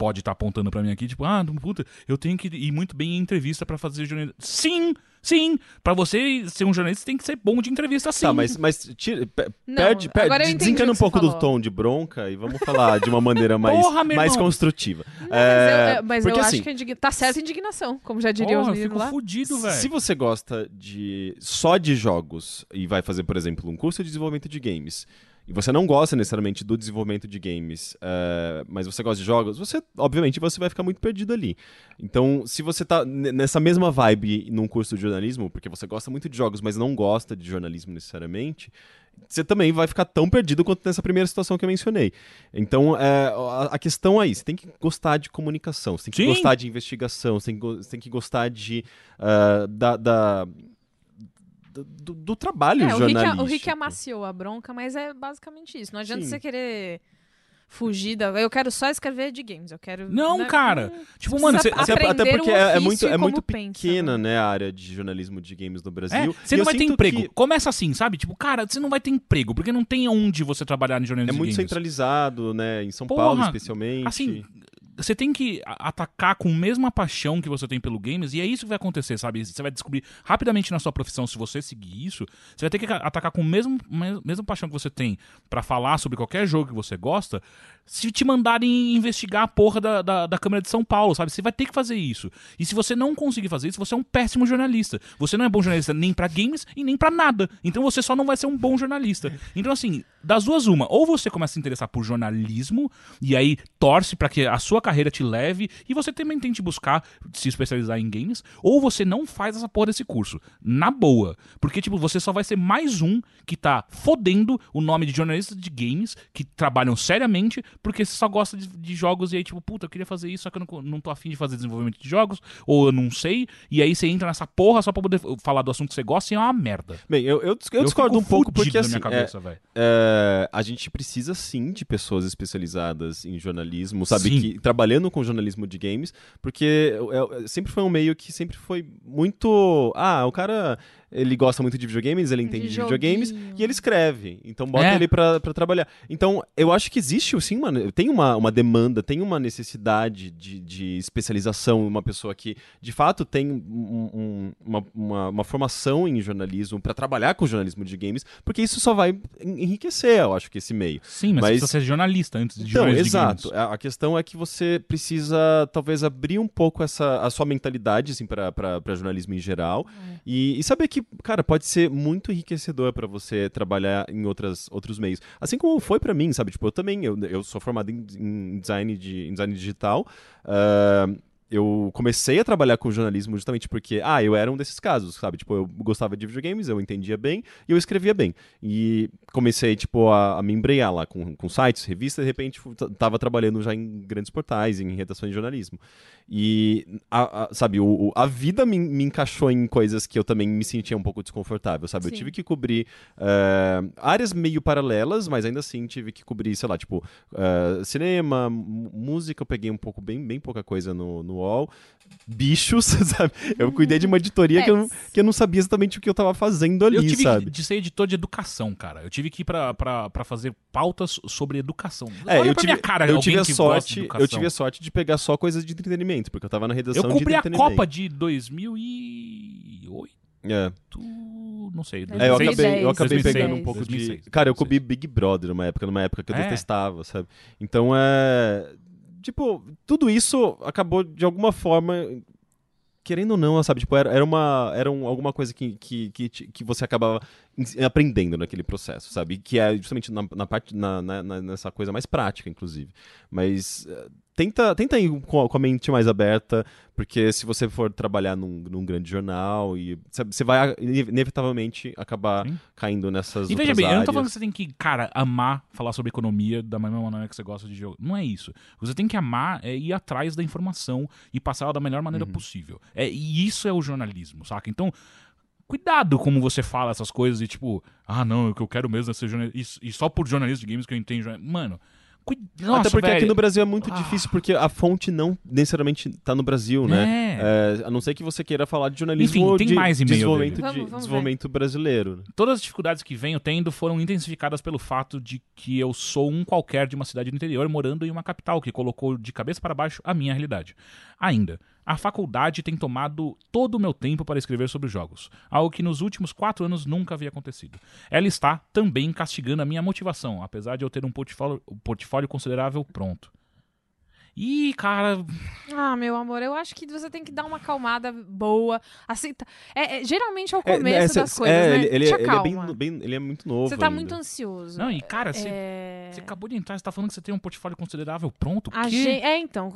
pode estar apontando pra mim aqui, tipo, ah, puta, eu tenho que ir muito bem em entrevista pra fazer jornalismo. Sim, sim. Pra você ser um jornalista, tem que ser bom de entrevista, sim. Tá, mas, mas tira, pe- Não, perde, perde, eu desencana um que pouco do falou. tom de bronca e vamos falar de uma maneira mais, Porra, mais construtiva. Não, É, mas eu, eu- mas eu porque, acho assim, que a indigna... tá certa a indignação, como já diriam Porra, os eu meninos fico lá. fudido, velho. Se você gosta de só de jogos e vai fazer, por exemplo, um curso de desenvolvimento de games, e você não gosta necessariamente do desenvolvimento de games, eh, mas você gosta de jogos, você, obviamente, você vai ficar muito perdido ali. Então, se você tá nessa mesma vibe num curso de jornalismo, porque você gosta muito de jogos, mas não gosta de jornalismo necessariamente, você também vai ficar tão perdido quanto nessa primeira situação que eu mencionei. Então, é, a, a questão aí, você tem que gostar de comunicação, você tem que Sim. gostar de investigação, você tem que, você tem que gostar de ah, da, da- do, do- trabalho É, o Rick, jornalístico. o Rick amaciou a bronca, mas é basicamente isso. Não adianta Sim. você querer fugir da... Eu quero só escrever de games, eu quero... Não, né, cara. Tipo, mano, você. Até- porque é, é muito, é muito pensa, pequena, né? né, a área de jornalismo de games no Brasil. É, você não vai ter emprego. que Começa assim, sabe? Tipo, cara, você não vai ter emprego, porque não tem onde você trabalhar em É jornalismo muito de games. centralizado, né, em São Porra, Paulo especialmente. Assim, você tem que atacar com a mesma paixão que você tem pelo games, e é isso que vai acontecer, sabe? Você vai descobrir rapidamente na sua profissão, se você seguir isso, você vai ter que atacar com a mesma, mes- mesma paixão que você tem pra falar sobre qualquer jogo que você gosta, se te mandarem investigar a porra da, da, da Câmara de São Paulo, sabe? Você vai ter que fazer isso. E se você não conseguir fazer isso, você é um péssimo jornalista. Você não é bom jornalista nem pra games e nem pra nada. Então você só não vai ser um bom jornalista. Então, assim, das duas, uma. Ou você começa a se interessar por jornalismo e aí torce pra que a sua carreira te leve e você também tente buscar se especializar em games, ou você não faz essa porra desse curso. Na boa. Porque, tipo, você só vai ser mais um que tá fodendo o nome de jornalistas de games que trabalham seriamente porque você só gosta de, de jogos e aí, tipo, puta, eu queria fazer isso, só que eu não, não tô afim de fazer desenvolvimento de jogos, ou eu não sei, e aí você entra nessa porra só pra poder falar do assunto que você gosta e é uma merda. Bem, eu, eu, eu discordo um pouco porque na assim, minha é, cabeça, velho. é, a gente precisa sim de pessoas especializadas em jornalismo, sabe? Sim. Que, trabalhando com jornalismo de games, porque é- é- sempre foi um meio que sempre foi muito. Ah, o cara ele gosta muito de videogames, ele entende de, De videogames, e ele escreve. Então bota É. ele pra, pra trabalhar. Então, eu acho que existe, sim, uma, tem uma, uma demanda, tem uma necessidade de, de especialização uma pessoa que, de fato, tem um- um- uma, uma, uma formação em jornalismo pra trabalhar com jornalismo de games, porque isso só vai en- enriquecer, eu acho, que esse meio. Sim, mas, Mas- você precisa ser jornalista antes de Então, jornalista de exato. games. A a questão é que você precisa, talvez, abrir um pouco essa, a sua mentalidade, assim, pra, pra, pra jornalismo em geral. É. E, e saber que, cara, pode ser muito enriquecedor pra você trabalhar em outras, outros meios. Assim como foi pra mim, sabe? Tipo, eu também, eu, eu sou formado em, em design, de, em design digital. ah, eu comecei a trabalhar com jornalismo justamente porque, ah, eu era um desses casos, sabe? Tipo, eu gostava de videogames, eu entendia bem e eu escrevia bem. E comecei, tipo, a, a me embrear lá com, com sites, revistas, de repente tava trabalhando já em grandes portais, em redações de jornalismo. E, a, a- sabe, o, a vida me, me encaixou em coisas que eu também me sentia um pouco desconfortável, sabe? Eu Sim. tive que cobrir eh, áreas meio paralelas, mas ainda assim tive que cobrir, sei lá, tipo, eh, cinema, música, eu peguei um pouco, bem, bem pouca coisa no, no UOL. Bichos, sabe? Eu cuidei de uma editoria É, que, eu, não- que eu não sabia exatamente o que eu tava fazendo ali, Eu tive sabe? que, de ser editor de educação, cara. Eu tive que ir pra, pra, pra fazer pautas sobre educação. É, Olha eu tive, minha cara, eu tive a sorte, eu tive a sorte de pegar só coisas de entretenimento, porque eu tava na redação Eu de cobri a entretenimento. Copa de 2008, É. não sei. É, eu 2010, acabei, eu acabei 2006, pegando um pouco 2006, de. Cara, eu 2006. cobri Big Brother numa época, numa época que eu É. detestava, sabe? Então é. Tipo, tudo isso acabou de alguma forma. Querendo ou não, sabe? Tipo, era, era, uma, era um- alguma coisa que, que, que, que você acabava aprendendo naquele processo, sabe? Que é justamente na, na parte, na, na- nessa coisa mais prática, inclusive. Mas eh, tenta, tenta ir com a, mente mais aberta, porque se você for trabalhar num, num grande jornal, e sabe, você vai ine- inevitavelmente acabar Sim. caindo nessas E veja bem, eu não tô áreas. falando que você tem que, cara, amar falar sobre economia da mesma maneira que você gosta de jogo. Não é isso. Você tem que amar é ir atrás da informação e passar ela da melhor maneira Uhum. possível. É, e isso é o jornalismo, saca? Então, cuidado como você fala essas coisas e tipo, ah, não, o que eu quero mesmo é ser jornalista. E, e só por jornalista de games que eu entendo. Mano, cuida... Nossa, Até porque aqui velho. no Brasil é muito Ah. difícil, porque a fonte não necessariamente tá no Brasil, né? É. É, a não ser que você queira falar de jornalismo Enfim, tem de mais e-mail desenvolvimento, de, Vamos- vamos desenvolvimento brasileiro. né? Todas as dificuldades que venho tendo foram intensificadas pelo fato de que eu sou um qualquer de uma cidade do interior morando em uma capital que colocou de cabeça para baixo a minha realidade. Ainda, a faculdade tem tomado todo o meu tempo para escrever sobre jogos, algo que nos últimos quatro anos nunca havia acontecido. Ela está também castigando a minha motivação, apesar de eu ter um portfólio, um portfólio considerável pronto. Ih, cara, Ah, meu amor, eu acho que você tem que dar uma acalmada boa. Aceita. É, é, geralmente é o É, começo é, das coisas, é, né? ele, ele, Te ele é bem, bem- ele é muito novo. Você tá ainda. muito ansioso. não, e cara, você É... você acabou de entrar, você tá falando que você tem um portfólio considerável pronto? O A quê? gen- É, então,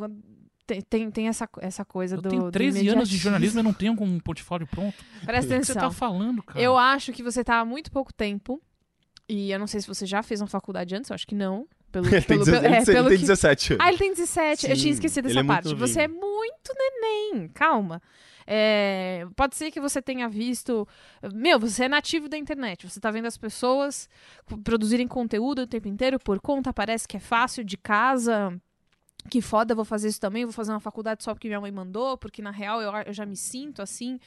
tem, tem, tem essa, essa coisa Eu do. tenho do 13 anos de jornalismo e eu não tenho um portfólio pronto. Presta O que você atenção. tá falando, cara? Eu acho que você tá há muito pouco tempo. E eu não sei se você já fez uma faculdade antes, eu acho que não. Pelo, Ele tem, pelo, 17, é, ele pelo tem que- 17 anos. Ah, ele tem 17. eu Sim, tinha esquecido ele dessa é parte. Você é muito neném. Calma. É, pode ser que você tenha visto. Meu, você é nativo da internet. Você tá vendo as pessoas produzirem conteúdo o tempo inteiro por conta. Parece que é fácil de casa. Que foda, vou fazer isso também. Vou fazer uma faculdade só porque minha mãe mandou. Porque na real eu, eu já me sinto assim.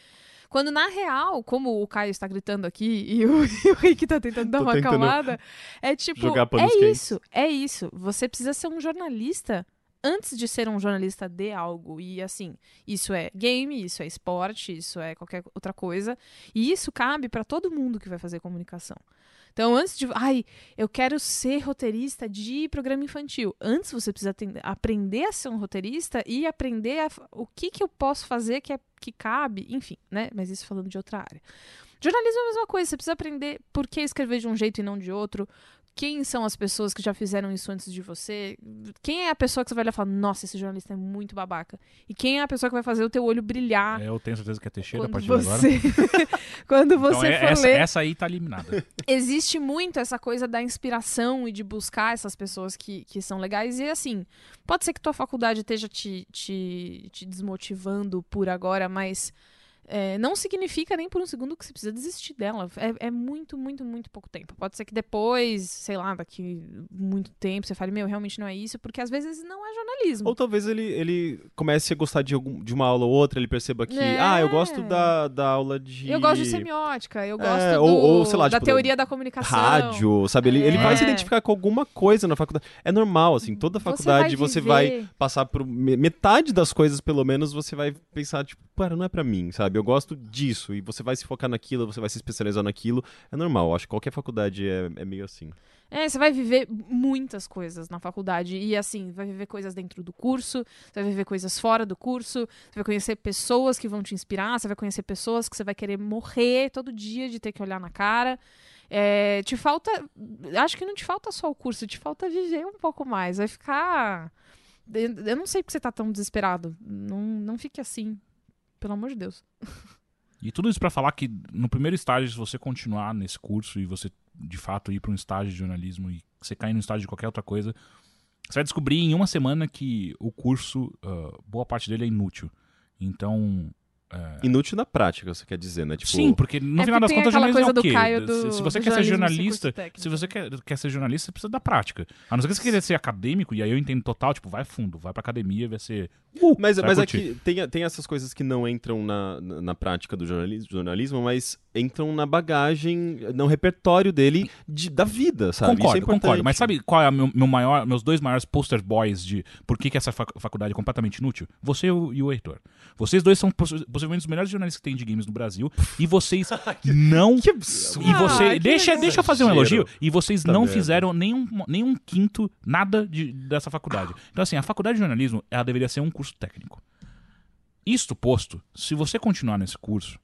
Quando na real, como o Caio está gritando aqui e o, e o Rick tá tentando dar uma acalmada, é tipo, jogar é quentes. isso, é isso. Você precisa ser um jornalista antes de ser um jornalista de algo. E assim, isso é game, isso é esporte, isso é qualquer outra coisa. E isso cabe para todo mundo que vai fazer comunicação. Então, antes de. Ai, eu quero ser roteirista de programa infantil. Antes você precisa aprender a ser um roteirista e aprender a o que, que eu posso fazer que, é, que cabe, enfim, né? Mas isso falando de outra área. Jornalismo é a mesma coisa, você precisa aprender por que escrever de um jeito e não de outro. Quem são as pessoas que já fizeram isso antes de você? Quem é a pessoa que você vai olhar e falar, nossa, esse jornalista é muito babaca? E quem é a pessoa que vai fazer o teu olho brilhar É, Eu tenho certeza que é Teixeira a partir de agora. você, quando você Então, é- for essa, ler? essa aí tá eliminada. existe muito essa coisa da inspiração e de buscar essas pessoas que, que são legais. E assim, pode ser que tua faculdade esteja te, te, te desmotivando por agora, mas é, não significa nem por um segundo que você precisa desistir dela. É, é muito, muito, muito pouco tempo. Pode ser que depois, sei lá, daqui muito tempo, você fale, meu, realmente não é isso, porque às vezes não é jornalismo. Ou talvez ele, ele comece a gostar de, algum, de uma aula ou outra, ele perceba que, É. ah, eu gosto da, da aula de. Eu gosto de semiótica, eu gosto É, do- ou- ou, sei lá, da tipo, teoria da comunicação. Rádio, sabe? Ele, ele vai se É. identificar com alguma coisa na faculdade. É normal, assim, toda faculdade você vai, viver- passar por me- metade das coisas, pelo menos, você vai pensar, tipo, cara, não é pra mim, sabe? Eu gosto disso. E você vai se focar naquilo, você vai se especializar naquilo. É normal, acho que qualquer faculdade é, é meio assim. É, você vai viver muitas coisas na faculdade. E assim, vai viver coisas dentro do curso, você vai viver coisas fora do curso, você vai conhecer pessoas que vão te inspirar, você vai conhecer pessoas que você vai querer morrer todo dia de ter que olhar na cara. É, te falta. Acho que não te falta só o curso, te falta viver um pouco mais. Vai ficar. Eu eu não sei porque você tá tão desesperado. Não, não fique assim. Pelo amor de Deus. E tudo isso pra falar que no primeiro estágio, se você continuar nesse curso e você de fato ir pra um estágio de jornalismo e você cair no estágio de qualquer outra coisa, você vai descobrir em uma semana que o curso, ah, boa parte dele é inútil. Então. É, Inútil na prática, você quer dizer, né? Tipo, Sim, porque no É final das contas, jornalismo é coisa o do quê? Caio do- se, você do quer ser jornalista, se você quer, quer ser jornalista, você precisa da prática. A não ser que você queira ser acadêmico, e aí eu entendo total, tipo, vai fundo, vai pra academia vai ser. Uh, Mas, vai mas curtir. aqui tem, tem essas coisas que não entram na, na, na prática do jornalismo, jornalismo, mas entram na bagagem, no repertório dele de- da vida, sabe? Isso é Concordo, concordo. Mas sabe qual é o meu, meu maior, meus dois maiores poster boys de por que, que essa fac- faculdade é completamente inútil? Você e o, e o Heitor. Vocês dois são possivelmente os melhores jornalistas que tem de games no Brasil. E vocês não. Que absurdo. E você. Ah, que deixa, legal. deixa eu fazer um elogio. E vocês Tá não merda. fizeram nenhum, nenhum quinto, nada de, dessa faculdade. Então, assim, a faculdade de jornalismo, ela deveria ser um curso técnico. Isto posto, se você continuar nesse curso,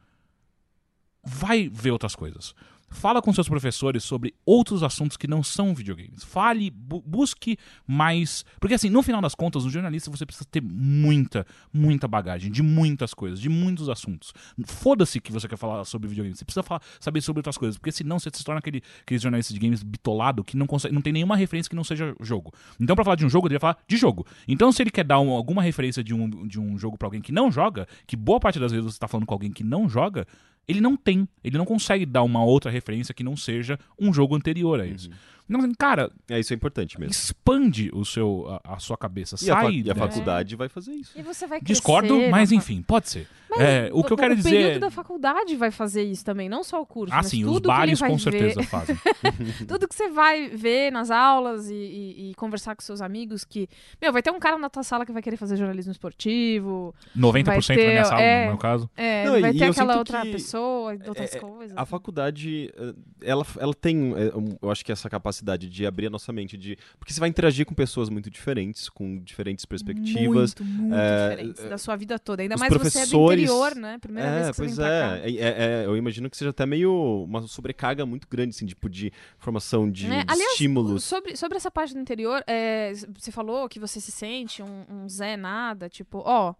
vai ver outras coisas. Fala com seus professores sobre outros assuntos que não são videogames. Fale, bu- busque mais. Porque, assim, no final das contas, um jornalista você precisa ter muita, muita bagagem de muitas coisas, de muitos assuntos. Foda-se que você quer falar sobre videogames. Você precisa falar- saber sobre outras coisas. Porque senão você se torna aquele, aquele jornalista de games bitolado que não, consegue, não tem nenhuma referência que não seja jogo. Então, pra falar de um jogo, ele deveria falar de jogo. Então, se ele quer dar um- alguma referência de um, de um jogo pra alguém que não joga, que boa parte das vezes você tá falando com alguém que não joga, ele não tem. Ele não consegue dar uma outra referência que não seja um jogo anterior a isso. Então, assim, cara, É, isso é importante mesmo. expande o seu, a, a sua cabeça. E a, Sai. e a faculdade vai fazer isso. E você vai crescer Discordo, mas na enfim, pode ser. Mas É, o que eu quero O dizer. período da faculdade vai fazer isso também, não só o curso. Ah, mas sim, tudo os bares com ver- certeza fazem. Tudo que você vai ver nas aulas e, e- e conversar com seus amigos que... Meu, vai ter um cara na tua sala que vai querer fazer jornalismo esportivo. 90% Vai da minha ter- sala, é. no meu caso. É, Não, vai e ter aquela outra pessoa, outras é- coisas. A faculdade, eh, ela, ela tem, eh, eu acho que essa capacidade de abrir a nossa mente, de porque você vai interagir com pessoas muito diferentes, com diferentes perspectivas. Muito, muito é, diferentes da sua vida toda. Ainda mais você é do professores- interior, né? Primeira vez É, que você pois vem é. É, é, é, Eu imagino que seja até meio uma sobrecarga muito grande, assim, tipo, de formação de, É, de aliás, estímulos. Sobre, sobre essa parte do interior, é, você falou que você se sente um, um Zé nada, tipo, ó.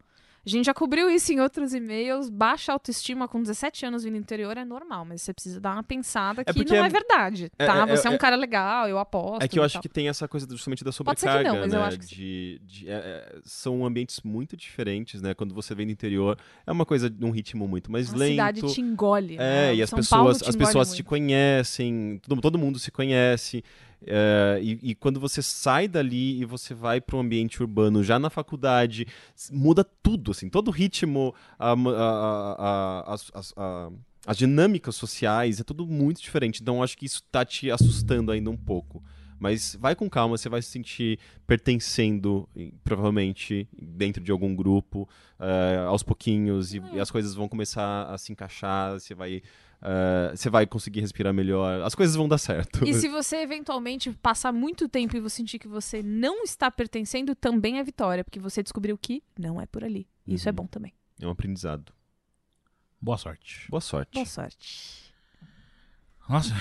A gente já cobriu isso em outros e-mails. Baixa autoestima com 17 anos vindo do interior é normal, mas você precisa dar uma pensada que porque não é, é- verdade, é- tá? é- você é, um é- cara legal, eu aposto. É que eu acho tal. que tem essa coisa justamente da que sobrecarga, não, mas né? eu acho que de, de- é, é, são ambientes muito diferentes, né? Quando você vem do interior, é uma coisa num ritmo muito mais a lento. cidade te engole. É, né? e as São pessoas, te as pessoas te muito. conhecem, todo, todo mundo se conhece. É, e, e quando você sai dali e você vai para um ambiente urbano já na faculdade, muda tudo, assim, todo o ritmo, a a- a- as, dinâmicas sociais, é tudo muito diferente. Então acho que isso tá te assustando ainda um pouco. Mas vai com calma, você vai se sentir pertencendo, provavelmente, dentro de algum grupo, eh, aos pouquinhos, e, e as coisas vão começar a se encaixar, você vai, eh, você vai conseguir respirar melhor, as coisas vão dar certo. E se você eventualmente passar muito tempo e você sentir que você não está pertencendo, também é vitória, porque você descobriu que não é por ali. Isso é Uhum. bom também. É um aprendizado. Boa sorte. Boa sorte. Boa sorte. Nossa,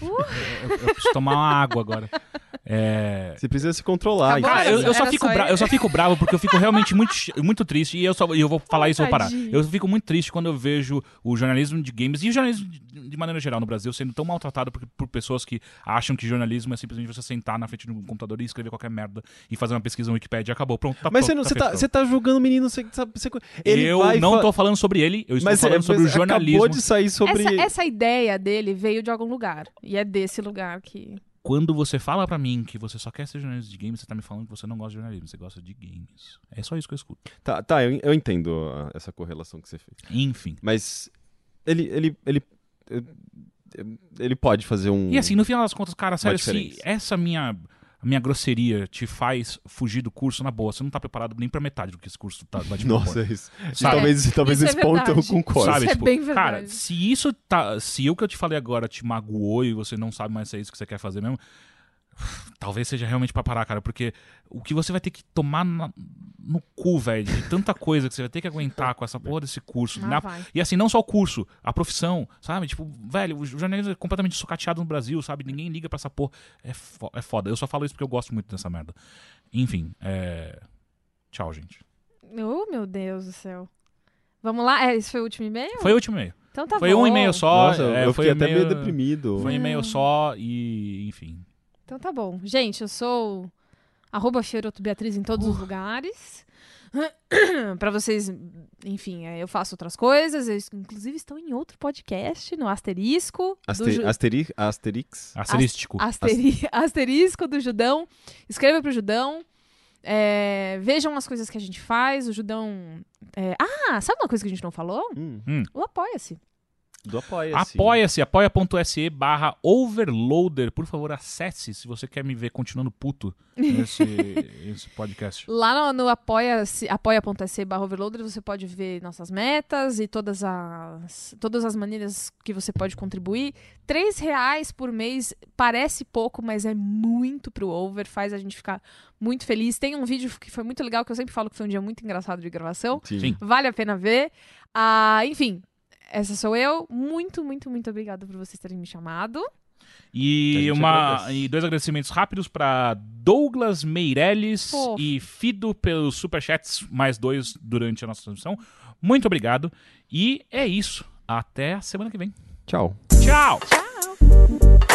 eu, eu- eu preciso tomar uma água agora. É, Você precisa se controlar. Acabou, Cara, eu, eu só fico só bra- eu só fico bravo porque eu fico realmente muito, muito triste e eu, só, e eu vou falar Ai, isso e vou parar. Eu fico muito triste quando eu vejo o jornalismo de games e o jornalismo de, de maneira geral no Brasil sendo tão maltratado por, por pessoas que acham que jornalismo é simplesmente você sentar na frente do computador e escrever qualquer merda e fazer uma pesquisa no Wikipedia e acabou. Pronto, tá Mas pronto, você, não, tá você, tá, você tá julgando o menino, você sabe. Você, ele eu vai não fa- tô falando sobre ele, eu estou Mas falando é, sobre o jornalismo. Acabou de sair sobre. Essa, essa ideia dele veio de algum lugar. E é desse lugar que. Quando você fala pra mim que você só quer ser jornalista de games, você tá me falando que você não gosta de jornalismo, você gosta de games. É só isso que eu escuto. Tá, tá eu, eu entendo ah, essa correlação que você fez. Enfim. Mas ele. ele, ele ele pode fazer um. E assim, no final das contas, cara, sério, se essa minha, minha grosseria te faz fugir do curso, na boa, você não tá preparado nem pra metade do que esse curso tá, vai te Nossa, propor. isso. Sabe? Talvez, talvez isso é esse ponto eu verdade. concordo. Sabe, Isso é tipo, bem verdade. cara, se isso tá. Se o que eu te falei agora te magoou e você não sabe mais se é isso que você quer fazer mesmo, talvez seja realmente pra parar, cara, porque o que você vai ter que tomar na- no cu, velho, de tanta coisa que você vai ter que aguentar com essa porra desse curso. Ah, na- e assim, não só o curso, a profissão, sabe? Tipo, velho, o jornalismo é completamente sucateado no Brasil, sabe? Ninguém liga pra essa porra. É, fo- é foda. Eu só falo isso porque eu gosto muito dessa merda. Enfim, é. Tchau, gente. Oh, meu Deus do céu. Vamos lá? É, esse foi o último e-mail? Foi o último e-mail. Então tá foi bom. um e-mail só. Nossa, é, eu foi fiquei até meio deprimido. Foi um e-mail Hum. só e, enfim. Então tá bom. Gente, eu sou arroba Fioroto Beatriz em todos os lugares. pra vocês, enfim, é, eu faço outras coisas. Eu, inclusive, estou em outro podcast, no Asterisco. do Aster, Ju- Asteri, Asterix. Asterístico. Asteri- Asterisco do Judão. Escreva pro Judão. É, vejam as coisas que a gente faz. O Judão. é, ah, sabe uma coisa que a gente não falou? Hum, O Apoia-se. Do Apoia-se. Apoia-se, apoia.se barra overloader. Por favor, acesse se você quer me ver continuando puto nesse esse podcast. Lá no, no apoia-se- apoia.se barra overloader você pode ver nossas metas e todas as, todas as maneiras que você pode contribuir. Três reais por mês parece pouco, mas é muito pro over, faz a gente ficar muito feliz. Tem um vídeo que foi muito legal, que eu sempre falo que foi um dia muito engraçado de gravação. Sim. Sim. Vale a pena ver. Ah, enfim, essa sou eu. Muito, muito, muito obrigada por vocês terem me chamado. E, uma, agradece. e dois agradecimentos rápidos para Douglas Meirelles Fofo. e Fido pelos superchats, mais dois durante a nossa transmissão. Muito obrigado. E é isso. Até a semana que vem. Tchau. Tchau! Tchau!